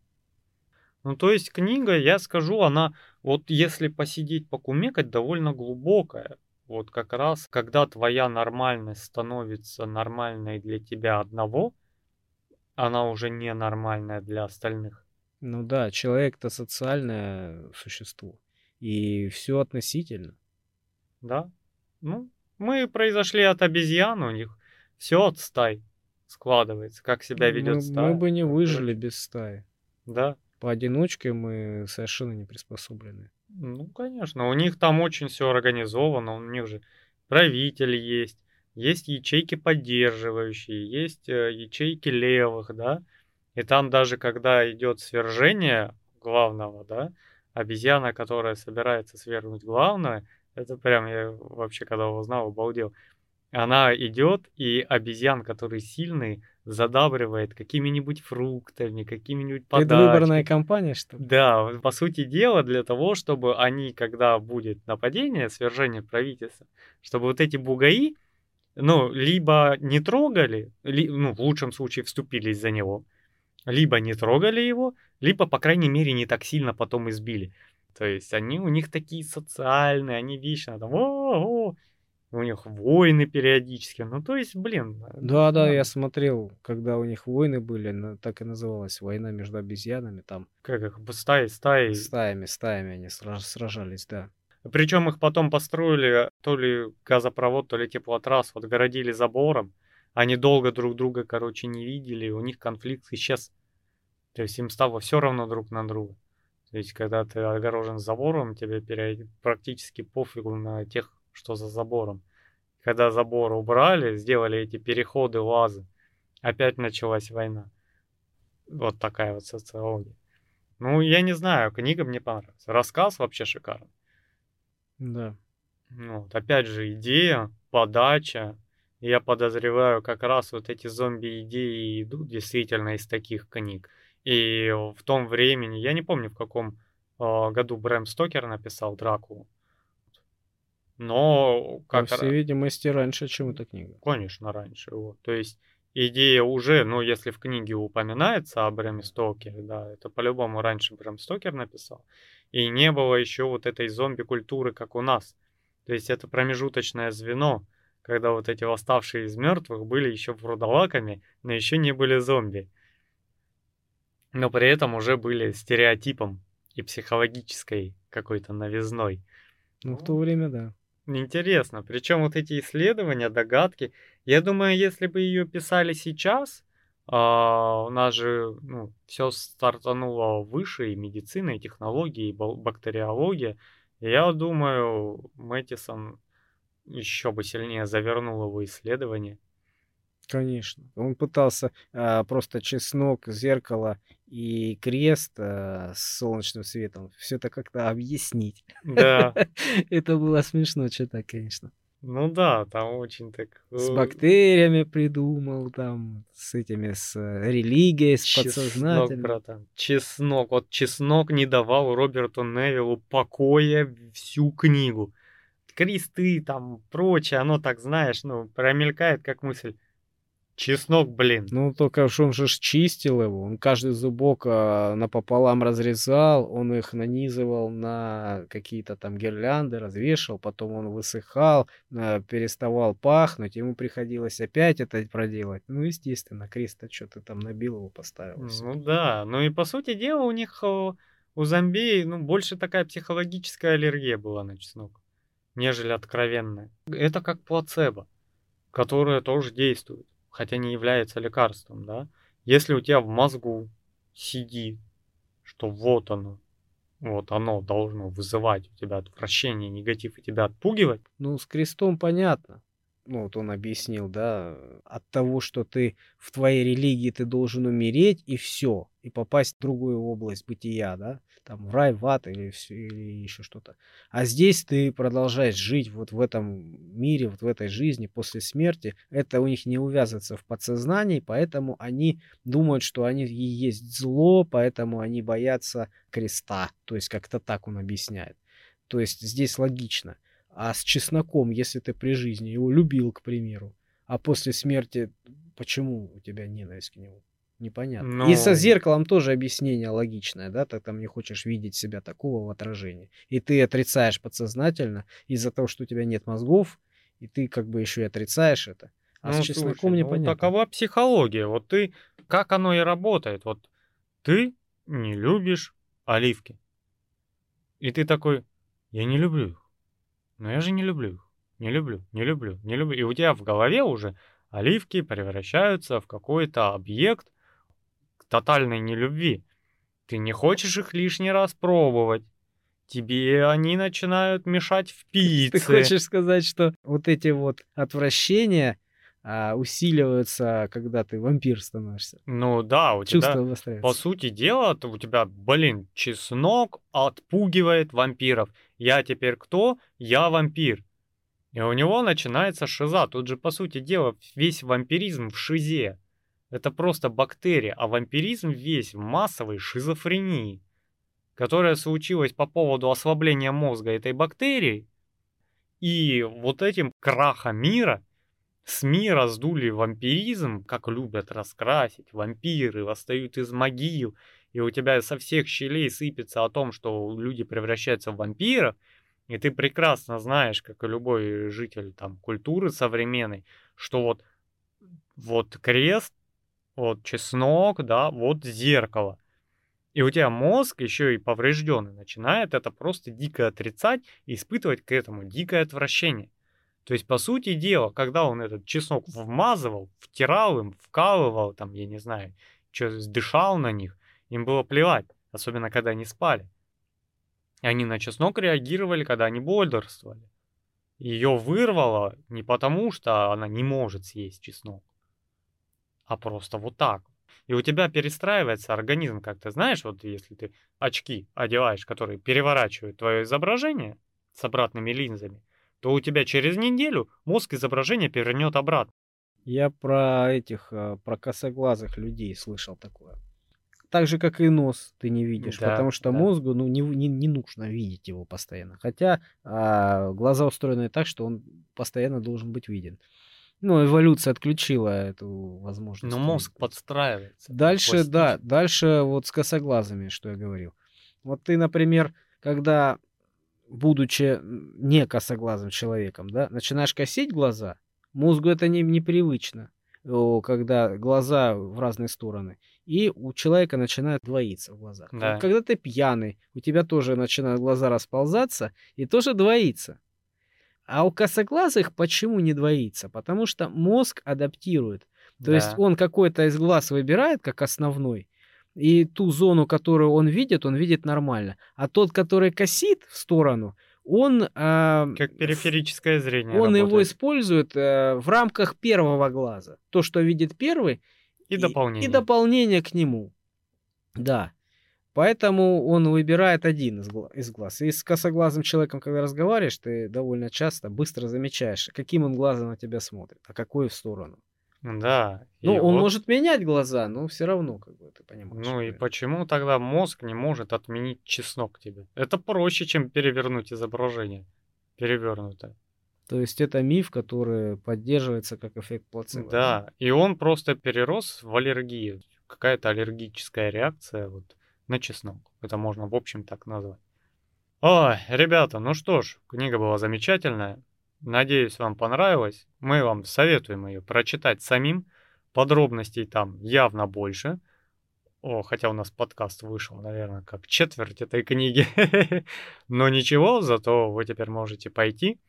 Ну, то есть книга, я скажу, она, вот если посидеть, покумекать, довольно глубокая. Вот как раз, когда твоя нормальность становится нормальной для тебя одного, она уже не нормальная для остальных. Ну да, человек-то социальное существо. И все относительно. Да. Ну, мы произошли от обезьян, у них все от стай складывается, как себя ведет мы, стая. мы бы не выжили без стаи. Да. Поодиночке мы совершенно не приспособлены. Ну, конечно, у них там очень все организовано, у них же правитель есть, есть ячейки поддерживающие, есть э, ячейки левых, да, и там даже когда идет свержение главного, да, обезьяна, которая собирается свергнуть главное, это прям я вообще, когда узнал, обалдел. Она идет, и обезьян, который сильный, задабривает какими-нибудь фруктами, какими-нибудь подарками. Предвыборная кампания, что ли? Да, по сути дела, для того, чтобы они, когда будет нападение, свержение правительства, чтобы вот эти бугаи, ну, либо не трогали, ли, ну, в лучшем случае вступились за него, либо не трогали его, либо, по крайней мере, не так сильно потом избили. То есть они у них такие социальные, они вечно там, о, -о, у них войны периодически. Ну, то есть, блин. Да, да, я смотрел, когда у них войны были, так и называлась война между обезьянами там. Как их, стаи, стаи. Стаями, стаями они сражались, да. Причем их потом построили то ли газопровод, то ли теплотрасс, вот городили забором. Они долго друг друга, короче, не видели, у них конфликт исчез. То есть им стало все равно друг на друга. То есть, когда ты огорожен забором, тебе период... практически пофигу на тех, что за забором. Когда забор убрали, сделали эти переходы, лазы, опять началась война. Вот такая вот социология. Ну, я не знаю, книга мне понравилась. Рассказ вообще шикарный. Да. Ну, вот, опять же, идея, подача. Я подозреваю, как раз вот эти зомби-идеи идут действительно из таких книг. И в том времени, я не помню, в каком э, году Брэм Стокер написал Дракулу, но как... По всей видимости, раньше, чем эта книга. Конечно, раньше. Вот. То есть идея уже, ну, если в книге упоминается о Брэме Стокере, да, это по-любому раньше Брэм Стокер написал. И не было еще вот этой зомби-культуры, как у нас. То есть это промежуточное звено, когда вот эти восставшие из мертвых были еще вурдалаками, но еще не были зомби но при этом уже были стереотипом и психологической какой-то новизной. Ну, в то время, да. Интересно. Причем вот эти исследования, догадки, я думаю, если бы ее писали сейчас, а, у нас же ну, все стартануло выше, и медицина, и технологии, и бактериология. Я думаю, Мэттисон еще бы сильнее завернул его исследование. Конечно. Он пытался а, просто чеснок, зеркало и крест а, с солнечным светом все это как-то объяснить. Да. Это было смешно что-то, конечно. Ну да, там очень так... С э, бактериями придумал, там, с этими, с э, религией, с чеснок, подсознательным. братан, чеснок. Вот чеснок не давал Роберту Невиллу покоя всю книгу. Кресты там, прочее, оно так, знаешь, ну, промелькает как мысль. Чеснок, блин. Ну, только что он же чистил его. Он каждый зубок а, напополам разрезал, он их нанизывал на какие-то там гирлянды, развешивал, потом он высыхал, а, переставал пахнуть, ему приходилось опять это проделать. Ну, естественно, крест что ты там набил его, поставил. Ну да, ну и по сути дела у них, у зомби, ну, больше такая психологическая аллергия была на чеснок, нежели откровенная. Это как плацебо, которое тоже действует хотя не является лекарством, да, если у тебя в мозгу сидит, что вот оно, вот оно должно вызывать у тебя отвращение, негатив и тебя отпугивать. Ну, с крестом понятно. Ну, вот он объяснил, да, от того, что ты в твоей религии ты должен умереть и все, и попасть в другую область бытия, да, там в рай, в ад или, всё- или еще что-то. А здесь ты продолжаешь жить вот в этом мире, вот в этой жизни после смерти. Это у них не увязывается в подсознании, поэтому они думают, что они и есть зло, поэтому они боятся креста. То есть как-то так он объясняет. То есть здесь логично. А с чесноком, если ты при жизни его любил, к примеру, а после смерти почему у тебя ненависть к нему? Непонятно. И со Ну, зеркалом тоже объяснение логичное, да? Ты там не хочешь видеть себя такого в отражении. И ты отрицаешь подсознательно из-за того, что у тебя нет мозгов, и ты как бы еще и отрицаешь это. А с ну, чесноком слушай, ну, непонятно. такова психология. Вот ты, как оно и работает. Вот ты не любишь оливки. И ты такой, я не люблю их. Но я же не люблю их. Не люблю, не люблю, не люблю. И у тебя в голове уже оливки превращаются в какой-то объект тотальной нелюбви. Ты не хочешь их лишний раз пробовать. Тебе они начинают мешать в Ты пицце. хочешь сказать, что вот эти вот отвращения а, усиливаются, когда ты вампир становишься? Ну да, у Чувство тебя, по обостряется. сути дела, то у тебя, блин, чеснок отпугивает вампиров. Я теперь кто? Я вампир. И у него начинается шиза. Тут же, по сути дела, весь вампиризм в шизе. Это просто бактерия, а вампиризм весь в массовой шизофрении, которая случилась по поводу ослабления мозга этой бактерии. И вот этим краха мира СМИ раздули вампиризм, как любят раскрасить. Вампиры восстают из могил, и у тебя со всех щелей сыпется о том, что люди превращаются в вампиров, и ты прекрасно знаешь, как и любой житель там культуры современной, что вот, вот крест, вот чеснок, да, вот зеркало. И у тебя мозг еще и поврежденный начинает это просто дико отрицать и испытывать к этому дикое отвращение. То есть, по сути дела, когда он этот чеснок вмазывал, втирал им, вкалывал, там, я не знаю, что дышал на них, им было плевать, особенно когда они спали. И они на чеснок реагировали, когда они бодрствовали. Ее вырвало не потому, что она не может съесть чеснок, а просто вот так. И у тебя перестраивается организм, как ты знаешь, вот если ты очки одеваешь, которые переворачивают твое изображение с обратными линзами, то у тебя через неделю мозг изображение перевернет обратно. Я про этих, а, про косоглазых людей слышал такое. Так же, как и нос ты не видишь, Да, потому что да. мозгу ну, не, не, не нужно видеть его постоянно. Хотя а, глаза устроены так, что он постоянно должен быть виден. Ну, эволюция отключила эту возможность. Но мозг подстраивается. Дальше, да, дальше вот с косоглазыми, что я говорил. Вот ты, например, когда, будучи не косоглазым человеком, да, начинаешь косить глаза, мозгу это не, непривычно, когда глаза в разные стороны. И у человека начинает двоиться в глазах. Да. Когда ты пьяный, у тебя тоже начинают глаза расползаться и тоже двоится. А у косоглазых почему не двоится? Потому что мозг адаптирует. То есть Да. он какой-то из глаз выбирает как основной, и ту зону, которую он видит, он видит нормально. А тот, который косит в сторону, он, а, Как периферическое зрение он его работает. использует э, в рамках первого глаза. То, что видит первый, И дополнение. и дополнение к нему. Да. Поэтому он выбирает один из, гла- из глаз. И с косоглазым человеком, когда разговариваешь, ты довольно часто быстро замечаешь, каким он глазом на тебя смотрит, а какой в сторону. Да. Ну, он вот- может менять глаза, но все равно, как бы, ты понимаешь. Ну и это. почему тогда мозг не может отменить чеснок тебе? Это проще, чем перевернуть изображение. Перевернутое. То есть это миф, который поддерживается как эффект плацебо. Да, и он просто перерос в аллергию. Какая-то аллергическая реакция вот на чеснок. Это можно в общем так назвать. Ой, ребята, ну что ж, книга была замечательная. Надеюсь, вам понравилось. Мы вам советуем ее прочитать самим. Подробностей там явно больше. О, хотя у нас подкаст вышел, наверное, как четверть этой книги. Но ничего, зато вы теперь можете пойти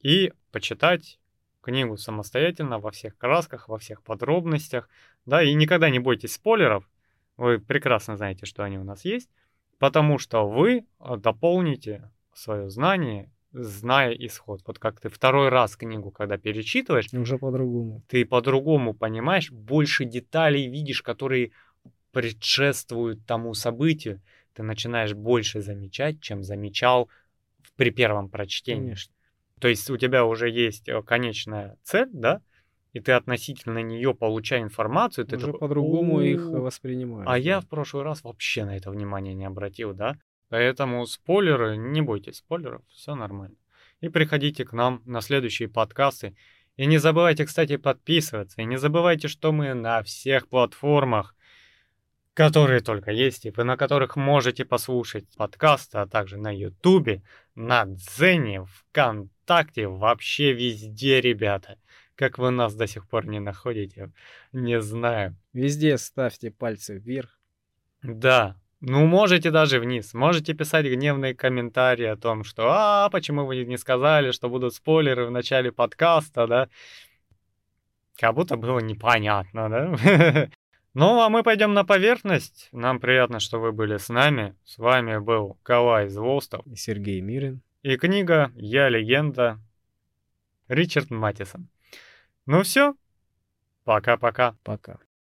и почитать книгу самостоятельно во всех красках, во всех подробностях. Да, и никогда не бойтесь спойлеров. Вы прекрасно знаете, что они у нас есть. Потому что вы а, дополните свое знание, зная исход. Вот как ты второй раз книгу, когда перечитываешь, Уже по-другому. ты по-другому понимаешь, больше деталей видишь, которые предшествуют тому событию. Ты начинаешь больше замечать, чем замечал при первом прочтении. Конечно. То есть у тебя уже есть э, конечная цель, да, и ты относительно нее получая информацию, ты Уже по-другому их «О, воспринимаешь. а я да. в прошлый раз вообще на это внимание не обратил, да? Поэтому спойлеры, не бойтесь спойлеров, все нормально. И приходите к нам на следующие подкасты. И не забывайте, кстати, подписываться. И не забывайте, что мы на всех платформах, которые только есть, и вы на которых можете послушать подкасты, а также на Ютубе, на Дзене, ВКонтакте, вообще везде, ребята. Как вы нас до сих пор не находите, не знаю. Везде ставьте пальцы вверх. Да, ну можете даже вниз. Можете писать гневные комментарии о том, что «А, почему вы не сказали, что будут спойлеры в начале подкаста, да?» Как будто было непонятно, да? Ну, а мы пойдем на поверхность. Нам приятно, что вы были с нами. С вами был Калай Зволстов. И Сергей Мирин. И книга «Я легенда» Ричард Маттисон. Ну все, пока-пока. Пока.